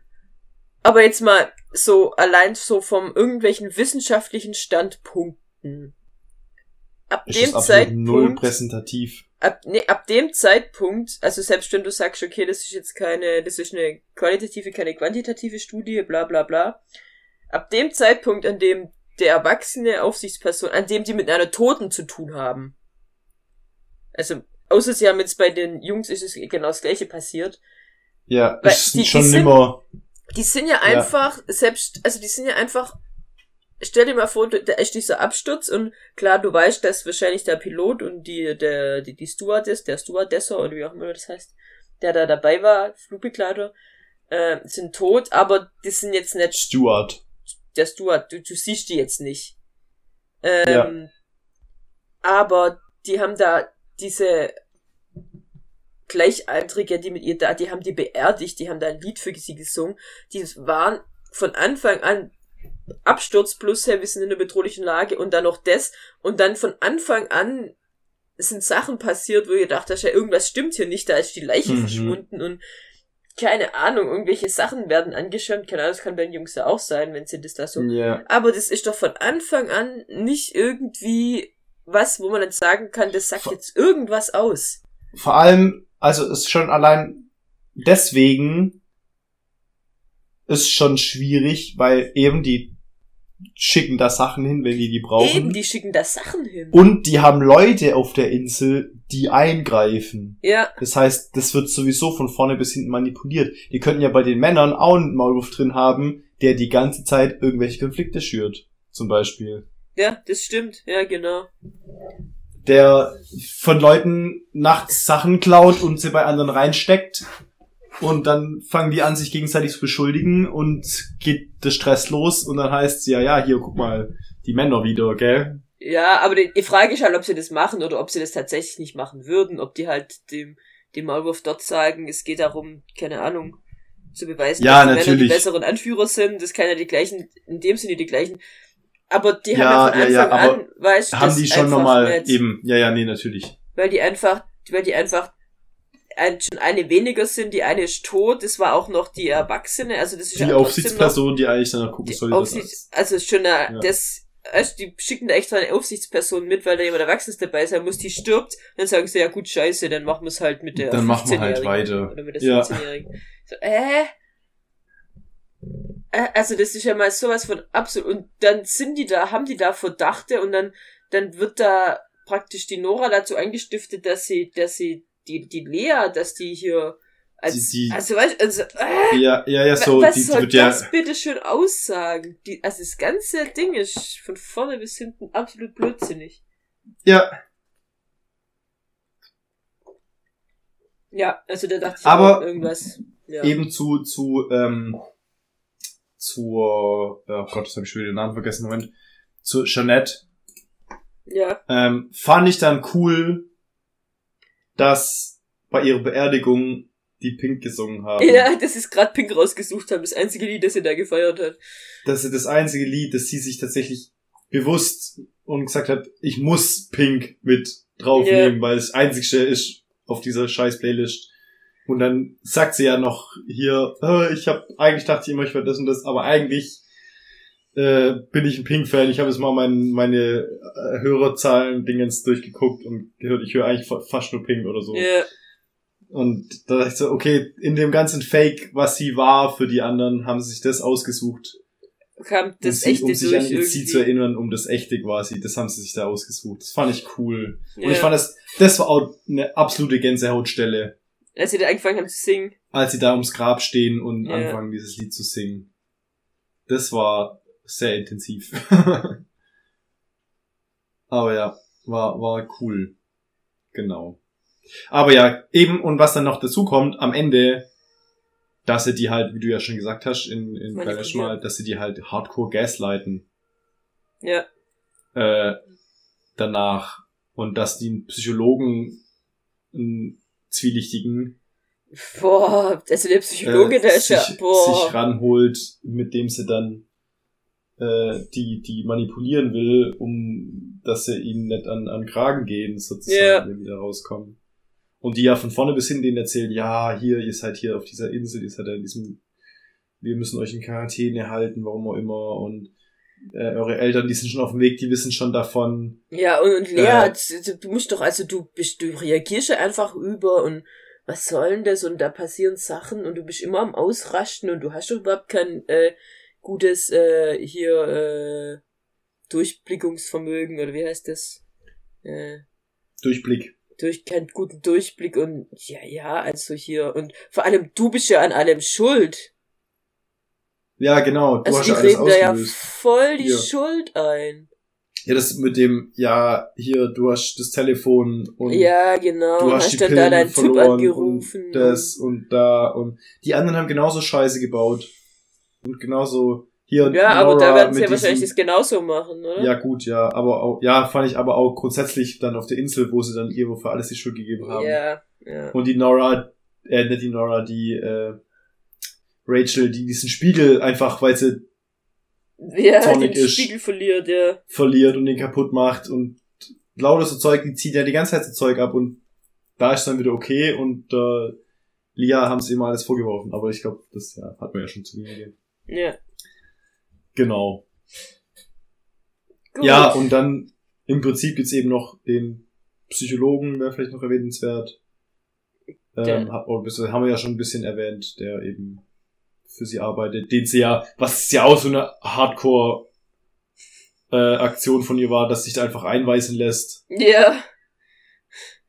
Aber jetzt mal so allein so vom irgendwelchen wissenschaftlichen Standpunkten. Ab Ist dem absolut null Zeitpunkt, präsentativ. ab, nee, ab dem Zeitpunkt, also selbst wenn du sagst, okay, das ist jetzt keine, das ist eine qualitative, keine quantitative Studie, bla bla bla. Ab dem Zeitpunkt, an dem der erwachsene Aufsichtsperson, an dem die mit einer Toten zu tun haben. Also, außer sie haben jetzt bei den Jungs ist es genau das gleiche passiert. Ja, Weil ist die- die schon sind- nimmer. Die sind ja einfach, selbst, also die sind ja einfach, stell dir mal vor, da ist dieser Absturz und klar, du weißt, dass wahrscheinlich der Pilot und die, der, die, die Stewardess, der Stewardesser oder wie auch immer das heißt, der da dabei war, Flugbegleiter, äh, sind tot, aber die sind jetzt nicht Stuart. der Steward, du, du siehst die jetzt nicht. Ähm, Aber die haben da diese Gleichaltrige, die mit ihr da, die haben die beerdigt, die haben da ein Lied für sie gesungen. Die waren von Anfang an Absturz plus, hey, wir sind in einer bedrohlichen Lage und dann noch das und dann von Anfang an sind Sachen passiert, wo ihr dacht, ja, irgendwas stimmt hier nicht, da ist die Leiche Mhm. verschwunden und keine Ahnung, irgendwelche Sachen werden angeschirmt, keine Ahnung, das kann bei den Jungs ja auch sein, wenn sie das da so Ja. aber das ist doch von Anfang an nicht irgendwie was, wo man dann sagen kann, das sagt Vor- jetzt irgendwas aus. Vor allem, also ist schon allein deswegen ist schon schwierig, weil eben die schicken da Sachen hin, wenn die die brauchen. Eben, die schicken da Sachen hin. Und die haben Leute auf der Insel, die eingreifen. Ja, Das heißt, das wird sowieso von vorne bis hinten manipuliert. Die könnten ja bei den Männern auch einen Maulwurf drin haben, der die ganze Zeit irgendwelche Konflikte schürt. Zum Beispiel. Ja, das stimmt. Ja, genau. Der von Leuten nachts Sachen klaut und sie bei anderen reinsteckt. Und dann fangen die an, sich gegenseitig zu beschuldigen und geht der Stress los und dann heißt ja, ja, hier, guck mal, die Männer wieder, gell? Ja, aber die, die Frage ist halt, ob sie das machen oder ob sie das tatsächlich nicht machen würden, ob die halt dem, dem Maulwurf dort sagen, es geht darum, keine Ahnung, zu beweisen, Ja, dass die Männer die natürlich. besseren Anführer sind, das kann ja die gleichen, in dem Sinne die gleichen, aber die Ja, haben ja von ja, Anfang ja, aber an, weißt Haben das die schon nochmal eben, ja, ja, nee, natürlich. weil die einfach, weil die einfach ein, schon eine weniger sind, die eine ist tot, das war auch noch die Erwachsene, also das ist Die ja Aufsichtsperson, die eigentlich dann gucken noch soll, die das Aufsichts, also schon eine, Ja. das, also die schicken da extra eine Aufsichtsperson mit, weil da jemand Erwachsenes dabei sein muss, die stirbt, dann sagen sie, ja gut, scheiße, dann machen wir es halt mit der Dann machen wir halt 15-Jährigen weiter. Oder mit der Ja. 15-Jährigen. So, äh? Äh, Also das ist ja mal sowas von absolut, und dann sind die da, haben die da Verdachte und dann, dann wird da praktisch die Nora dazu eingestiftet, dass sie, dass sie die, die Lea, dass die hier als, Die- die- also weißt, also, äh, Ja, ja, ja, so, was die, die soll wird ja, das bitte schön aussagen? Die, also das ganze Ding ist von vorne bis hinten absolut blödsinnig. ja, Ja, also da dachte ich Aber irgendwas. Ja. eben zu, zu, ähm, zur, oh Gott, das habe ich schon wieder den Namen vergessen, Moment, zu Jeanette, Ja, ähm, fand ich dann cool, dass bei ihrer Beerdigung die Pink gesungen haben. ja, das ist gerade Pink rausgesucht haben, das einzige Lied, das sie da gefeiert hat. Das ist das einzige Lied, das sie sich tatsächlich bewusst und gesagt hat, ich muss Pink mit draufnehmen, weil es einzigste ist auf dieser scheiß Playlist. Und dann sagt sie ja noch hier, äh, ich habe eigentlich dachte ich immer, ich wäre das und das, aber eigentlich äh, bin ich ein Pink-Fan. Ich habe jetzt mal mein, meine äh, Hörerzahlen Dingens durchgeguckt und gehört, ich höre eigentlich fa fast nur Pink oder so. Ja, Und da dachte ich so, okay, in dem ganzen Fake, was sie war für die anderen, haben sie sich das ausgesucht, kam um, das sie, echte um sich an irgendwie. zu erinnern, um das echte quasi. Das haben sie sich da ausgesucht. Das fand ich cool. Und Ja. ich fand das, das war auch eine absolute Gänsehautstelle, Als sie da angefangen haben zu singen. als sie da ums Grab stehen und Ja. anfangen, dieses Lied zu singen. Das war sehr intensiv. Aber ja. war, war cool. Genau. Aber ja, eben, und was dann noch dazu kommt, am Ende, dass sie die halt, wie du ja schon gesagt hast, in, in Balash mal, dass sie die halt hardcore gaslighten. Ja. Äh, danach. Und dass die einen Psychologen, einen zwielichtigen, Boah, also der Psychologe, äh, der ist ja, boah. sich ranholt, mit dem sie dann äh, die, die manipulieren will, um dass sie ihnen nicht an, an Kragen gehen, sozusagen, yeah. wenn die da rauskommen. Und die ja von vorne bis hin denen erzählen, ja, hier, ihr seid hier auf dieser Insel, ihr seid ja in diesem, wir müssen euch in Quarantäne halten, warum auch immer, und äh, eure Eltern, die sind schon auf dem Weg, die wissen schon davon. Ja, und, und Lea, äh, du musst doch, also du bist, du reagierst ja einfach über und was soll denn das? Und da passieren Sachen und du bist immer am Ausrasten und du hast doch überhaupt kein äh, gutes äh, hier äh, Durchblickungsvermögen oder wie heißt das? Äh, Durchblick. Durch keinen guten Durchblick und ja, ja, also hier und vor allem du bist ja an allem schuld. Ja, genau. Du also hast die reden da ja voll die hier. Schuld ein. Ja, das mit dem, ja, hier, du hast das Telefon und ja, genau, du hast, hast die Pillen da deinen Typ angerufen. Und das und da und die anderen haben genauso Scheiße gebaut. Und genauso hier Ja, Nora aber da werden sie ja wahrscheinlich das genauso machen, oder? Ja, gut, ja, aber auch, ja, fand ich aber auch grundsätzlich dann auf der Insel, wo sie dann ihr für alles die Schuld gegeben haben. Ja, ja. Und die Nora, äh, nicht die Nora, die, äh, Rachel, die diesen Spiegel einfach, weil sie ja, den ist, Spiegel verliert, ja. Verliert und den kaputt macht und lauter so Zeug, die zieht ja die ganze Zeit so Zeug ab und da ist dann wieder okay und äh, Lia haben sie immer alles vorgeworfen, aber ich glaube, das ja, hat man ja schon zu mir gegeben. Ja. Genau. Gut. Ja, und dann im Prinzip gibt's eben noch den Psychologen, wäre vielleicht noch erwähnenswert. Ähm, hab, haben wir ja schon ein bisschen erwähnt, der eben für sie arbeitet, den sie ja, was ja auch so eine Hardcore äh, Aktion von ihr war, dass sich da einfach einweisen lässt. Ja.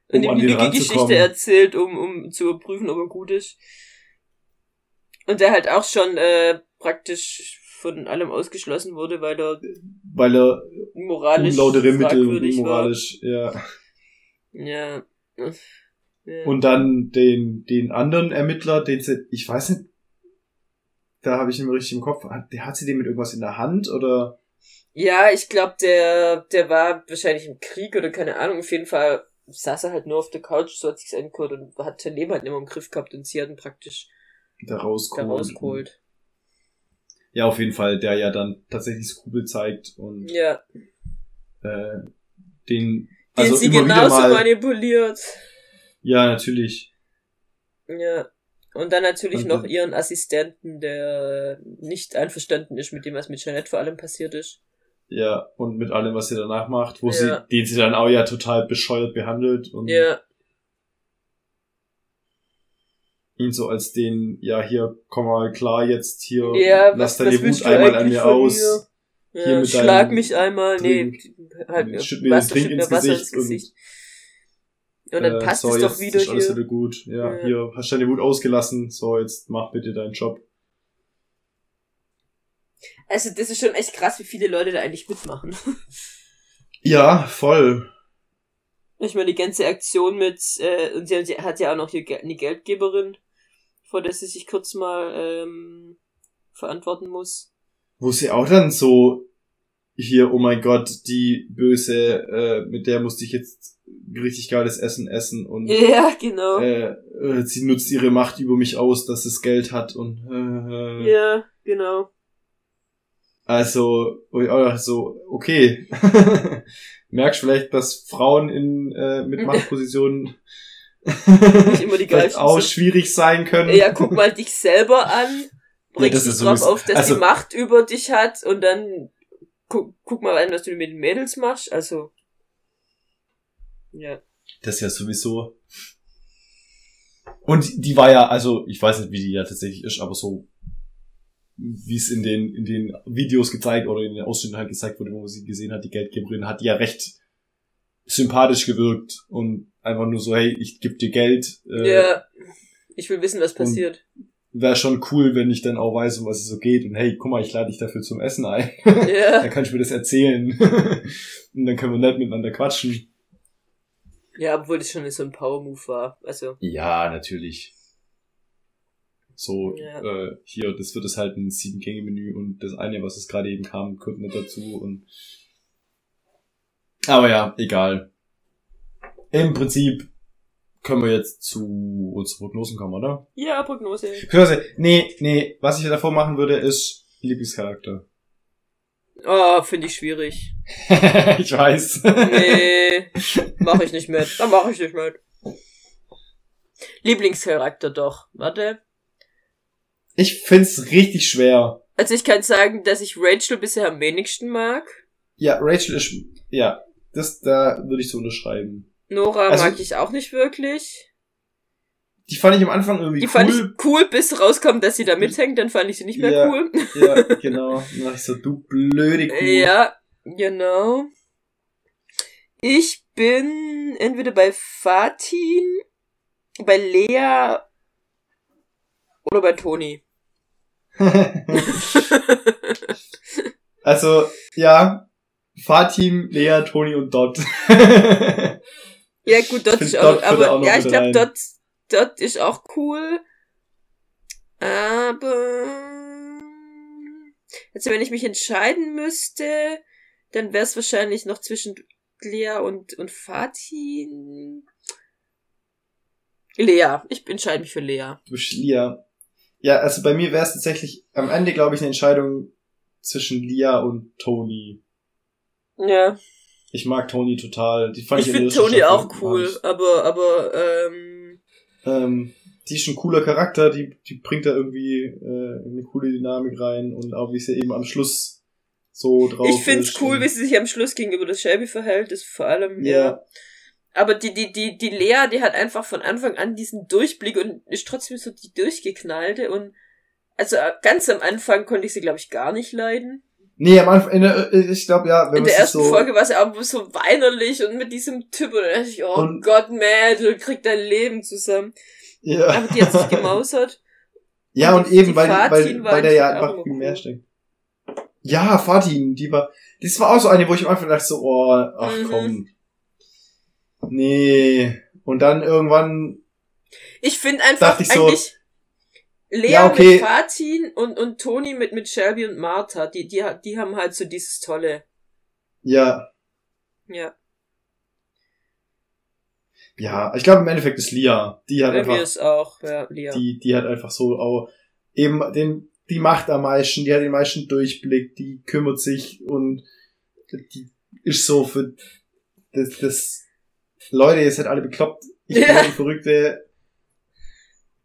Und um ihm die Geschichte erzählt, um, um zu überprüfen, ob er gut ist. Und der halt auch schon äh, praktisch von allem ausgeschlossen wurde, weil er weil er moralisch unlautere Mittel und moralisch, ja. ja. Ja. Und dann den, den anderen Ermittler, den sie, ich weiß nicht, da habe ich ihn richtig im Kopf. Der hat sie den mit irgendwas in der Hand oder? Ja, ich glaube, der, der war wahrscheinlich im Krieg oder keine Ahnung. Auf jeden Fall saß er halt nur auf der Couch, so hat sich's angehört und hat sein Leben halt immer im Griff gehabt und sie hatten praktisch da rausgeholt. Da rausgeholt. Ja, auf jeden Fall, der ja dann tatsächlich Skrupel zeigt und ja. äh, den, also den sie immer genauso wieder mal, manipuliert. Ja, natürlich. Ja. Und dann natürlich und, noch ihren Assistenten, der nicht einverstanden ist mit dem, was mit Jeanette vor allem passiert ist. Ja, und mit allem, was sie danach macht, wo ja. sie, den sie dann auch ja total bescheuert behandelt und ja. ihn so als den, ja, hier, komm mal klar, jetzt hier, ja, lass deine Wut einmal an mir aus. Mir? Hier ja, mit schlag mich einmal, Trink, nee, halt, schütt mir den Trink ins Gesicht, ins Gesicht. Und dann äh, passt so, es doch wieder ist alles hier. wieder gut. Ja, ja, hier hast du deine Wut ausgelassen. So, jetzt mach bitte deinen Job. Also, das ist schon echt krass, wie viele Leute da eigentlich mitmachen. ja, voll. Ich meine, die ganze Aktion mit, äh, und sie hat ja auch noch hier eine Geldgeberin, vor der sie sich kurz mal ähm, verantworten muss. Wo sie auch dann so hier, oh mein Gott, die Böse, äh, mit der musste ich jetzt richtig geiles Essen essen und ja, genau. Äh, äh, sie nutzt ihre Macht über mich aus, dass es Geld hat und äh, äh. ja, genau. Also, also okay. Merkst vielleicht, dass Frauen in äh, mit Machtpositionen nicht immer die vielleicht auch sind. schwierig sein können. Ja, guck mal dich selber an, bringst ja, dich drauf auf, dass also, die Macht über dich hat und dann guck, guck mal an, was du mit den Mädels machst. Also ja. Das ist ja sowieso. Und die war ja, also ich weiß nicht, wie die ja tatsächlich ist, aber so wie es in den in den Videos gezeigt oder in den Ausschnitten halt gezeigt wurde, wo man sie gesehen hat, die Geldgeberin hat die ja recht sympathisch gewirkt und einfach nur so, hey, ich geb dir Geld. Äh, ja, ich will wissen, was passiert. Wäre schon cool, wenn ich dann auch weiß, um was es so geht und hey, guck mal, ich lade dich dafür zum Essen ein. Ja. dann kann ich mir das erzählen. und dann können wir nett miteinander quatschen. Ja, obwohl das schon so ein Power-Move war. Also. Ja, natürlich. So, Ja. äh, hier, das wird es halt ein Sieben-Gänge-Menü und das eine, was es gerade eben kam, kommt nicht dazu und. Aber ja, egal. Im Prinzip können wir jetzt zu unseren Prognosen kommen, oder? Ja, Prognose. Beziehungsweise, nee, nee, was ich davor machen würde, ist Lieblingscharakter. Oh, finde ich schwierig. ich weiß. Nee, mach ich nicht mit. Dann mach ich nicht mit. Lieblingscharakter doch. Warte. Ich find's richtig schwer. Also ich kann sagen, dass ich Rachel bisher am wenigsten mag. Ja, Rachel ist, ja, das, da würde ich so unterschreiben. Nora Also- mag ich auch nicht wirklich. Die fand ich am Anfang irgendwie Die cool. fand ich cool, bis rauskam, dass sie da mithängt, dann fand ich sie nicht mehr Ja. cool. Ja, genau. Dann dachte ich so, du blöde Kuh. Ja, genau. Ich bin entweder bei Fatin, bei Lea oder bei Toni. also, ja, Fatim, Lea, Toni und Dot. Ja, gut, dort ist auch, auch aber noch ja, ich glaube, dort, dort ist auch cool. Aber also wenn ich mich entscheiden müsste, dann wäre es wahrscheinlich noch zwischen Lea und und Fatin. Lea, ich entscheide mich für Lea. du bist Lia. Ja, also bei mir wäre es tatsächlich am Ende, glaube ich, eine Entscheidung zwischen Lia und Toni. Ja, Ich mag Toni total. Die fand ich ich, finde Staffel auch cool, aber aber ähm, Ähm, die ist ein cooler Charakter, die, die bringt da irgendwie äh, eine coole Dynamik rein und auch wie sie eben am Schluss so drauf ich find's ist cool, wie sie sich am Schluss gegenüber das Shelby verhält, ist vor allem ja. Ja, Aber die, die, die, die Lea, die hat einfach von Anfang an diesen Durchblick und ist trotzdem so die durchgeknallte und also ganz am Anfang konnte ich sie, glaube ich, gar nicht leiden. Nee, am Anfang, der, äh, ich glaube, ja, wenn In der ersten so, Folge war sie aber so weinerlich und mit diesem Typ und dann dachte ich, oh Und- Gott, Mädel, krieg dein Leben zusammen. ja, Aber die hat sich gemausert. ja, und und eben, weil, Fatin weil, weil der ja auch einfach viel mehr steckt. Ja, Fatin, die war, das war auch so eine, wo ich am Anfang dachte so, oh, ach Mhm. komm. Nee. Und dann irgendwann, Ich finde einfach Dachte ich so, eigentlich Lea ja, okay. mit Fatin und, und Toni mit, mit Shelby und Martha, die, die, die haben halt so dieses tolle. ja, Ja, ja, ich glaube im Endeffekt ist Lia, die hat bei einfach, ist auch, ja, Lea. die, die hat einfach so auch eben den, die macht am meisten, die hat den meisten Durchblick, die kümmert sich und die ist so für das, das Leute, ihr seid alle bekloppt, ich bin Ja. die Verrückte,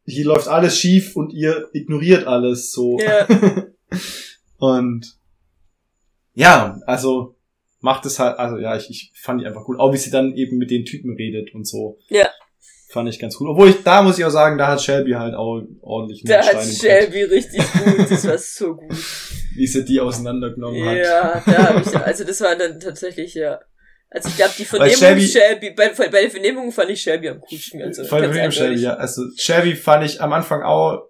hier läuft alles schief und ihr ignoriert alles so. Ja. und ja, also macht es halt, also ja, ich, ich fand die einfach cool. Auch wie sie dann eben mit den Typen redet und so. Ja. Fand ich ganz cool. Obwohl ich, da muss ich auch sagen, da hat Shelby halt auch ordentlich Da hat Stein Shelby richtig gut, das war so gut. wie sie die auseinandergenommen hat. Ja, da hab ich, also das war dann tatsächlich, ja. Also ich glaube, die Vernehmung Shelby- Shelby, bei, bei der Vernehmung fand ich Shelby am coolsten. Also, ganz mit dem Shelby, ja. Also Shelby fand ich am Anfang auch,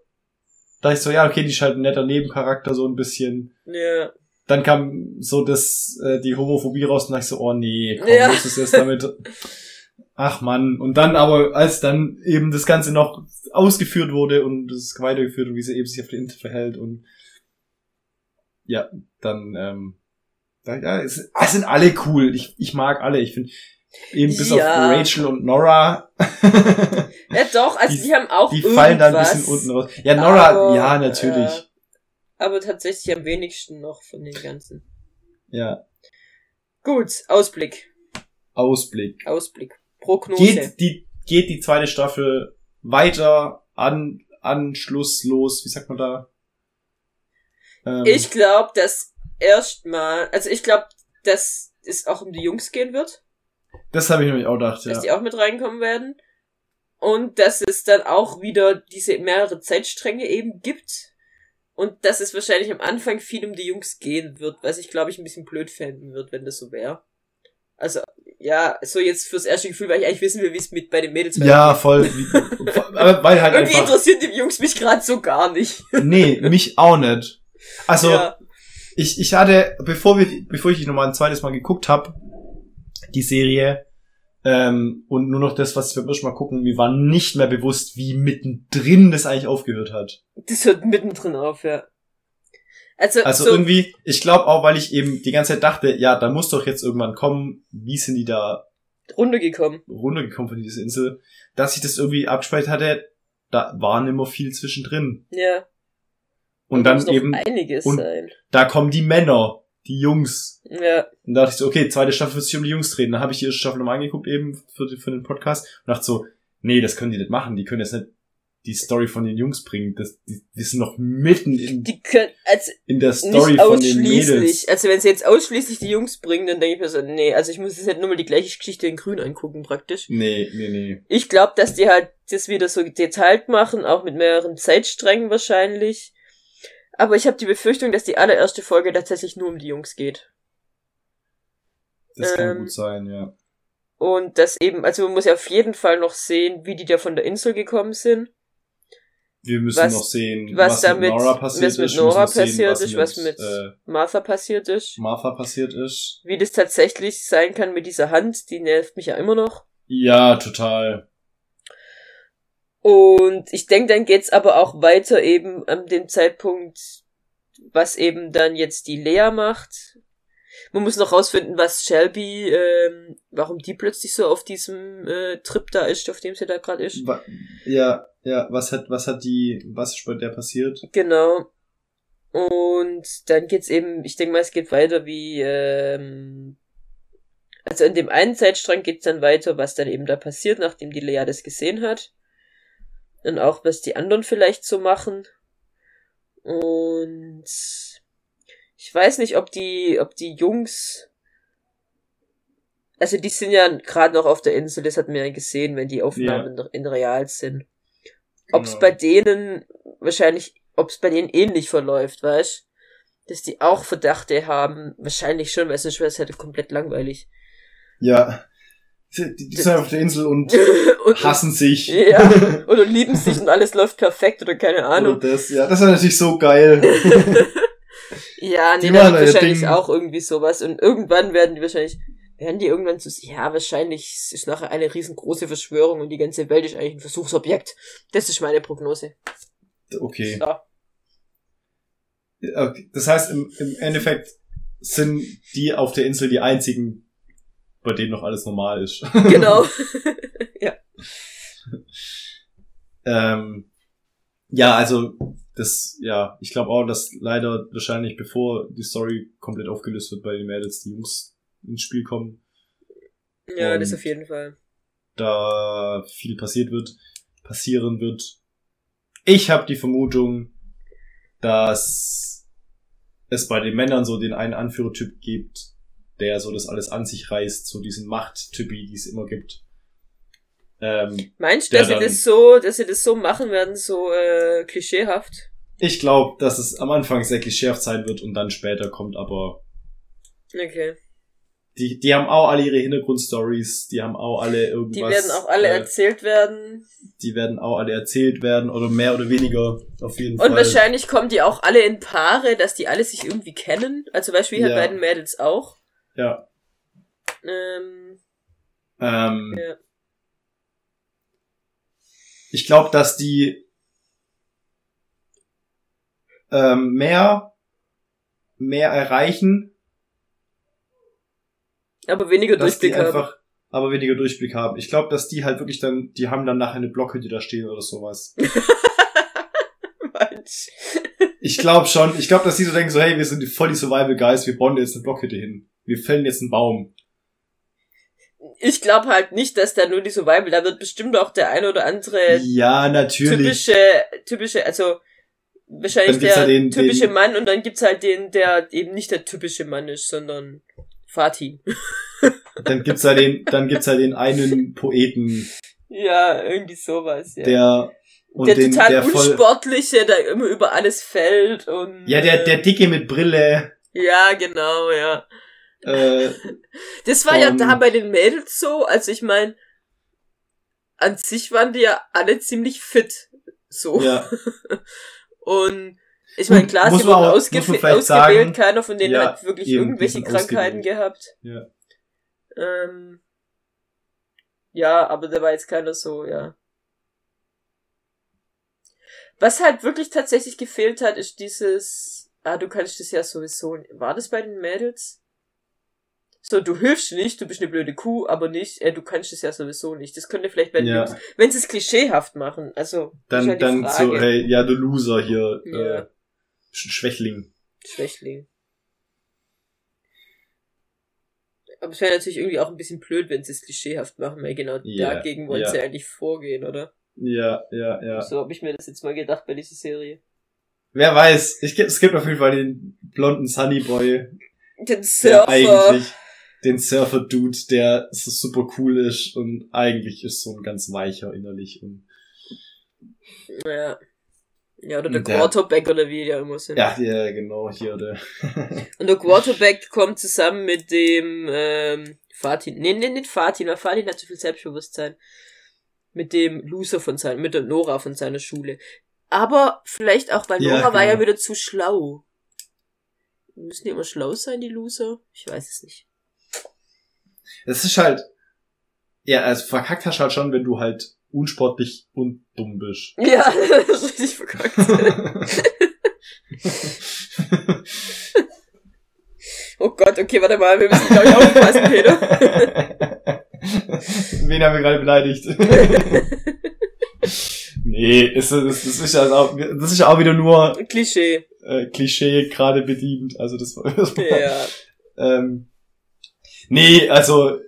da ich so, ja, okay, die ist halt ein netter Nebencharakter, so ein bisschen. Ja. Dann kam so das, äh, die Homophobie raus und dachte ich so, oh nee, komm, Ja. muss es jetzt damit. Ach man. Und dann aber, als dann eben das Ganze noch ausgeführt wurde und es weitergeführt und wie sie eben sich auf der Insel verhält und ja, dann, ähm, ja, es, es sind alle cool. Ich, ich mag alle. Ich finde eben bis Ja. auf Rachel und Nora. Ja, doch, also Die- die, haben auch Die fallen da ein bisschen unten raus. Ja, Nora, aber, ja, natürlich. äh, aber tatsächlich am wenigsten noch von den ganzen. Ja, Gut, Ausblick. Ausblick. Ausblick. Prognose. Geht die, geht die zweite Staffel weiter an, anschlusslos, wie sagt man da? Ähm, Ich glaube, dass erstmal, also ich glaube, dass es auch um die Jungs gehen wird, Das habe ich nämlich auch gedacht, dass ja. die auch mit reinkommen werden. Und dass es dann auch wieder diese mehrere Zeitstränge eben gibt. Und dass es wahrscheinlich am Anfang viel um die Jungs gehen wird, was ich glaube ich ein bisschen blöd fänden wird, wenn das so wäre. Also, ja, so jetzt fürs erste Gefühl, weil ich eigentlich wissen will, wie es mit bei den Mädels Ja, voll. Aber weil halt Irgendwie einfach. interessieren die Jungs mich gerade so gar nicht. Nee, mich auch nicht. Also, ja. Ich, ich hatte, bevor wir, bevor ich die nochmal ein zweites Mal geguckt habe, die Serie, Ähm, und nur noch das, was wir beim Mal gucken, mir war nicht mehr bewusst, wie mittendrin das eigentlich aufgehört hat. Das hört mittendrin auf, ja. Also, also so irgendwie, ich glaube auch, weil ich eben die ganze Zeit dachte, ja, da muss doch jetzt irgendwann kommen, wie sind die da runtergekommen? Runtergekommen von dieser Insel, dass ich das irgendwie abgespeichert hatte, da war nimmer viel zwischendrin. Ja. Und, und dann eben einiges und sein. da kommen die Männer, die Jungs. Ja. Und da dachte ich so, okay, zweite Staffel wird sich um die Jungs drehen. Dann habe ich die erste Staffel nochmal angeguckt eben für, für den Podcast und dachte so, nee, das können die nicht machen. Die können jetzt nicht die Story von den Jungs bringen. Das, die, die sind noch mitten in, die können, also in der Story von den Mädels. Also wenn sie jetzt ausschließlich die Jungs bringen, dann denke ich mir so, nee, also ich muss jetzt halt nur mal die gleiche Geschichte in grün angucken praktisch. Nee, nee, nee. Ich glaube, dass die halt das wieder so detailliert machen, auch mit mehreren Zeitsträngen wahrscheinlich. Aber ich habe die Befürchtung, dass die allererste Folge tatsächlich nur um die Jungs geht. Das ähm, kann gut sein, ja. Und das eben, also man muss ja auf jeden Fall noch sehen, wie die da von der Insel gekommen sind. Wir müssen was, noch sehen, was, was damit, mit Nora passiert was mit Nora ist. passiert ist, was mit, äh, Martha passiert ist. Martha passiert ist. Wie das tatsächlich sein kann mit dieser Hand, die nervt mich ja immer noch. Ja, total. Und ich denke, dann geht's aber auch weiter eben an dem Zeitpunkt, was eben dann jetzt die Lea macht. Man muss noch rausfinden, was Shelby, ähm, warum die plötzlich so auf diesem äh, Trip da ist, auf dem sie da gerade ist. Ja, ja, was hat, was hat die, was ist bei der passiert? Genau. Und dann geht's eben, ich denke mal, es geht weiter wie, ähm, also in dem einen Zeitstrang geht's dann weiter, was dann eben da passiert, nachdem die Lea das gesehen hat. Und auch, was die anderen vielleicht so machen. Und ich weiß nicht, ob die, ob die Jungs, also die sind ja gerade noch auf der Insel, das hat man ja gesehen, wenn die Aufnahmen ja. in real sind. Genau. Ob es bei denen wahrscheinlich, ob es bei denen ähnlich verläuft, weißt? Dass die auch Verdachte haben, wahrscheinlich schon, weil sonst wäre es halt komplett langweilig. Ja, die, die sind auf der Insel und, und hassen sich. Ja, oder lieben sich und alles läuft perfekt oder keine Ahnung. Oder das, ja, das ist natürlich so geil. ja, nee, da wird wahrscheinlich Ding. auch irgendwie sowas. Und irgendwann werden die wahrscheinlich, werden die irgendwann so, ja, wahrscheinlich ist nachher eine riesengroße Verschwörung und die ganze Welt ist eigentlich ein Versuchsobjekt. Das ist meine Prognose. Okay. So. Das heißt, im, im Endeffekt sind die auf der Insel die einzigen bei denen noch alles normal ist. Genau. ja. ähm, ja, also das, ja, ich glaube auch, dass leider wahrscheinlich bevor die Story komplett aufgelöst wird bei den Mädels, die Jungs ins Spiel kommen. Ja, das auf jeden Fall. Da viel passiert wird, passieren wird. Ich habe die Vermutung, dass es bei den Männern so den einen Anführertyp gibt, der so das alles an sich reißt, so diesen Machttypi, die es immer gibt. Ähm, Meinst du, dass sie das so, dass sie das so machen werden, so äh, klischeehaft? Ich glaube, dass es am Anfang sehr klischeehaft sein wird und dann später kommt aber. Okay. Die, die haben auch alle ihre Hintergrundstories, die haben auch alle irgendwas. Die werden auch alle äh, erzählt werden. Die werden auch alle erzählt werden oder mehr oder weniger auf jeden und Fall. Und wahrscheinlich kommen die auch alle in Paare, dass die alle sich irgendwie kennen. Also Beispiel ja. halt bei den Mädels auch. Ja. Ähm, ähm, ja. Ich glaube, dass die ähm, mehr mehr erreichen. Aber weniger Durchblick haben. Aber weniger Durchblick haben. Ich glaube, dass die halt wirklich dann, die haben dann nachher eine Blockhütte da stehen oder sowas. ich glaube schon. Ich glaube, dass die so denken so, hey, wir sind voll die Survival Guys, wir bauen jetzt eine Blockhütte hin wir fällen jetzt einen Baum. Ich glaube halt nicht, dass da nur die Survival, da wird bestimmt auch der eine oder andere ja, natürlich. typische, typische, also wahrscheinlich der halt den, typische den, Mann und dann gibt's halt den, der eben nicht der typische Mann ist, sondern Fatih. dann gibt's halt den, dann gibt's halt den einen Poeten. Ja, irgendwie sowas, ja. Der und der den, total der unsportliche, der immer über alles fällt und. Ja, der, der Dicke mit Brille. Ja, genau, ja. Äh, das war ja da bei den Mädels so, also ich meine, an sich waren die ja alle ziemlich fit. So. Ja. Und ich meine, klar, sie wurden ausgewählt, ausgewählt sagen, keiner von denen ja, hat wirklich eben, irgendwelche Krankheiten ausgewählt. gehabt. Ja. Ähm, Ja, aber der war jetzt keiner so, ja. Was halt wirklich tatsächlich gefehlt hat, ist dieses, ah, du kannst das ja sowieso, war das bei den Mädels? So, du hilfst nicht, du bist eine blöde Kuh, aber nicht, äh, du kannst es ja sowieso nicht. Das könnte vielleicht bei den ja. Jungs, wenn sie es klischeehaft machen, also. Dann, halt dann so, hey, ja, du Loser hier, ja. äh, Schwächling. Schwächling. Aber es wäre natürlich irgendwie auch ein bisschen blöd, wenn sie es klischeehaft machen, weil genau yeah, dagegen wollen yeah. sie eigentlich vorgehen, oder? Ja, ja, ja. So habe ich mir das jetzt mal gedacht bei dieser Serie. Wer weiß, ich, es gibt auf jeden Fall den blonden Sunny Boy. Den Surfer. Eigentlich den Surfer-Dude, der so super cool ist und eigentlich ist so ein ganz weicher innerlich und. Ja. Ja, oder der, der Quarterback oder wie ja immer sind. Ja, ja, genau, hier der. und der Quarterback kommt zusammen mit dem ähm, Fatin. Nee, nee, nicht Fatin, weil Fatin hat zu viel Selbstbewusstsein. Mit dem Loser von seiner, mit der Nora von seiner Schule. Aber vielleicht auch, weil Nora ja, war ja genau. wieder zu schlau. Müssen die immer schlau sein, die Loser? Ich weiß es nicht. Es ist halt, ja, also verkackt hast halt schon, wenn du halt unsportlich und dumm bist. Ja, das ist richtig verkackt. oh Gott, okay, warte mal, wir müssen glaube ich aufpassen, Peter. Wen haben wir gerade beleidigt? nee, ist, das, das, ist ja auch, das ist auch wieder nur Klischee. Äh, Klischee gerade bedient. Also das war, das war ja. ähm, Nee, also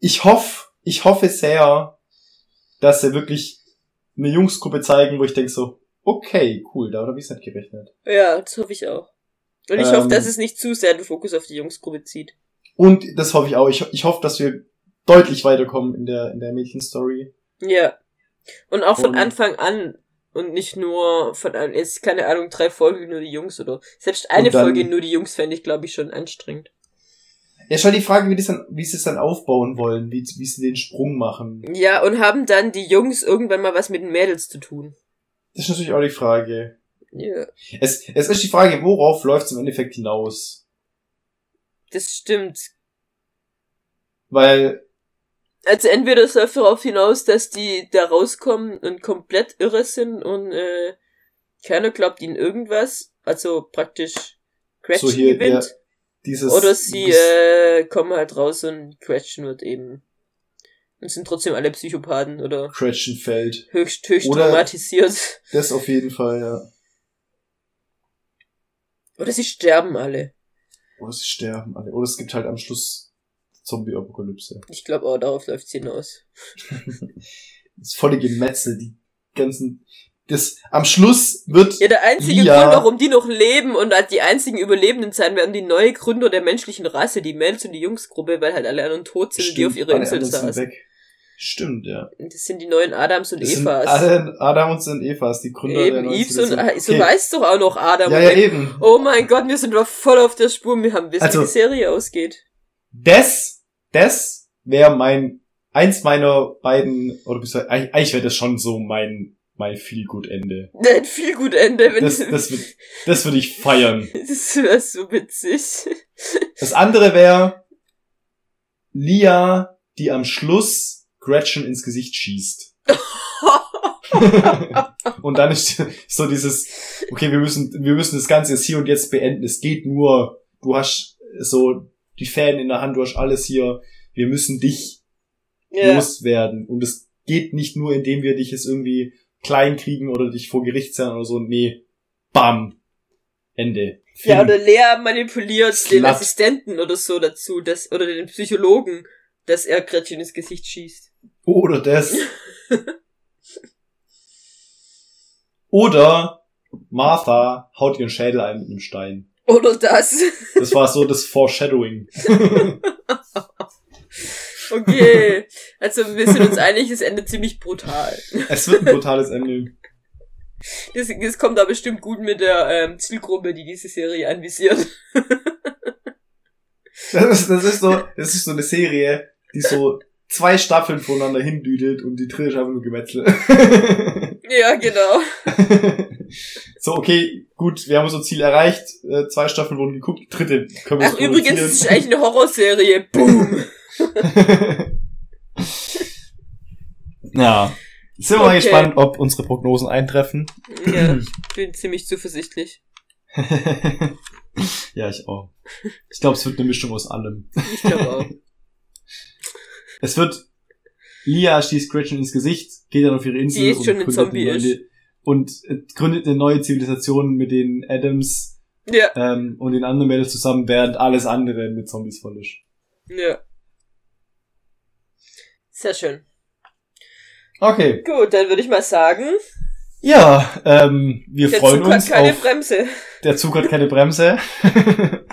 ich hoffe, ich hoffe sehr, dass sie wirklich eine Jungsgruppe zeigen, wo ich denke so, okay, cool, da habe ich nicht gerechnet. Ja, das hoffe ich auch. Und ich ähm, hoffe, dass es nicht zu sehr den Fokus auf die Jungsgruppe zieht. Und das hoffe ich auch. Ich, ich hoffe, dass wir deutlich weiterkommen in der, in der Mädchenstory. Ja. Und auch von und, Anfang an und nicht nur von, jetzt keine Ahnung, drei Folgen nur die Jungs oder selbst eine dann, Folge nur die Jungs fände ich, glaube ich, schon anstrengend. Ja, schon die Frage, wie, das dann, wie sie es dann aufbauen wollen, wie, wie sie den Sprung machen. Ja, und haben dann die Jungs irgendwann mal was mit den Mädels zu tun? Das ist natürlich auch die Frage. Ja. Es, es ist die Frage, worauf läuft es im Endeffekt hinaus? Das stimmt. Weil. Also entweder es läuft darauf hinaus, dass die da rauskommen und komplett irre sind und äh, keiner glaubt ihnen irgendwas. Also praktisch Gretchen so hier, gewinnt. Ja dieses. Oder sie äh, kommen halt raus und Gretchen wird eben. Und sind trotzdem alle Psychopathen oder. Gretchen fällt. Höchst, höchst oder traumatisiert. Das auf jeden Fall, ja. Oder sie sterben alle. Oder sie sterben alle. Oder es gibt halt am Schluss Zombie-Apokalypse. Ich glaube auch, darauf läuft's hinaus. das volle Gemetzel, die ganzen das, am Schluss wird. Ja, der einzige Lia, Grund, warum die noch leben und als die einzigen Überlebenden sein werden, die neue Gründer der menschlichen Rasse, die Mädels und die Jungsgruppe, weil halt alle anderen tot sind, Stimmt, die auf ihrer Insel saßen. Stimmt, ja. Das sind die neuen Adams und das Evas. Alle Adams und Evas, die Gründer eben, der Eves und, okay. so weißt doch auch noch Adam. Ja, ja, eben. Oh mein Gott, wir sind doch voll auf der Spur, wir haben wissen, also, wie die Serie ausgeht. Das, das wäre mein, eins meiner beiden, oder eigentlich wäre das schon so mein mein Feel-Good-Ende. Dein Feel-Good-Ende, wenn das, das, würd, das würde ich feiern. Das wäre so witzig. Das andere wäre Lia, die am Schluss Gretchen ins Gesicht schießt. und dann ist so dieses, okay, wir müssen, wir müssen das Ganze jetzt hier und jetzt beenden. Es geht nur, du hast so die Fan in der Hand, du hast alles hier. Wir müssen dich yeah. loswerden. Und es geht nicht nur, indem wir dich jetzt irgendwie klein kriegen oder dich vor Gericht sein oder so. Nee, bam. Ende. Film. Ja, oder Lea manipuliert Slut. den Assistenten oder so dazu, dass, oder den Psychologen, dass er Gretchen ins Gesicht schießt. Oder das. oder Martha haut ihren Schädel ein mit einem Stein. Oder das. Das war so das Foreshadowing. Okay. Also wir sind uns einig, es endet ziemlich brutal. Es wird ein brutales Ende. Das, das kommt da bestimmt gut mit der ähm, Zielgruppe, die diese Serie anvisiert. Das ist, das ist so, das ist so eine Serie, die so zwei Staffeln voneinander hindüdelt und die dritte ist einfach nur Gemetzel. Ja, genau. so, okay, gut, wir haben unser Ziel erreicht. Äh, zwei Staffeln wurden geguckt, dritte können wir Ach, übrigens, es ist eigentlich eine Horrorserie. Boom. Ja. Sind wir okay. mal gespannt, ob unsere Prognosen eintreffen. Ja, ich bin ziemlich zuversichtlich. ja, ich auch. Ich glaube, es wird eine Mischung aus allem. Ich glaube auch. Es wird Lia schießt Gretchen ins Gesicht, geht dann auf ihre Insel Die ist schon ein Zombie eine und gründet eine neue Zivilisation mit den Adams ja. ähm, und den anderen Mädels zusammen, während alles andere mit Zombies voll ist. Ja. Sehr schön. Okay. Gut, dann würde ich mal sagen. Ja, ähm, wir der freuen Zug uns. Der Zug hat keine auf, Bremse. Der Zug hat keine Bremse.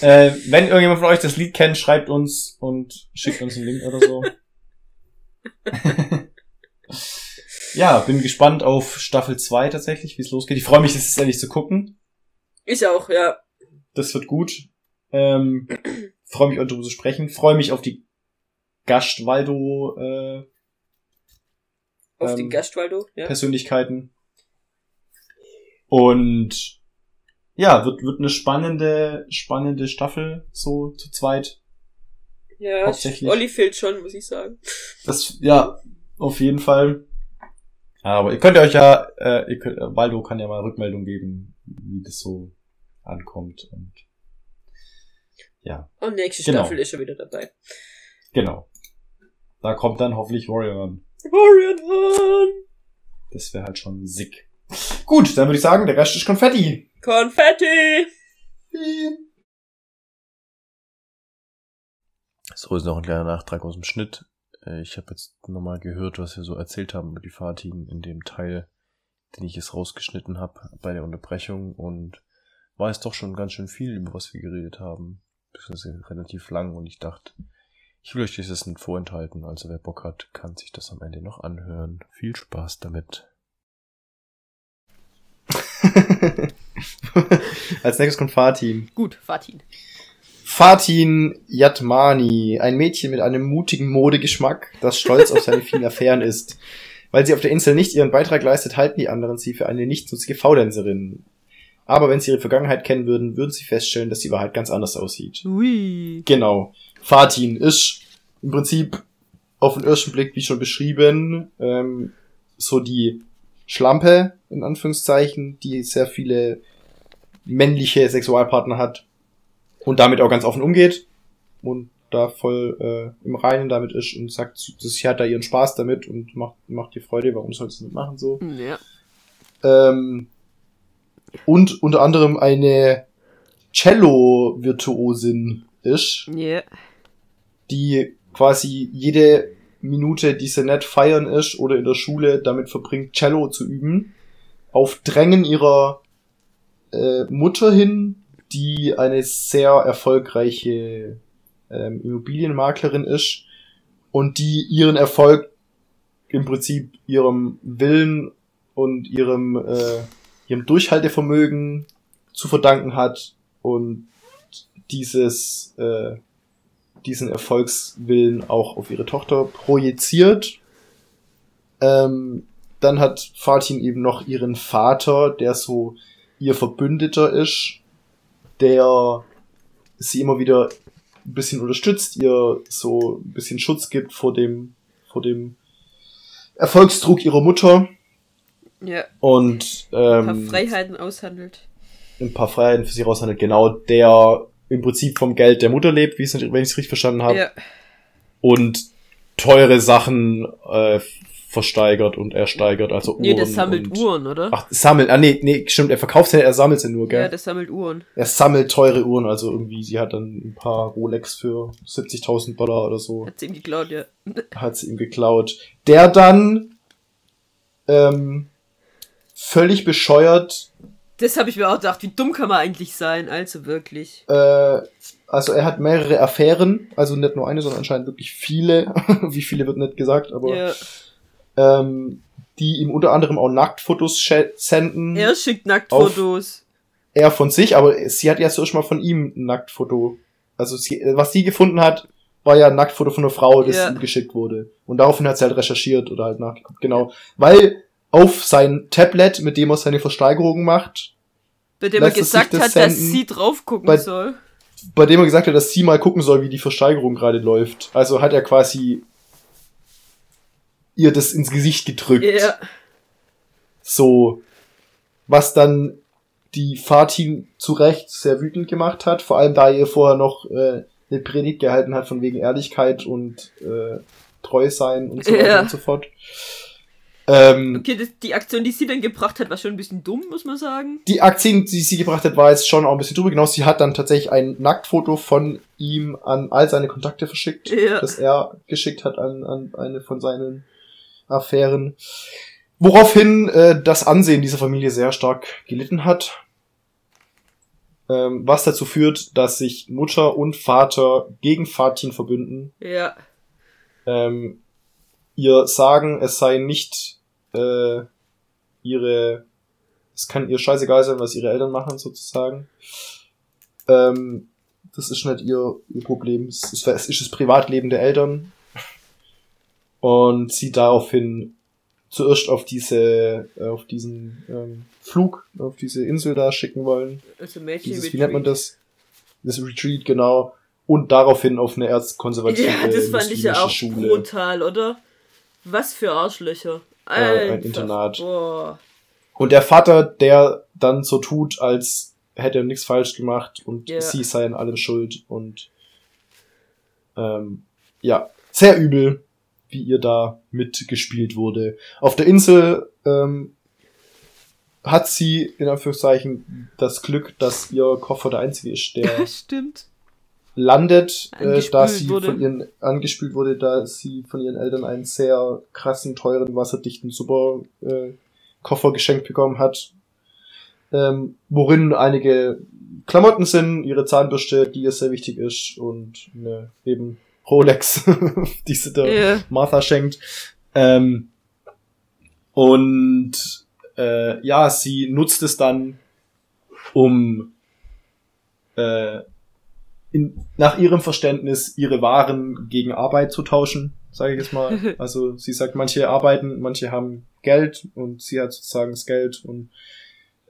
äh, wenn irgendjemand von euch das Lied kennt, schreibt uns und schickt uns einen Link oder so. ja, bin gespannt auf Staffel 2 tatsächlich, wie es losgeht. Ich freue mich, das ist endlich zu gucken. Ich auch, ja. Das wird gut. Ähm, freue mich, euch darüber zu sprechen. Freue mich auf die Gastwaldo äh, auf ähm, die Gastwaldo, ja. Persönlichkeiten. Und ja, wird, wird eine spannende, spannende Staffel, so zu zweit. Ja, Hauptsächlich. Olli fehlt schon, muss ich sagen. Das, ja, auf jeden Fall. Aber ihr könnt euch ja, äh, ihr könnt, äh, Waldo kann ja mal Rückmeldung geben, wie das so ankommt und ja. Und nächste genau. Staffel ist schon wieder dabei. Genau. Da kommt dann hoffentlich Warrior. Warrior! Das wäre halt schon sick. Gut, dann würde ich sagen, der Rest ist Konfetti. Konfetti! So ist noch ein kleiner Nachtrag aus dem Schnitt. Äh, ich habe jetzt nochmal gehört, was wir so erzählt haben über die Fahrtin in dem Teil, den ich jetzt rausgeschnitten habe bei der Unterbrechung und war es doch schon ganz schön viel, über was wir geredet haben. Das ist relativ lang und ich dachte, ich will euch dieses nicht vorenthalten, also wer Bock hat, kann sich das am Ende noch anhören. Viel Spaß damit. Als nächstes kommt Fatin. Gut, Fatin. Fatin Yatmani, ein Mädchen mit einem mutigen Modegeschmack, das stolz auf seine vielen Affären ist. Weil sie auf der Insel nicht ihren Beitrag leistet, halten die anderen sie für eine nichtsnutzige Faulenzerin. Aber wenn sie ihre Vergangenheit kennen würden, würden sie feststellen, dass die Wahrheit ganz anders aussieht. Ui. Genau. Fatin ist im Prinzip auf den ersten Blick, wie schon beschrieben, ähm, so die Schlampe, in Anführungszeichen, die sehr viele männliche Sexualpartner hat und damit auch ganz offen umgeht und da voll äh, im Reinen damit ist und sagt, sie hat da ihren Spaß damit und macht, macht ihr Freude, warum soll sie das nicht machen so. Ja. Ähm, und unter anderem eine Cello-Virtuosin ist. Ja die quasi jede Minute, die sie nicht feiern ist oder in der Schule damit verbringt, Cello zu üben, auf Drängen ihrer äh, Mutter hin, die eine sehr erfolgreiche ähm, Immobilienmaklerin ist und die ihren Erfolg im Prinzip ihrem Willen und ihrem, äh, ihrem Durchhaltevermögen zu verdanken hat und dieses äh, diesen Erfolgswillen auch auf ihre Tochter projiziert. Ähm, dann hat Fatin eben noch ihren Vater, der so ihr Verbündeter ist, der sie immer wieder ein bisschen unterstützt, ihr so ein bisschen Schutz gibt vor dem, vor dem Erfolgsdruck ihrer Mutter. Ja. Und ähm, ein paar Freiheiten aushandelt. Ein paar Freiheiten für sie raushandelt, genau, der im Prinzip vom Geld der Mutter lebt, wie wenn ich es richtig verstanden habe. Ja. Und teure Sachen äh, versteigert und ersteigert, also Uhren. Nee, der sammelt und, Uhren, oder? Ach, sammelt, ah nee, nee, stimmt, er verkauft sie, er sammelt sie nur, gell? Ja, der sammelt Uhren. Er sammelt teure Uhren, also irgendwie, sie hat dann ein paar Rolex für 70.000 Dollar oder so. Hat sie ihm geklaut, ja. Hat sie ihm geklaut. Der dann ähm, völlig bescheuert das habe ich mir auch gedacht, wie dumm kann man eigentlich sein, also wirklich. Äh, also er hat mehrere Affären, also nicht nur eine, sondern anscheinend wirklich viele. wie viele wird nicht gesagt, aber ja. ähm, die ihm unter anderem auch Nacktfotos senden. Er schickt Nacktfotos. Er von sich, aber sie hat ja zuerst mal von ihm ein Nacktfoto. Also sie, was sie gefunden hat, war ja ein Nacktfoto von einer Frau, das ja. ihm geschickt wurde. Und daraufhin hat sie halt recherchiert oder halt nachgeguckt. Genau. Weil auf sein Tablet, mit dem er seine Versteigerungen macht. Bei dem er gesagt das hat, senden, dass sie drauf gucken bei, soll. Bei dem er gesagt hat, dass sie mal gucken soll, wie die Versteigerung gerade läuft. Also hat er quasi ihr das ins Gesicht gedrückt. Ja. So, was dann die Fatin zu Recht sehr wütend gemacht hat, vor allem da ihr vorher noch äh, eine Predigt gehalten hat von wegen Ehrlichkeit und äh, treu sein und so weiter und so fort. Ähm, okay, das, die Aktion, die sie dann gebracht hat, war schon ein bisschen dumm, muss man sagen. Die Aktion, die sie gebracht hat, war jetzt schon auch ein bisschen drüber. Genau, sie hat dann tatsächlich ein Nacktfoto von ihm an all seine Kontakte verschickt, ja. das er geschickt hat an, an eine von seinen Affären. Woraufhin äh, das Ansehen dieser Familie sehr stark gelitten hat. Ähm, was dazu führt, dass sich Mutter und Vater gegen Fatin verbünden. Ja. Ähm, ihr sagen, es sei nicht äh, ihre, es kann ihr scheißegal sein, was ihre Eltern machen, sozusagen. Ähm, das ist nicht ihr, ihr Problem. Es ist, es ist das Privatleben der Eltern. Und sie daraufhin zuerst auf diese, äh, auf diesen ähm, Flug, auf diese Insel da schicken wollen. Also Mädchen Dieses, wie nennt man das? Das Retreat, genau. Und daraufhin auf eine erzkonservative Ja, das fand ich ja auch Schule. brutal, oder? Was für Arschlöcher. Äh, ein Internat. Boah. Und der Vater, der dann so tut, als hätte er nichts falsch gemacht und yeah. sie sei an allem schuld und ähm, ja, sehr übel, wie ihr da mitgespielt wurde. Auf der Insel ähm, hat sie in Anführungszeichen das Glück, dass ihr Koffer der einzige ist, der Stimmt landet, äh, da sie wurde. von ihren angespült wurde, da sie von ihren Eltern einen sehr krassen, teuren, wasserdichten Super äh, Koffer geschenkt bekommen hat, ähm, worin einige Klamotten sind, ihre Zahnbürste, die ihr sehr wichtig ist und eine eben Rolex, die sie der yeah. Martha schenkt. Ähm, und äh, ja, sie nutzt es dann, um äh, in, nach ihrem Verständnis ihre Waren gegen Arbeit zu tauschen, sage ich jetzt mal. Also sie sagt, manche arbeiten, manche haben Geld und sie hat sozusagen das Geld und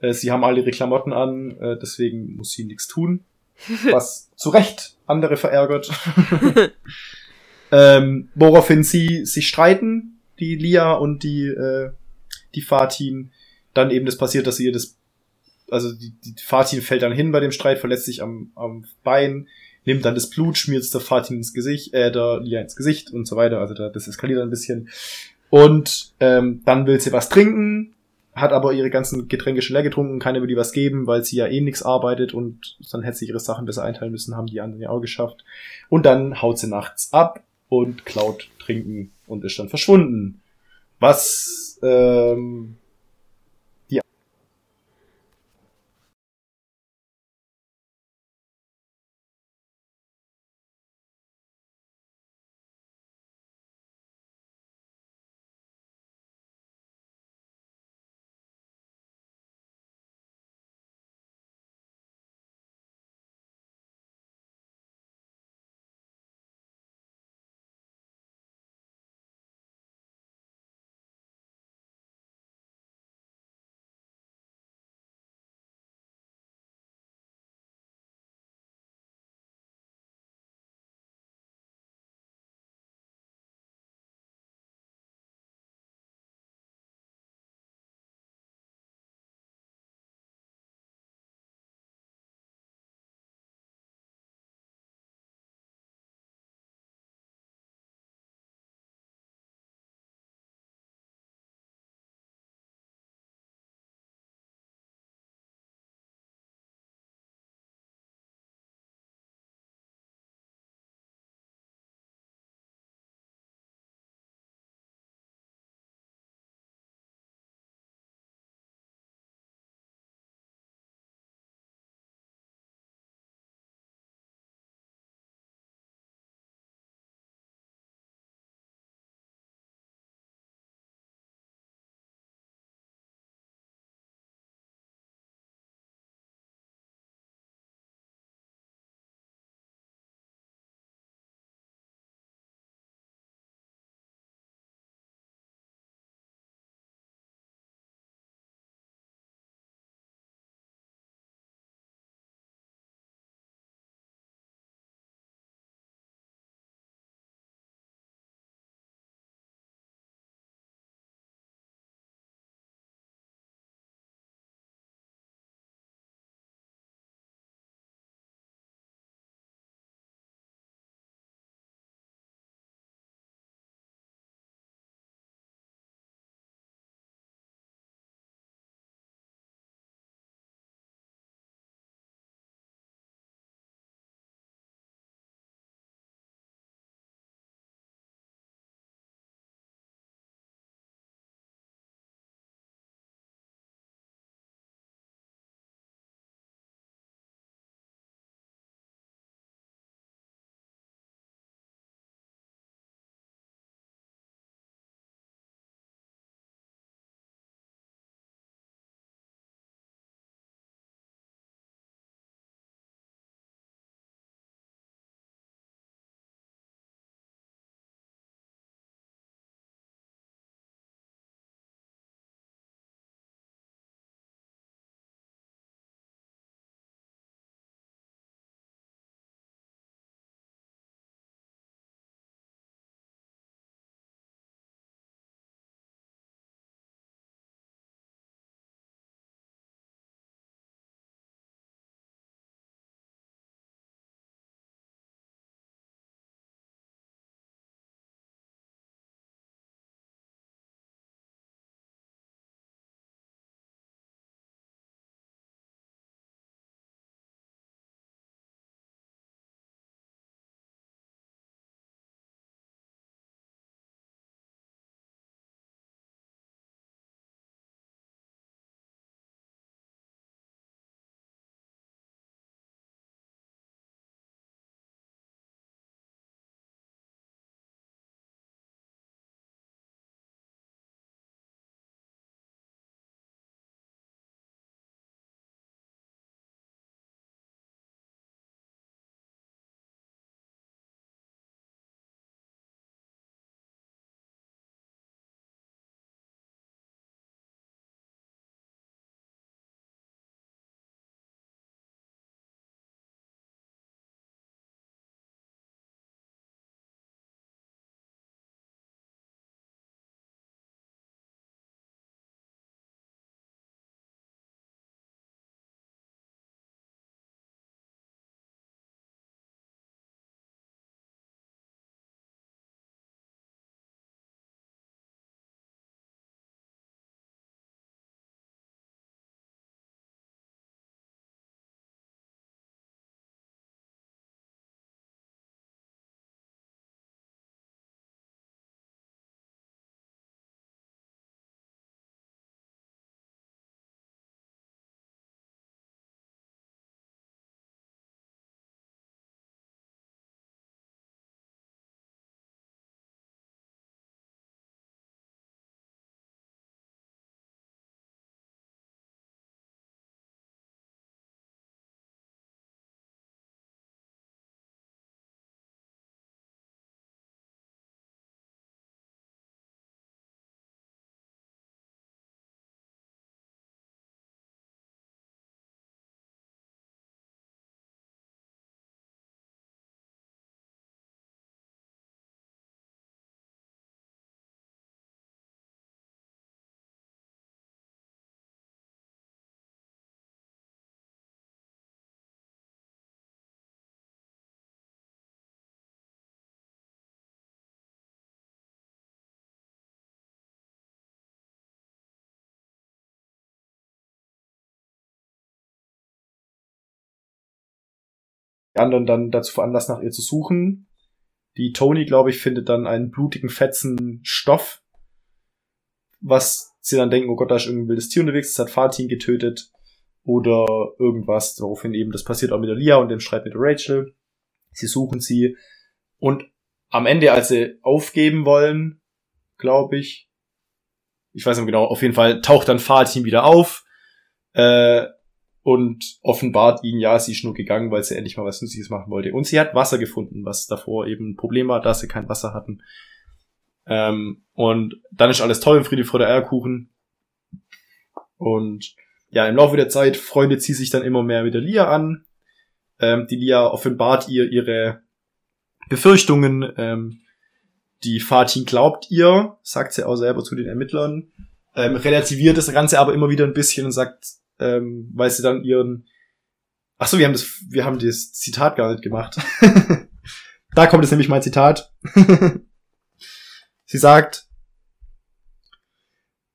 äh, sie haben alle ihre Klamotten an, äh, deswegen muss sie nichts tun. Was zu Recht andere verärgert. ähm, woraufhin sie sich streiten, die Lia und die, äh, die Fatin. Dann eben das passiert, dass sie ihr das also die, die Fatin fällt dann hin bei dem Streit, verletzt sich am, am Bein, nimmt dann das Blut, schmiert der Fatin ins Gesicht, äh, der Lia ins Gesicht und so weiter. Also da, das eskaliert ein bisschen. Und ähm, dann will sie was trinken, hat aber ihre ganzen Getränke schon leer getrunken, keine will die was geben, weil sie ja eh nix arbeitet und dann hätte sie ihre Sachen besser einteilen müssen, haben die anderen ja auch geschafft. Und dann haut sie nachts ab und klaut trinken und ist dann verschwunden. Was ähm, anderen dann dazu veranlasst, nach ihr zu suchen. Die Tony, glaube ich, findet dann einen blutigen, fetzen Stoff, was sie dann denken, oh Gott, da ist irgendein wildes Tier unterwegs, das hat Fatin getötet oder irgendwas, daraufhin eben, das passiert auch mit der Lia und dem Streit mit Rachel. Sie suchen sie und am Ende, als sie aufgeben wollen, glaube ich, ich weiß nicht genau, auf jeden Fall taucht dann Fatin wieder auf äh, und offenbart ihnen, ja, sie ist nur gegangen, weil sie endlich mal was Nützliches machen wollte. Und sie hat Wasser gefunden, was davor eben ein Problem war, dass sie kein Wasser hatten. Ähm, und dann ist alles toll, Friede, Freude, Eierkuchen. Und ja, im Laufe der Zeit freundet sie sich dann immer mehr mit der Lia an. Ähm, die Lia offenbart ihr ihre Befürchtungen. Ähm, die Fatin glaubt ihr, sagt sie auch selber zu den Ermittlern, ähm, relativiert das Ganze aber immer wieder ein bisschen und sagt, ähm, weil sie dann ihren Ach so, wir haben das, wir haben das Zitat gar nicht gemacht. da kommt jetzt nämlich mein Zitat. sie sagt,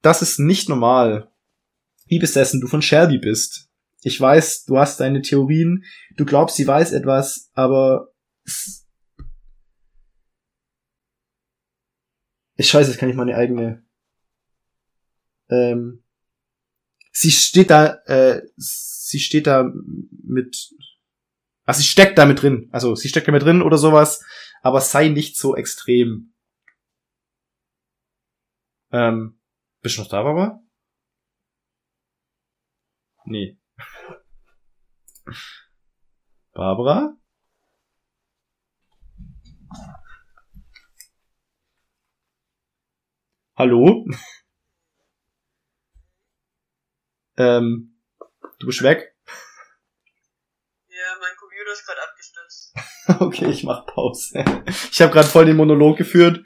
das ist nicht normal, wie besessen du von Shelby bist. Ich weiß, du hast deine Theorien, du glaubst, sie weiß etwas, aber ich scheiße, jetzt kann ich meine eigene ähm, sie steht da, äh, sie steht da mit, also sie steckt da mit drin, also sie steckt da mit drin oder sowas, aber sei nicht so extrem. Ähm, bist du noch da, Baba? Nee. Barbara? Hallo? Ähm, du bist weg? Ja, mein Computer ist gerade abgestürzt. okay, ich mach Pause. Ich habe gerade voll den Monolog geführt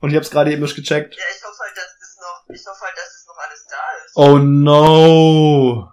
und ich habe es gerade eben nicht gecheckt. Ja, ich hoffe halt, dass das noch, ich hoffe halt, dass es noch alles da ist. Oh no.